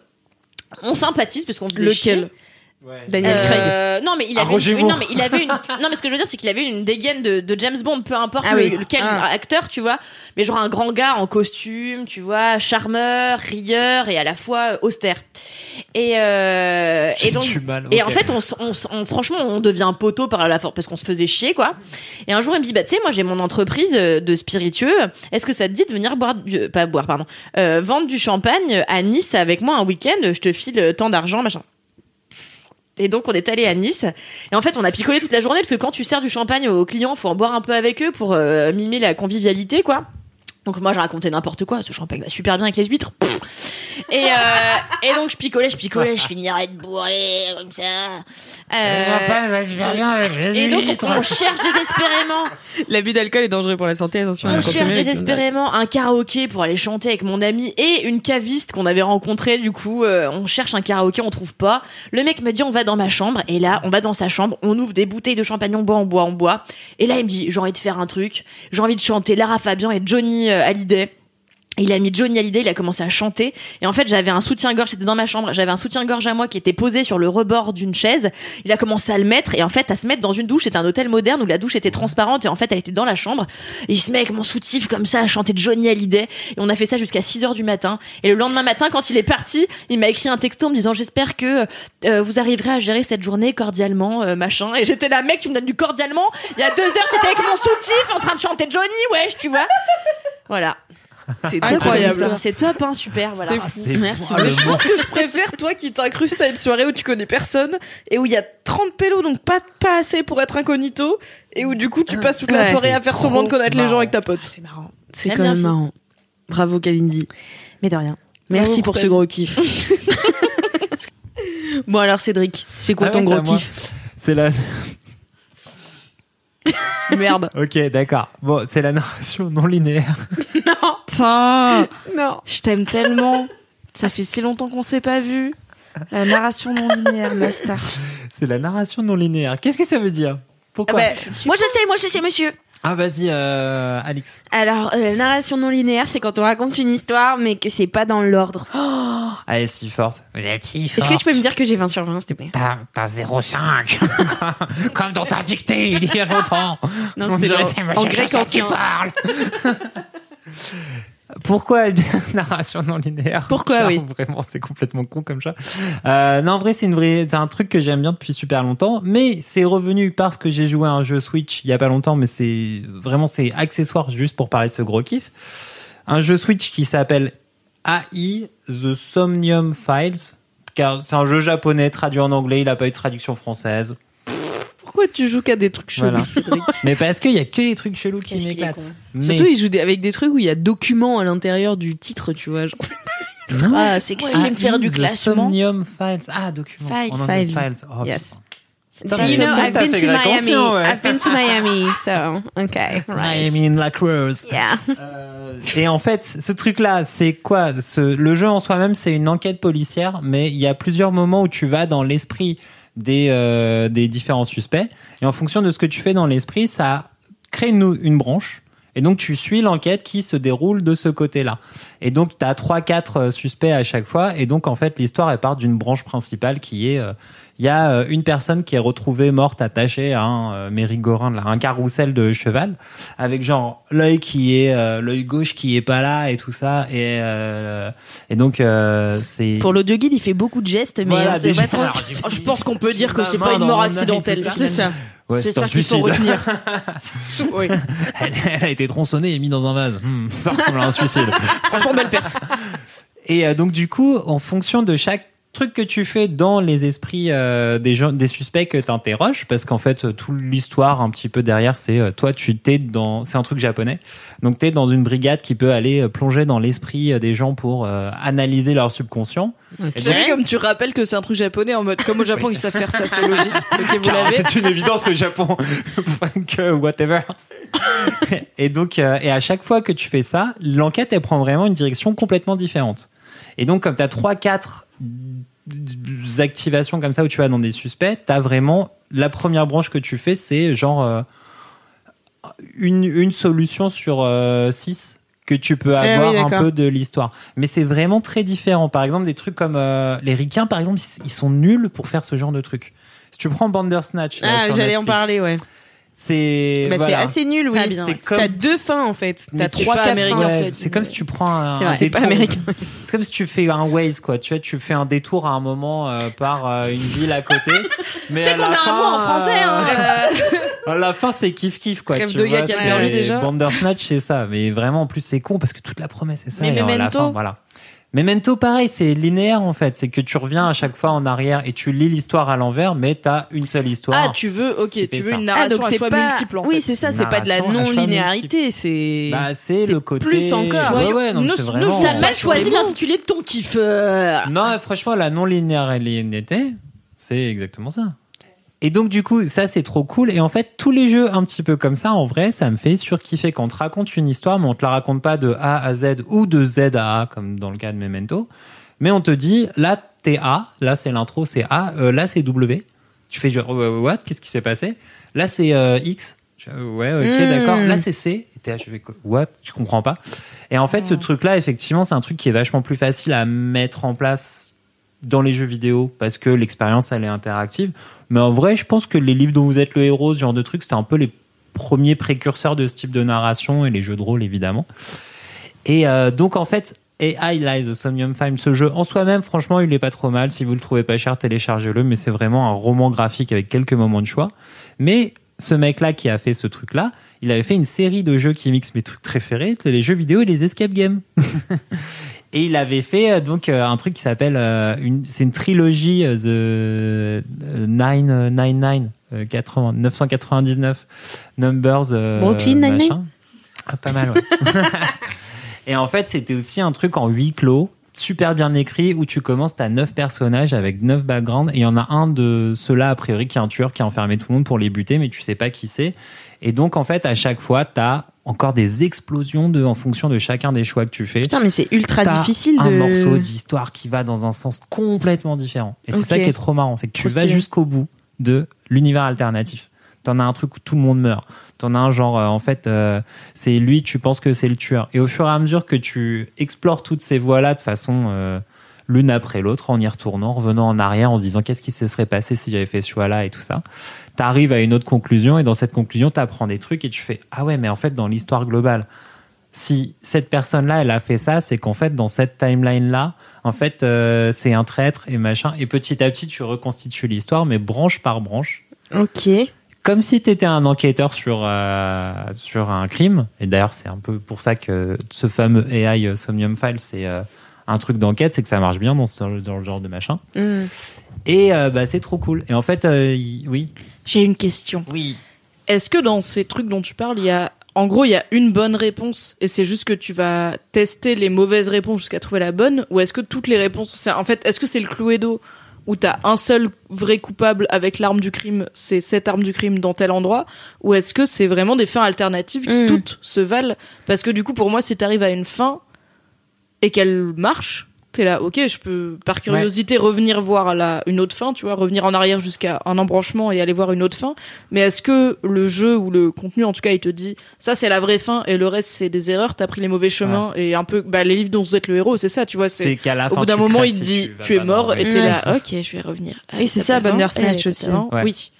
On sympathise parce qu'on faisait Lequel? Daniel Craig. Euh, non mais il avait Roger une, non mais il avait une <laughs> non mais ce que je veux dire c'est qu'il avait une dégaine de, de James Bond peu importe Ah oui. lequel Ah. acteur tu vois. Mais genre un grand gars en costume tu vois charmeur rieur et à la fois austère. Et euh, et donc mal, et en fait on, on, on- franchement on devient poteau par la force parce qu'on se faisait chier quoi. Et un jour il me dit bah tu sais moi j'ai mon entreprise euh, de spiritueux. Est-ce que ça te dit de venir boire du, pas boire pardon euh, vendre du champagne à Nice avec moi un week-end? Je te file tant d'argent machin et donc on est allé à Nice. Et en fait on a picolé toute la journée parce que quand tu sers du champagne aux clients faut en boire un peu avec eux pour euh, mimer la convivialité quoi donc moi j'ai raconté n'importe quoi ce champagne va super bien avec les huîtres Pff. et euh, et donc je picolais je picolais je finirais de bourrer comme ça Euh, et donc on cherche désespérément L'abus d'alcool est dangereux pour la santé, attention. à on cherche avec désespérément un karaoké pour aller chanter avec mon ami et une caviste qu'on avait rencontrée. Du coup, euh, on cherche un karaoké, on trouve pas. Le mec me dit on va dans ma chambre et là, on va dans sa chambre, on ouvre des bouteilles de champagne, on boit, on boit, on boit. Et là, il me dit j'ai envie de faire un truc, j'ai envie de chanter Lara Fabian et Johnny euh, Hallyday. Il a mis Johnny Hallyday, il a commencé à chanter. Et en fait, j'avais un soutien-gorge, c'était dans ma chambre, j'avais un soutien-gorge à moi qui était posé sur le rebord d'une chaise. Il a commencé à le mettre, et en fait, à se mettre dans une douche. C'était un hôtel moderne où la douche était transparente, et en fait, elle était dans la chambre. Et il se met avec mon soutif comme ça à chanter Johnny Hallyday. Et on a fait ça jusqu'à 6 heures du matin. Et le lendemain matin, quand il est parti, il m'a écrit un texto en me disant, j'espère que euh, vous arriverez à gérer cette journée cordialement, euh, machin. Et j'étais là, mec, tu me donnes du cordialement. Il y a deux heures, t'étais avec mon soutif en train de chanter Johnny, wesh, tu vois. Voilà. C'est Incroyable. C'est top, hein, super, voilà. C'est fou. Merci. fou. Mais je pense que je préfère toi qui t'incrustes à une soirée où tu connais personne et où il y a 30 pélos donc pas pas assez pour être incognito et où du coup tu passes toute la soirée à faire semblant de connaître les gens avec ta pote. C'est marrant. C'est quand même marrant. Bravo Kalindi. Mais de rien. Merci Bravo pour ce gros kiff. <laughs> bon alors Cédric, c'est quoi Ah ton ouais, gros kiff? C'est la. <laughs> Merde. Ok, d'accord. Bon, c'est la narration non linéaire. <laughs> Putain, Non. je t'aime tellement. Ça fait si longtemps qu'on s'est pas vu. La narration non linéaire, master. C'est la narration non linéaire. Qu'est-ce que ça veut dire? Pourquoi? Bah, Moi, je sais, moi, je sais, monsieur. Ah, vas-y, euh, Alix. Alors, euh, la narration non linéaire, c'est quand on raconte une histoire, mais que c'est pas dans l'ordre. <gasps> Allez, si forte. Vous êtes si Est-ce que tu peux me dire que j'ai 20 sur 20, s'il te plaît? T'as, t'as 0,5. <laughs> Comme dans ta dictée il y a longtemps. Non, On c'était en grec Chasseur qui ancien. parle. <laughs> Pourquoi <laughs> narration non linéaire Pourquoi, oui. Vraiment, c'est complètement con comme ça. Euh, non, en vrai, c'est une vraie, c'est un truc que j'aime bien depuis super longtemps, mais c'est revenu parce que j'ai joué à un jeu Switch il y a pas longtemps, mais c'est vraiment c'est accessoire juste pour parler de ce gros kiff. Un jeu Switch qui s'appelle AI The Somnium Files. Car c'est un jeu japonais traduit en anglais, il a pas eu de traduction française. Pourquoi tu joues qu'à des trucs chelous, Voilà. Cédric <laughs> Mais parce qu'il y a que des trucs chelous qui m'éclatent. Mais Surtout, il joue des- avec des trucs où il y a documents à l'intérieur du titre, tu vois. Genre, Non. Ah, c'est que Moi, j'aime faire du classement. Somnium Files. Ah, document. Files. En anglais, Files. Files. Oh, Yes. putain. you know, I've been to Miami. ouais. I've been to Miami, so okay, right. Miami in La Cruz. Yeah. Euh, et en fait, ce truc-là, c'est quoi? Ce, Le jeu en soi-même, c'est une enquête policière, mais il y a plusieurs moments où tu vas dans l'esprit des, euh, des différents suspects, et en fonction de ce que tu fais dans l'esprit, ça crée une, une branche. Et donc tu suis l'enquête qui se déroule de ce côté-là. Et donc tu as trois quatre suspects à chaque fois et donc en fait l'histoire elle part d'une branche principale qui est euh, il y a euh, une personne qui est retrouvée morte attachée à un euh, merry-go-round là, un carrousel de cheval avec genre l'œil qui est euh, l'œil gauche qui est pas là et tout ça et euh, et donc euh, c'est Pour l'audio guide, il fait beaucoup de gestes, mais Voilà, c'est déjà, pas trop- alors, du coup, Je pense qu'on peut dire que c'est pas une mort accidentelle. c'est ça. Ouais, c'est ça qu'il faut retenir. <laughs> oui. elle, elle a été tronçonnée et mise dans un vase. Hmm, ça ressemble à un suicide. Franchement, belle perf. Et euh, donc du coup, en fonction de chaque truc que tu fais dans les esprits euh, des gens, des suspects que t'interroges, parce qu'en fait, euh, toute l'histoire un petit peu derrière, c'est euh, toi, tu t'es dans, c'est un truc japonais, donc t'es dans une brigade qui peut aller euh, plonger dans l'esprit des gens pour euh, analyser leur subconscient. Vu comme tu rappelles que c'est un truc japonais en mode comme au Japon ils savent faire ça, c'est logique. <laughs> Vous. C'est une évidence au Japon. <laughs> que whatever. et donc, euh, et à chaque fois que tu fais ça, l'enquête, elle prend vraiment une direction complètement différente. Et donc, comme tu as 3-4 activations comme ça où tu vas dans des suspects, tu as vraiment la première branche que tu fais, c'est genre euh, une, une solution sur 6 que tu peux oui, avoir un peu de l'histoire. Mais c'est vraiment très différent. Par exemple, des trucs comme euh, les ricains, par exemple, ils, ils sont nuls pour faire ce genre de trucs. Si tu prends Bandersnatch, là, Ah, j'allais en parler, ouais. C'est Bah, voilà. C'est assez nul, oui. C'est comme... T'as deux fins, en fait. T'as c'est trois, pas quatre américain, fins. cela Ouais, c'est comme si tu prends un, C'est un pas américain. C'est comme si tu fais un Waze, quoi. Tu vois, tu fais un détour à un moment euh, par euh, une ville à côté. <laughs> Mais C'est qu'on la a un fin, mot en français, hein. euh, <laughs> à la fin, c'est kiff kiff, quoi. Crève tu de vois, qui a déjà. Bandersnatch, c'est ça. Mais vraiment, en plus, c'est con parce que toute la promesse, c'est ça. Mais et à la fin, voilà. Memento, pareil, c'est linéaire en fait. C'est que tu reviens à chaque fois en arrière et tu lis l'histoire à l'envers, mais t'as une seule histoire. Ah, tu veux, ok, tu veux ça. une Ah, narration donc à c'est choix pas... multiple en oui, c'est ça, c'est pas de la non-linéarité, c'est... Bah, c'est le côté. plus encore. Ouais, ouais, non, mais Nous- c'est nous, vraiment. T'as mal choisi l'intitulé de ton kiff. euh. Non, franchement, la non-linéarité, c'est exactement ça. Et donc, du coup, ça, c'est trop cool. Et en fait, tous les jeux un petit peu comme ça, en vrai, ça me fait surkiffer quand on te raconte une histoire, mais on te la raconte pas de A à Z ou de Z à A, comme dans le cas de Memento. Mais on te dit, là, t'es A, là, c'est l'intro, c'est A, euh, là, c'est W. Tu fais genre, euh, what? Qu'est-ce qui s'est passé? Là, c'est euh, X. Ouais, ok, Mm. d'accord. Là, c'est C. Et je quoi? What? Je comprends pas. Et en fait, ce truc-là, effectivement, c'est un truc qui est vachement plus facile à mettre en place dans les jeux vidéo parce que l'expérience, elle est interactive. Mais en vrai, je pense que les livres dont vous êtes le héros, ce genre de trucs, c'était un peu les premiers précurseurs de ce type de narration et les jeux de rôle, évidemment. Et euh, donc, en fait, AI Lies the Somnium Time, ce jeu en soi-même, franchement, il est pas trop mal. Si vous le trouvez pas cher, téléchargez-le. Mais c'est vraiment un roman graphique avec quelques moments de choix. Mais ce mec-là qui a fait ce truc-là, il avait fait une série de jeux qui mixent mes trucs préférés, les jeux vidéo et les escape games. <laughs> et il avait fait euh, donc euh, un truc qui s'appelle euh, une c'est une trilogie euh, The euh, 999 euh, 80 999 Numbers euh, Brooklyn machin. Ah, pas mal ouais. <laughs> et en fait, c'était aussi un truc en huis clos super bien écrit où tu commences, t'as neuf personnages avec neuf backgrounds et il y en a un de ceux-là a priori qui est un tueur qui a enfermé tout le monde pour les buter mais tu sais pas qui c'est. Et donc en fait à chaque fois t'as encore des explosions de en fonction de chacun des choix que tu fais. Putain, mais c'est ultra difficile un de... morceau d'histoire qui va dans un sens complètement différent. Et c'est ça qui est trop marrant, c'est que tu Trop vas jusqu'au bout de l'univers alternatif. T'en as un truc où tout le monde meurt. T'en as un genre, euh, en fait, euh, c'est lui, tu penses que c'est le tueur. Et au fur et à mesure que tu explores toutes ces voies-là de façon euh, l'une après l'autre, en y retournant, en revenant en arrière, en se disant qu'est-ce qui se serait passé si j'avais fait ce choix-là et tout ça, t'arrives à une autre conclusion et dans cette conclusion, t'apprends des trucs et tu fais ah ouais, mais en fait, dans l'histoire globale, si cette personne-là, elle a fait ça, c'est qu'en fait, dans cette timeline-là, en fait, euh, c'est un traître et machin. Et petit à petit, tu reconstitues l'histoire, mais branche par branche Ok. comme si tu étais un enquêteur sur, euh, sur un crime. Et d'ailleurs, c'est un peu pour ça que ce fameux AI euh, Somnium File, c'est euh, un truc d'enquête, c'est que ça marche bien dans ce dans le genre de machin. Hmm. Et euh, bah, c'est trop cool. Et en fait, euh, oui. J'ai une question. Oui. Est-ce que dans ces trucs dont tu parles, il y a, en gros, il y a une bonne réponse et c'est juste que tu vas tester les mauvaises réponses jusqu'à trouver la bonne, ou est-ce que toutes les réponses, c'est- en fait, est-ce que c'est le Cluedo où t'as un seul vrai coupable avec l'arme du crime, c'est cette arme du crime dans tel endroit, ou est-ce que c'est vraiment des fins alternatives qui Mm. toutes se valent? Parce que du coup, pour moi, si t'arrives à une fin et qu'elle marche, t'es là, ok, je peux par curiosité revenir voir la, une autre fin, tu vois, revenir en arrière jusqu'à un embranchement et aller voir une autre fin. Mais est-ce que le jeu ou le contenu, en tout cas, il te dit ça c'est la vraie fin et le reste c'est des erreurs, t'as pris les mauvais chemins et un peu, bah les livres dont vous êtes le héros, c'est ça, tu vois, C'est c'est qu'à la au fin. bout d'un moment il te dit tu es mort et t'es là, ok, je vais revenir. Oui, c'est ça, Bandersnatch aussi. Ouais. Oui.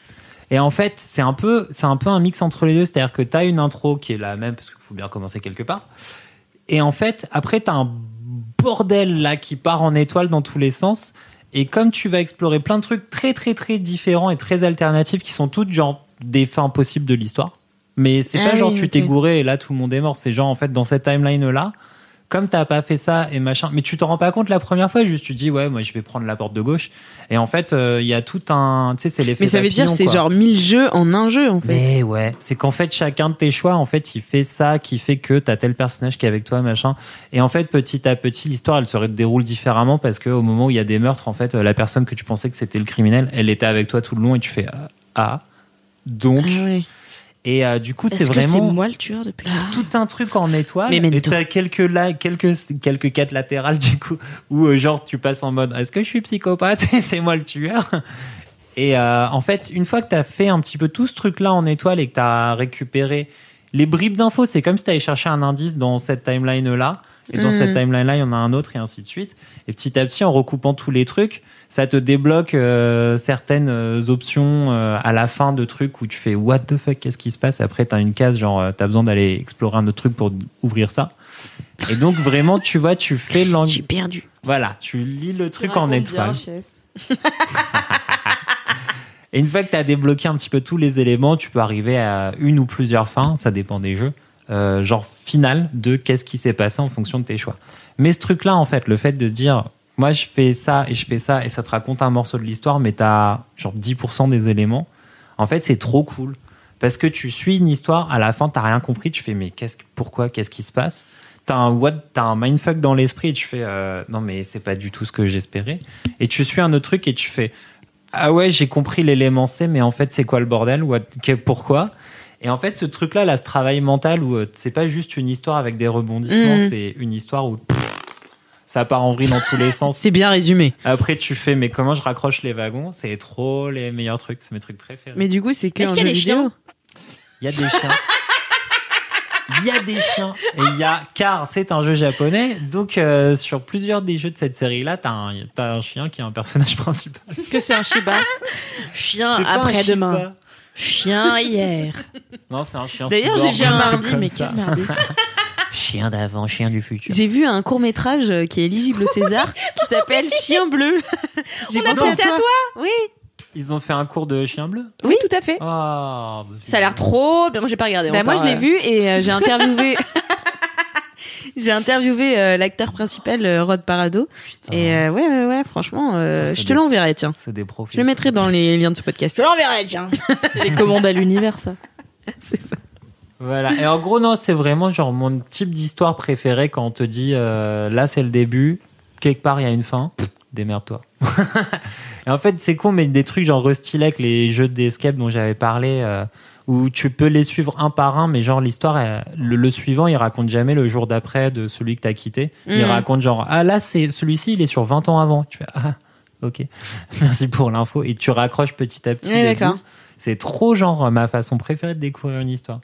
Et en fait, c'est un peu, c'est un peu un mix entre les deux. C'est-à-dire que t'as une intro qui est la même parce qu'il faut bien commencer quelque part. Et en fait, après, t'as un bordel là qui part en étoile dans tous les sens. Et comme tu vas explorer plein de trucs très très très différents et très alternatifs qui sont toutes genre des fins possibles de l'histoire. Mais c'est Ah pas genre oui, tu t'es gouré et là tout le monde est mort. C'est genre en fait dans cette timeline là, comme t'as pas fait ça et machin, mais tu t'en rends pas compte la première fois, juste tu dis ouais, moi je vais prendre la porte de gauche. Et en fait, euh, il y a tout un, tu sais, c'est l'effet. Mais ça veut dire c'est genre 1000 jeux en un jeu en fait. Mais ouais, c'est qu'en fait chacun de tes choix, en fait, il fait ça qui fait que t'as tel personnage qui est avec toi, machin. Et en fait, petit à petit, l'histoire, elle se déroule différemment parce que au moment où il y a des meurtres, en fait, la personne que tu pensais que c'était le criminel, elle était avec toi tout le long et tu fais ah, ah. donc. Ah ouais. Et euh, du coup, c'est Est-ce que c'est vraiment moi le tueur depuis là tout un truc en étoile. Et t'as quelques là, quelques quelques quêtes latérales du coup où euh, genre tu passes en mode est-ce que je suis psychopathe <laughs> et c'est moi le tueur? Et euh, en fait, une fois que t'as fait un petit peu tout ce truc-là en étoile et que t'as récupéré les bribes d'infos, c'est comme si t'avais cherché un indice dans cette timeline-là. Et dans cette timeline-là, il y en a un autre et ainsi de suite. Et petit à petit, en recoupant tous les trucs, ça te débloque euh, certaines euh, options euh, à la fin de trucs où tu fais what the fuck, qu'est-ce qui se passe? Après, t'as une case genre t'as besoin d'aller explorer un autre truc pour ouvrir ça. Et donc vraiment, tu vois, tu fais l'ang- Je suis perdu. voilà, tu lis le truc en étoile. Et une fois que tu as débloqué un petit peu tous les éléments, tu peux arriver à une ou plusieurs fins, ça dépend des jeux, euh, genre finale de qu'est-ce qui s'est passé en fonction de tes choix. Mais ce truc-là, en fait, le fait de dire, moi je fais ça et je fais ça et ça te raconte un morceau de l'histoire, mais tu as genre 10% des éléments, en fait, c'est trop cool. Parce que tu suis une histoire, à la fin, t'as rien compris, tu fais, mais qu'est-ce, que- pourquoi, qu'est-ce qui se passe? T'as un t'as un mindfuck dans l'esprit et tu fais, euh, non mais c'est pas du tout ce que j'espérais. Et tu suis un autre truc et tu fais, ah ouais, j'ai compris l'élément C, mais en fait, c'est quoi le bordel? What, Pourquoi? Et en fait, ce truc-là, là, ce travail mental où euh, c'est pas juste une histoire avec des rebondissements, Mhm. c'est une histoire où pff, ça part en vrille dans tous les <laughs> sens. C'est bien résumé. Après, tu fais, mais comment je raccroche les wagons? C'est trop les meilleurs trucs, c'est mes trucs préférés. Mais du coup, c'est que Est-ce qu'il y a des vidéo. chiens? Il y a des chiens. Il y a des chiens. Et il y a, car c'est un jeu japonais, donc euh, sur plusieurs des jeux de cette série-là, t'as un, t'as un chien qui est un personnage <laughs> principal. Est-ce que c'est un Shiba Chien après-demain. Chien hier. <laughs> Non, c'est un chien. D'ailleurs, j'ai vu un mardi, mais quel mardi <laughs> Chien d'avant, chien du futur. J'ai vu un court métrage qui est éligible au César <laughs> qui s'appelle Chien bleu. J'ai On a pensé à toi Oui, Ils ont fait un cours de chien bleu? Oui, tout à fait. Oh, Ça a l'air trop bien. Moi, j'ai pas regardé. Bah, moi, je l'ai euh. vu et euh, j'ai interviewé. J'ai interviewé euh, l'acteur principal, euh, Rod Parado. putain. Et euh, ouais, ouais, ouais, franchement, euh, Putain, je te l'enverrai, tiens. C'est des profils. Je le mettrai dans les liens de ce podcast. Je l'enverrai, tiens. <laughs> Les commandes à l'univers, ça. <laughs> C'est ça. Voilà. Et en gros, non, c'est vraiment genre mon type d'histoire préférée quand on te dit euh, là, c'est le début, quelque part, il y a une fin. Démerde-toi. <laughs> et en fait, c'est con, mais des trucs genre Rusty Lake, les jeux d'escape dont j'avais parlé, euh, où tu peux les suivre un par un, mais genre l'histoire, le, le suivant, il raconte jamais le jour d'après de celui que t'as quitté. Il Mm. raconte genre, ah là, c'est celui-ci, il est sur 20 ans avant. Tu fais, ah, ok. <laughs> Merci pour l'info. Et tu raccroches petit à petit. Oui. C'est trop genre ma façon préférée de découvrir une histoire.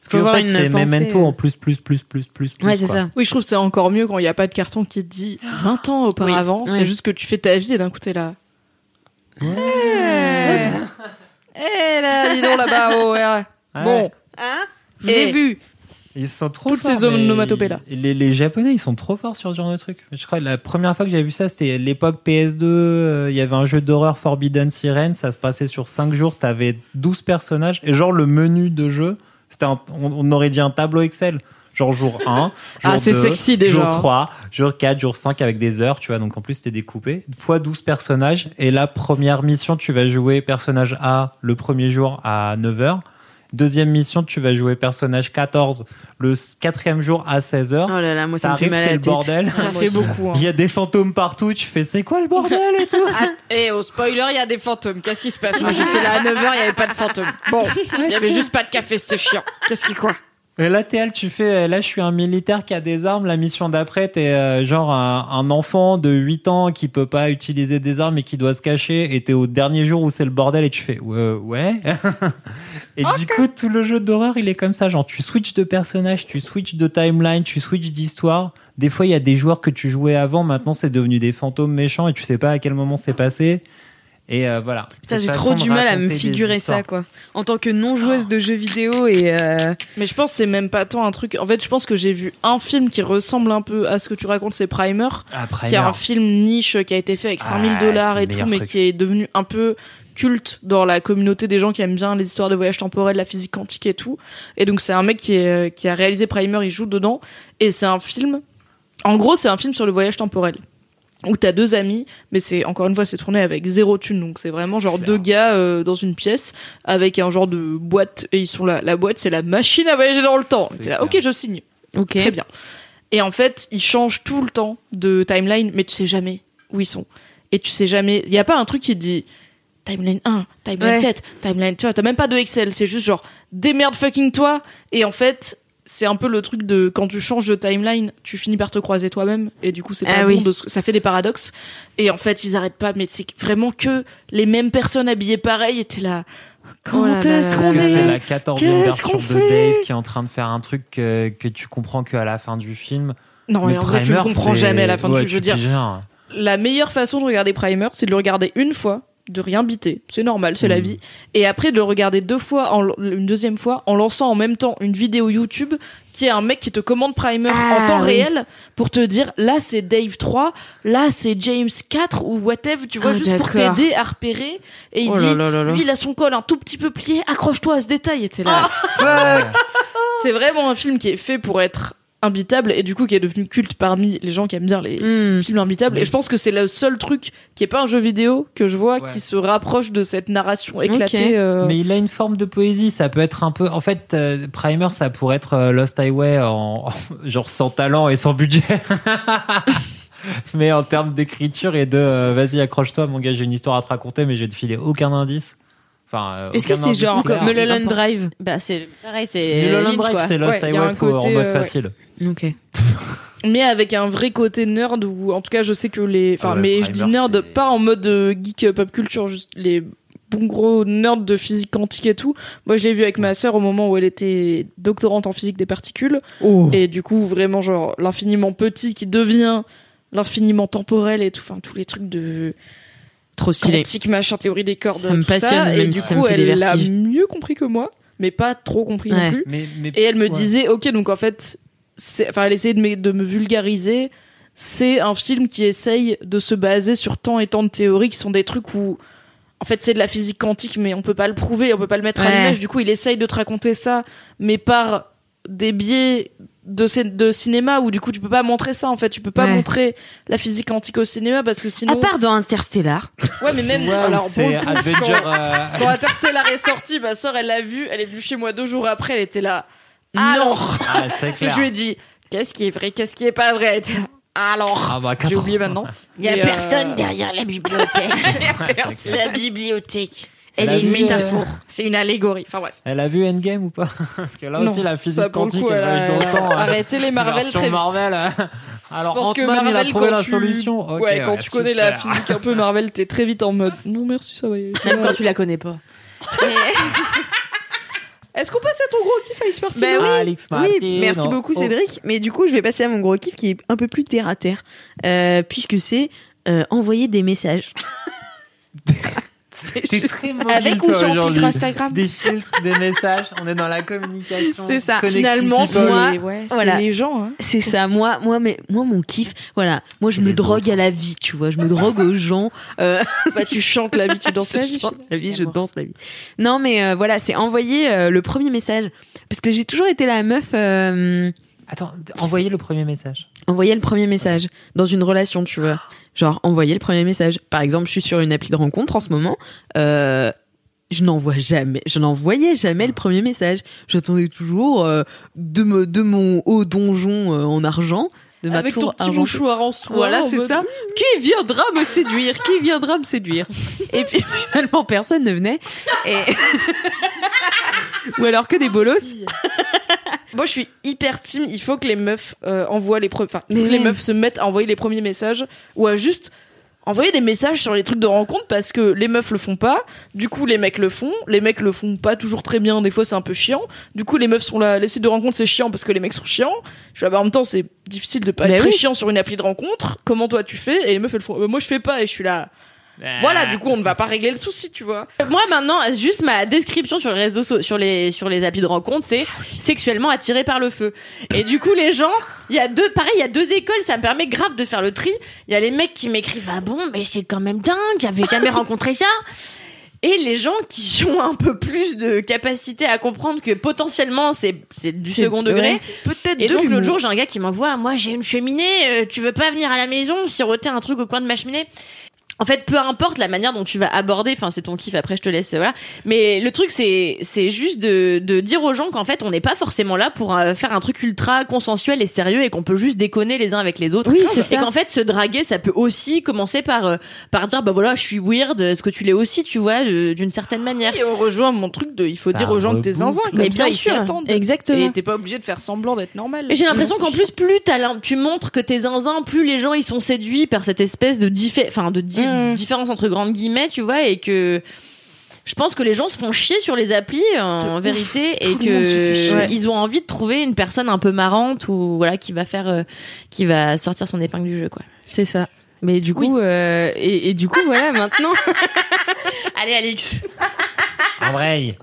Parce qu'en avoir fait, c'est pensée, Memento euh. en plus, plus, plus, plus, plus, plus. Ouais, c'est ça. Oui, je trouve que c'est encore mieux quand il n'y a pas de carton qui te dit 20 ans auparavant. Oui. C'est Ouais. juste que tu fais ta vie et d'un coup t'es là. Eh Eh là, dis donc là-bas, oh, ouais. Ouais. Bon, Je l'ai Et- vu. Ils sont trop Toutes forts, ces mais onomatopées-là. Les, les Japonais, ils sont trop forts sur ce genre de truc. Je crois que la première fois que j'avais vu ça, c'était l'époque PS2. euh, Il y avait un jeu d'horreur Forbidden Siren. Ça se passait sur 5 jours. T'avais 12 personnages. Et genre, le menu de jeu, c'était un- on, on aurait dit un tableau Excel. Genre jour 1, <laughs> jour Ah, c'est 2, sexy, déjà. jour 3, jour 4, jour 5 avec des heures, tu vois. Donc en plus, c'était découpé. Fois 12 personnages. Et la première mission, tu vas jouer personnage A le premier jour à 9h. Deuxième mission, tu vas jouer personnage 14 le quatrième jour à 16h. Oh là là, moi ça me fait mal à c'est la le tête. bordel. ça fait <laughs> beaucoup. hein. Il y a des fantômes partout. Tu fais, c'est quoi le bordel et tout Ah, <laughs> et au spoiler, il y a des fantômes. Qu'est-ce qui se passe Moi j'étais là à 9h, il n'y avait pas de fantômes. Bon, il y avait juste pas de café, c'était chiant. Qu'est-ce qui quoi Et là, t'es, tu fais, euh, là, je suis un militaire qui a des armes. La mission d'après, t'es euh, genre un, un enfant de 8 ans qui peut pas utiliser des armes et qui doit se cacher. Et t'es au dernier jour où c'est le bordel et tu fais, ouais. ouais. <laughs> et du coup, tout le jeu d'horreur, il est comme ça. Genre, tu switches de personnage, tu switches de timeline, tu switches d'histoire. Des fois, il y a des joueurs que tu jouais avant. Maintenant, c'est devenu des fantômes méchants et tu sais pas à quel moment c'est passé. Et euh, voilà. J'ai trop du mal à me figurer ça, quoi. En tant que non-joueuse de jeux vidéo et euh, Mais je pense que c'est même pas tant un truc. En fait, je pense que j'ai vu un film qui ressemble un peu à ce que tu racontes, c'est Primer. Ah, qui est Primer. un film niche qui a été fait avec 5000 Ah, dollars c'est et tout, mais truc. qui est devenu un peu culte dans la communauté des gens qui aiment bien les histoires de voyage temporel, la physique quantique et tout. Et donc c'est un mec qui, est, qui a réalisé Primer, il joue dedans. Et c'est un film En gros, c'est un film sur le voyage temporel. Où t'as deux amis, mais c'est encore une fois c'est tourné avec zéro thune, donc c'est vraiment genre deux gars euh, dans une pièce avec un genre de boîte et ils sont là. La boîte c'est la machine à voyager dans le temps. C'est T'es là, ok, je signe. Ok. Très bien. Et en fait, ils changent tout le temps de timeline, mais tu sais jamais où ils sont. Et tu sais jamais. Il y a pas un truc qui dit timeline 1, timeline Ouais. 7, timeline. Tu vois, t'as même pas de Excel. C'est juste genre démerde fucking toi. Et en fait, c'est un peu le truc de quand tu changes de timeline, tu finis par te croiser toi-même. Et du coup, c'est pas Ah bon. oui. De, ce- ça fait des paradoxes. Et en fait, ils arrêtent pas. Mais c'est vraiment que les mêmes personnes habillées pareil. Et t'es là. Quand Oh est-ce qu'on est c'est la 14e Qu'est-ce version qu'on de fait Dave qui est en train de faire un truc que, que tu comprends qu'à la fin du film. Non, Mais et en vrai, tu le comprends jamais à la fin ouais, du film. Je veux dire, la meilleure façon de regarder Primer, c'est de le regarder une fois, de rien biter. C'est normal, c'est la Mhm. vie. Et après de le regarder deux fois, en, une deuxième fois, en lançant en même temps une vidéo YouTube qui est un mec qui te commande Primer Ah, en temps oui. réel pour te dire là c'est Dave 3, là c'est James 4 ou whatever, tu vois, Ah, juste pour t'aider à repérer. Et il Oh dit, là là là là. lui il a son col un tout petit peu plié, accroche-toi à ce détail. Et t'es là, Ah. <laughs> fuck. C'est vraiment un film qui est fait pour être imbitable et du coup qui est devenu culte parmi les gens qui aiment bien les, Hmm. film imbitable. Et je pense que c'est le seul truc qui est pas un jeu vidéo que je vois Ouais. qui se rapproche de cette narration éclatée. Euh, Mais il a une forme de poésie, ça peut être un peu. En fait, euh, Primer, ça pourrait être euh, Lost Highway en genre sans talent et sans budget. <laughs> mais en termes d'écriture et de euh, vas-y, accroche-toi, mon gars, j'ai une histoire à te raconter, mais je vais te filer aucun indice. Enfin, Est-ce que c'est genre comme Mulholland. Drive? Bah, c'est pareil, c'est. Mulholland Lynch, Drive, c'est Lost Ouais, Highway un pour- en mode euh, facile. Ok. <laughs> mais avec un vrai côté nerd ou en tout cas je sais que les enfin Ah ouais, mais je dis nerd pas en mode euh, geek pop culture juste les bons gros nerds de physique quantique et tout moi je l'ai vu avec ma sœur au moment où elle était doctorante en physique des particules Oh. et du coup vraiment genre l'infiniment petit qui devient l'infiniment temporel et tout enfin tous les trucs de Trop stylé. quantique machin théorie des cordes Ça me tout passionne, et même du coup elle l'a mieux compris que moi mais pas trop compris Ouais. non plus Mais, mais- et elle me ouais. disait, ok, donc en fait, enfin, elle essayait de me, de me vulgariser. C'est un film qui essaye de se baser sur tant et tant de théories qui sont des trucs où, en fait, c'est de la physique quantique, mais on peut pas le prouver, on peut pas le mettre à l'image. Du coup, il essaye de te raconter ça, mais par des biais de, cin- de cinéma où du coup tu peux pas montrer ça en fait tu peux pas Ouais. montrer la physique quantique au cinéma parce que sinon À part dans Interstellar. ouais mais même Ouais, alors coup, Avenger. quand- euh, quand Interstellar est sorti ma soeur elle l'a vu elle est venue chez moi deux jours après elle était là. Alors Ah, <laughs> clair. je lui ai dit, qu'est-ce qui est vrai, qu'est-ce qui est pas vrai? Alors, Ah bah, j'ai oublié maintenant. Il y a euh, personne derrière la bibliothèque. <laughs> C'est la bibliothèque. Elle est une vu, euh, métaphore. C'est une allégorie. Enfin bref. Elle a vu Endgame ou pas? <laughs> Parce que là Non, aussi, la physique quantique, coup, elle voyage dans le temps. hein. arrêté les Marvel très vite. Marvel. Alors, Je pense que Ant-Man, il a Marvel, trouvé quand la tu- solution. Ouais, quand ouais, tu connais la physique un peu Marvel, t'es très vite en mode non merci, ça va. ça Même va. quand tu la connais pas. Est-ce qu'on passe à ton gros kiff Ice Martin Ben oui. Alex Oui, Martin, merci oh, beaucoup oh. Cédric. Mais du coup, je vais passer à mon gros kiff qui est un peu plus terre à terre, euh, puisque c'est euh, envoyer des messages. <laughs> C'est T'es très mobile, Avec ou toi, sans filtre Instagram Des filtres, des messages. On est dans la communication. C'est ça. Finalement, people. moi, ouais, c'est voilà. les gens. Hein. C'est ça, moi, moi, mais moi, mon kiff, voilà, moi, je me drogue autres. à la vie, tu vois, je me drogue aux gens. Euh, Bah tu chantes la vie, tu danses la <laughs> je vie. chante la vie, je danse la vie. Non, mais euh, voilà, c'est envoyer euh, le premier message, parce que j'ai toujours été la meuf. euh, Attends, envoyez le premier message. envoyer le premier message dans une relation, tu vois. Genre, envoyer le premier message. Par exemple, je suis sur une appli de rencontre en ce moment. Euh, je n'envoie jamais, je n'envoyais jamais le premier message. J'attendais toujours euh, de, me, de mon haut donjon euh, en argent, de ma Avec ton petit mouchoir en soie. Voilà, c'est mode- ça. Qui viendra me séduire Qui viendra me séduire Et puis <laughs> finalement, personne ne venait. Et... <laughs> Ou alors que des bolos. <laughs> Moi, je suis hyper team. Il faut que les meufs euh, envoient les premiers. Enfin, les meufs se mettent à envoyer les premiers messages ou à juste envoyer des messages sur les trucs de rencontre parce que les meufs le font pas. Du coup, les mecs le font. Les mecs le font pas toujours très bien. Des fois, c'est un peu chiant. Du coup, les meufs sont là. Les sites de rencontre, c'est chiant parce que les mecs sont chiants. Je suis là, bah, en même temps, c'est difficile de pas Bah être très chiant sur une appli de rencontre. Comment toi tu fais? Et les meufs, elles font. Euh, moi, je fais pas. Et je suis là. Voilà, du coup, on ne va pas régler le souci, tu vois. Moi maintenant, juste ma description sur les réseaux, so- sur les sur les applis de rencontre, c'est sexuellement attiré par le feu. Et du coup, les gens, il y a deux, pareil, il y a deux écoles. Ça me permet grave de faire le tri. Il y a les mecs qui m'écrivent ah bon, mais c'est quand même dingue, j'avais jamais <laughs> rencontré ça. Et les gens qui ont un peu plus de capacité à comprendre que potentiellement c'est c'est du second degré, ouais. Peut-être Et de donc l'autre jour, j'ai un gars qui m'envoie, moi j'ai une cheminée, euh, tu veux pas venir à la maison siroter un truc au coin de ma cheminée? En fait, peu importe la manière dont tu vas aborder, enfin c'est ton kiff. Après, je te laisse, voilà. Mais le truc, c'est c'est juste de de dire aux gens qu'en fait, on n'est pas forcément là pour euh, faire un truc ultra consensuel et sérieux et qu'on peut juste déconner les uns avec les autres. Oui, c'est Et ça. qu'en fait, se draguer, ça peut aussi commencer par euh, par dire, bah voilà, je suis weird. Est-ce que tu l'es aussi, tu vois, d'une certaine manière. Et on rejoint mon truc de il faut Ça dire aux gens que t'es zinzin. Comme Mais ça, bien ils s'y sûr. attendent. Exactement. Et t'es pas obligé de faire semblant d'être normal. Et j'ai l'impression qu'en plus, plus tu montres que t'es zinzin, plus les gens ils sont séduits par cette espèce de diffé- enfin de di- Mm. différence entre grandes guillemets, tu vois, et que je pense que les gens se font chier sur les applis en De vérité et que ils ont envie de trouver une personne un peu marrante ou voilà qui va faire euh, qui va sortir son épingle du jeu quoi. C'est ça. Mais du coup, euh, et, et du coup, voilà, maintenant. <laughs> Allez Alix. Embraye.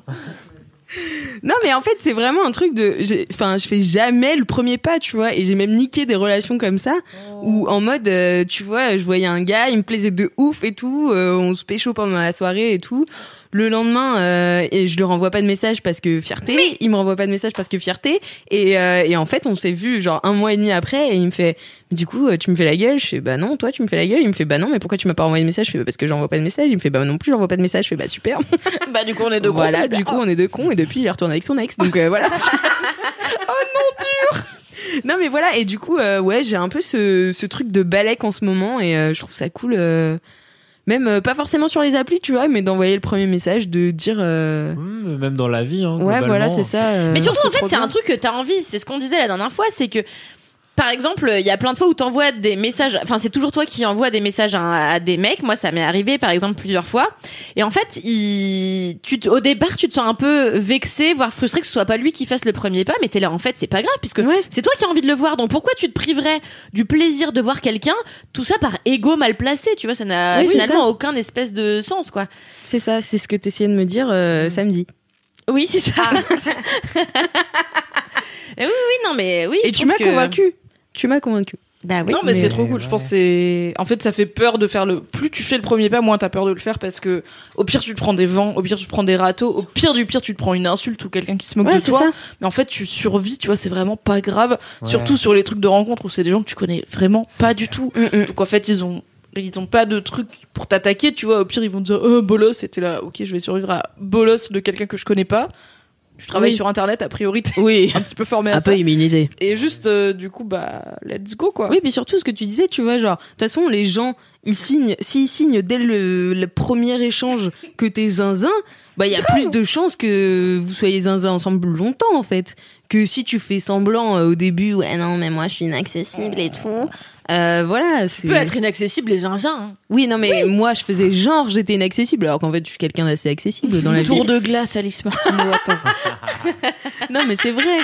Non, mais en fait, c'est vraiment un truc de. j'ai- Enfin, je fais jamais le premier pas, tu vois. Et j'ai même niqué des relations comme ça, où en mode, euh, tu vois, je voyais un gars, il me plaisait de ouf et tout, euh, on se pécho pendant la soirée et tout. Le lendemain, euh, et je lui renvoie pas de message parce que fierté. Il me renvoie pas de message parce que fierté. Et, euh, et en fait, on s'est vu genre un mois et demi après, et il me fait, du coup, euh, tu me fais la gueule. Je fais, bah non, toi, tu me fais la gueule. Il me fait, bah non, mais pourquoi tu m'as pas envoyé de message Je fais, bah, parce que j'envoie pas de message. Il me fait, bah non plus, j'envoie pas de message. Je fais, bah super. <laughs> Bah du coup on est deux voilà, cons, c'est du coup, on est deux cons et depuis, il est retourné avec son ex. Donc euh, voilà. <laughs> oh non, dur Non, mais voilà, et du coup, euh, ouais, j'ai un peu ce, ce truc de balèque en ce moment et euh, je trouve ça cool. euh, même euh, pas forcément sur les applis, tu vois, mais d'envoyer le premier message, de dire. euh, Mmh, même dans la vie. Hein, ouais, voilà, c'est ça. euh, Mais surtout, en fait, c'est un truc que t'as envie. C'est ce qu'on disait la dernière fois, c'est que. Par exemple, il y a plein de fois où t'envoies des messages. Enfin, c'est toujours toi qui envoies des messages à, à des mecs. Moi, ça m'est arrivé, par exemple, plusieurs fois. Et en fait, il, tu, au départ, tu te sens un peu vexé, voire frustré que ce soit pas lui qui fasse le premier pas. Mais t'es là, en fait, c'est pas grave puisque Ouais. c'est toi qui as envie de le voir. Donc pourquoi tu te priverais du plaisir de voir quelqu'un Tout ça par ego mal placé. Tu vois, ça n'a Oui, finalement aucun espèce de sens, quoi. C'est ça, c'est ce que t'essayais de me dire euh, samedi. Oui, c'est ça. <laughs> Et oui, oui, non, mais oui. Et tu m'as que- convaincu. Tu m'as convaincu. Bah oui. non mais, mais- c'est trop cool. Je pense que c'est en fait ça fait peur de faire le plus tu fais le premier pas moins t'as peur de le faire parce que au pire tu te prends des vents, au pire tu te prends des râteaux, au pire du pire tu te prends une insulte ou quelqu'un qui se moque Ouais, de c'est toi. ça. Mais en fait tu survis, tu vois, c'est vraiment pas grave. Ouais. Surtout sur les trucs de rencontre où c'est des gens que tu connais vraiment pas du tout. Mm, mm. Donc en fait ils ont ils ont pas de truc pour t'attaquer, tu vois. Au pire ils vont te dire oh bolos, c'était là, ok je vais survivre à bolos de quelqu'un que je connais pas. Tu travailles Oui. sur internet a priori t'es Oui. <laughs> un petit peu formé à Un ça. peu immunisé. Et juste euh, du coup bah let's go quoi. Oui, puis surtout ce que tu disais, tu vois, genre, de toute façon, les gens, ils signent, s'ils signent dès le, le premier échange que t'es zinzin, bah, il y a plus de chances que vous soyez zinzin ensemble longtemps, en fait. Que si tu fais semblant euh, au début, ouais, non, mais moi, je suis inaccessible et tout. Euh, voilà, c'est. Tu peux être inaccessible les zinzins. Hein. Oui, non, mais moi, je faisais genre, j'étais inaccessible, alors qu'en fait, je suis quelqu'un d'assez accessible dans la vie. Tour de glace, Alice Martineau, attends. <laughs> Non, mais c'est vrai.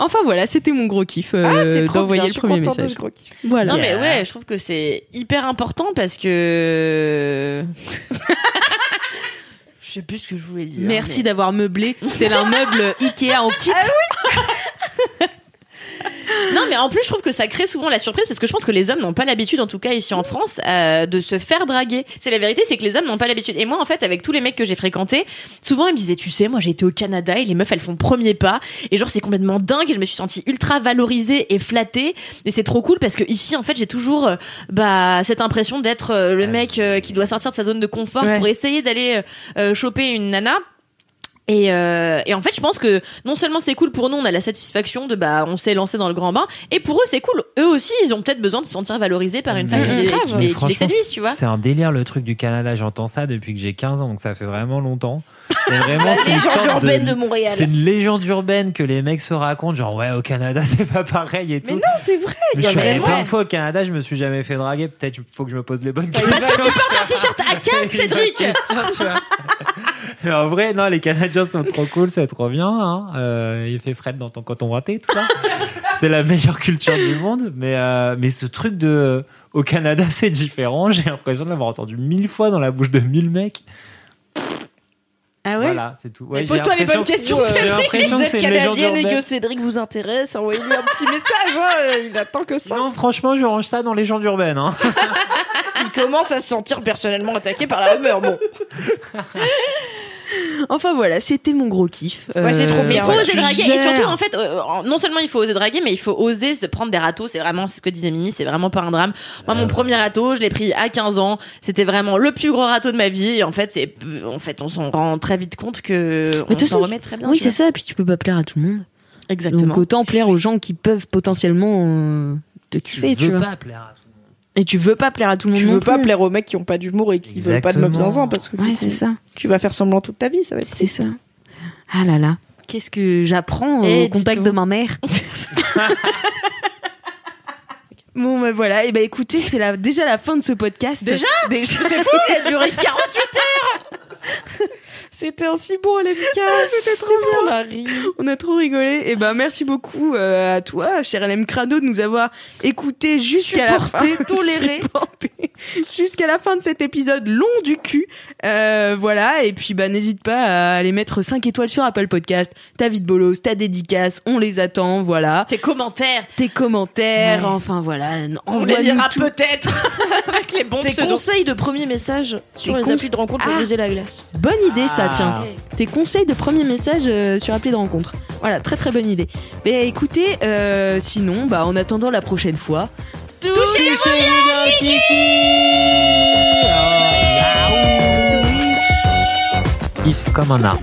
Enfin voilà, c'était mon gros kiff euh, Ah, c'est trop d'envoyer le je suis premier de message. ce gros kiff. Voilà. Non mais ouais, je trouve que c'est hyper important parce que. <laughs> je sais plus ce que je voulais dire. Merci mais- d'avoir meublé tel un meuble <laughs> Ikea en kit. Non mais en plus je trouve que ça crée souvent la surprise parce que je pense que les hommes n'ont pas l'habitude en tout cas ici en France euh, de se faire draguer. C'est la vérité, c'est que les hommes n'ont pas l'habitude. Et moi en fait avec tous les mecs que j'ai fréquentés, souvent ils me disaient tu sais moi j'ai été au Canada et les meufs elles font premier pas et genre c'est complètement dingue et je me suis sentie ultra valorisée et flattée et c'est trop cool parce que ici en fait j'ai toujours euh, bah cette impression d'être euh, le mec euh, qui doit sortir de sa zone de confort Ouais. pour essayer d'aller euh, choper une nana. Et, euh, et en fait, je pense que non seulement c'est cool pour nous, on a la satisfaction de bah on s'est lancé dans le grand bain, et pour eux c'est cool. Eux aussi, ils ont peut-être besoin de se sentir valorisés par une femme qui, Mais- les, qui Mais les- qui les séduise, tu vois. C'est un délire le truc du Canada. J'entends ça depuis que j'ai 15 ans, donc ça fait vraiment longtemps. Et <laughs> vraiment, La c'est une légende urbaine de Montréal. C'est une légende urbaine que les mecs se racontent, genre ouais au Canada <laughs> c'est pas pareil et tout. Mais non, c'est vrai. Mais il y je a suis allé plein de fois au Canada, je me suis jamais fait draguer. Peut-être faut que je me pose les bonnes questions. Un t-shirt à 15, <laughs> Cédric Question, tu vois. Mais <laughs> en vrai, non, les Canadiens sont trop cool, c'est trop bien. Hein. Euh, il fait Fred dans ton coton raté, tout ça. <laughs> c'est la meilleure culture du monde. Mais, euh, mais ce truc de au Canada, <laughs> c'est différent. J'ai l'impression de l'avoir entendu mille fois dans la bouche de mille mecs. Ah ouais Voilà, c'est tout. Ouais, j'ai Pose-toi les l'impression bonnes que- questions, J'ai Cédric. l'impression Vous que c'est canadienne et que. Cédric vous intéresse, envoyez-lui un petit message. hein, Il attend que ça. Non, franchement, je range ça dans les légendes urbaines. Hein. Il commence à se sentir personnellement attaqué par la rumeur. Bon. <laughs> Enfin voilà, c'était mon gros kiff. Ouais, c'est trop Euh, bien. Il faut voilà. oser draguer. Et surtout, en fait, euh, non seulement il faut oser draguer, mais il faut oser se prendre des râteaux. C'est vraiment, c'est ce que disait Mimi, c'est vraiment pas un drame. Moi, mon premier râteau, je l'ai pris à 15 ans. C'était vraiment le plus gros râteau de ma vie. Et en fait, c'est, en fait, on s'en rend très vite compte que Mais on s'en remet très bien. Oui, tu c'est ça. Puis tu peux pas plaire à tout le monde. Exactement. Donc autant plaire aux gens qui peuvent potentiellement euh, te kiffer, tu, veux vois. pas plaire à tout le monde. Et tu veux pas plaire à tout le monde. Tu non veux pas plus. plaire aux mecs qui ont pas d'humour et qui veulent pas de meufs zinzin parce que Ouais, coup, c'est ça. tu vas faire semblant toute ta vie, ça va être C'est ça. Ah là là. Qu'est-ce que j'apprends Eh, au contact de ma mère? <laughs> Bon, bah voilà. Et bah écoutez, c'est la, déjà la fin de ce podcast. Déjà? Déjà C'est fou, il a duré 48 heures. <laughs> C'était un si bon LMK. C'était trop bien. On a ri. On a trop rigolé. Et ben merci beaucoup euh, à toi, cher LM Crado, de nous avoir écouté jusqu'à la fin, toléré. <laughs> Jusqu'à la fin de cet épisode long du cul. Euh, voilà. Et puis bah n'hésite pas à aller mettre 5 étoiles sur Apple Podcast. Ta vie de bolos, ta dédicace, on les attend. Voilà. Tes commentaires. Tes commentaires, Ouais. enfin voilà. On les lira peut-être. <laughs> Avec les bons Tes pseudos. conseils de premier message sur Tes les applis de rencontre pour Ah. briser la glace. Bonne idée ça, Ah. tiens. Tes conseils de premier message euh, sur appli de rencontre. Voilà, très très bonne idée. Mais écoutez, euh, sinon, bah en attendant la prochaine fois, Touchez-vous Kiff comme un arbre.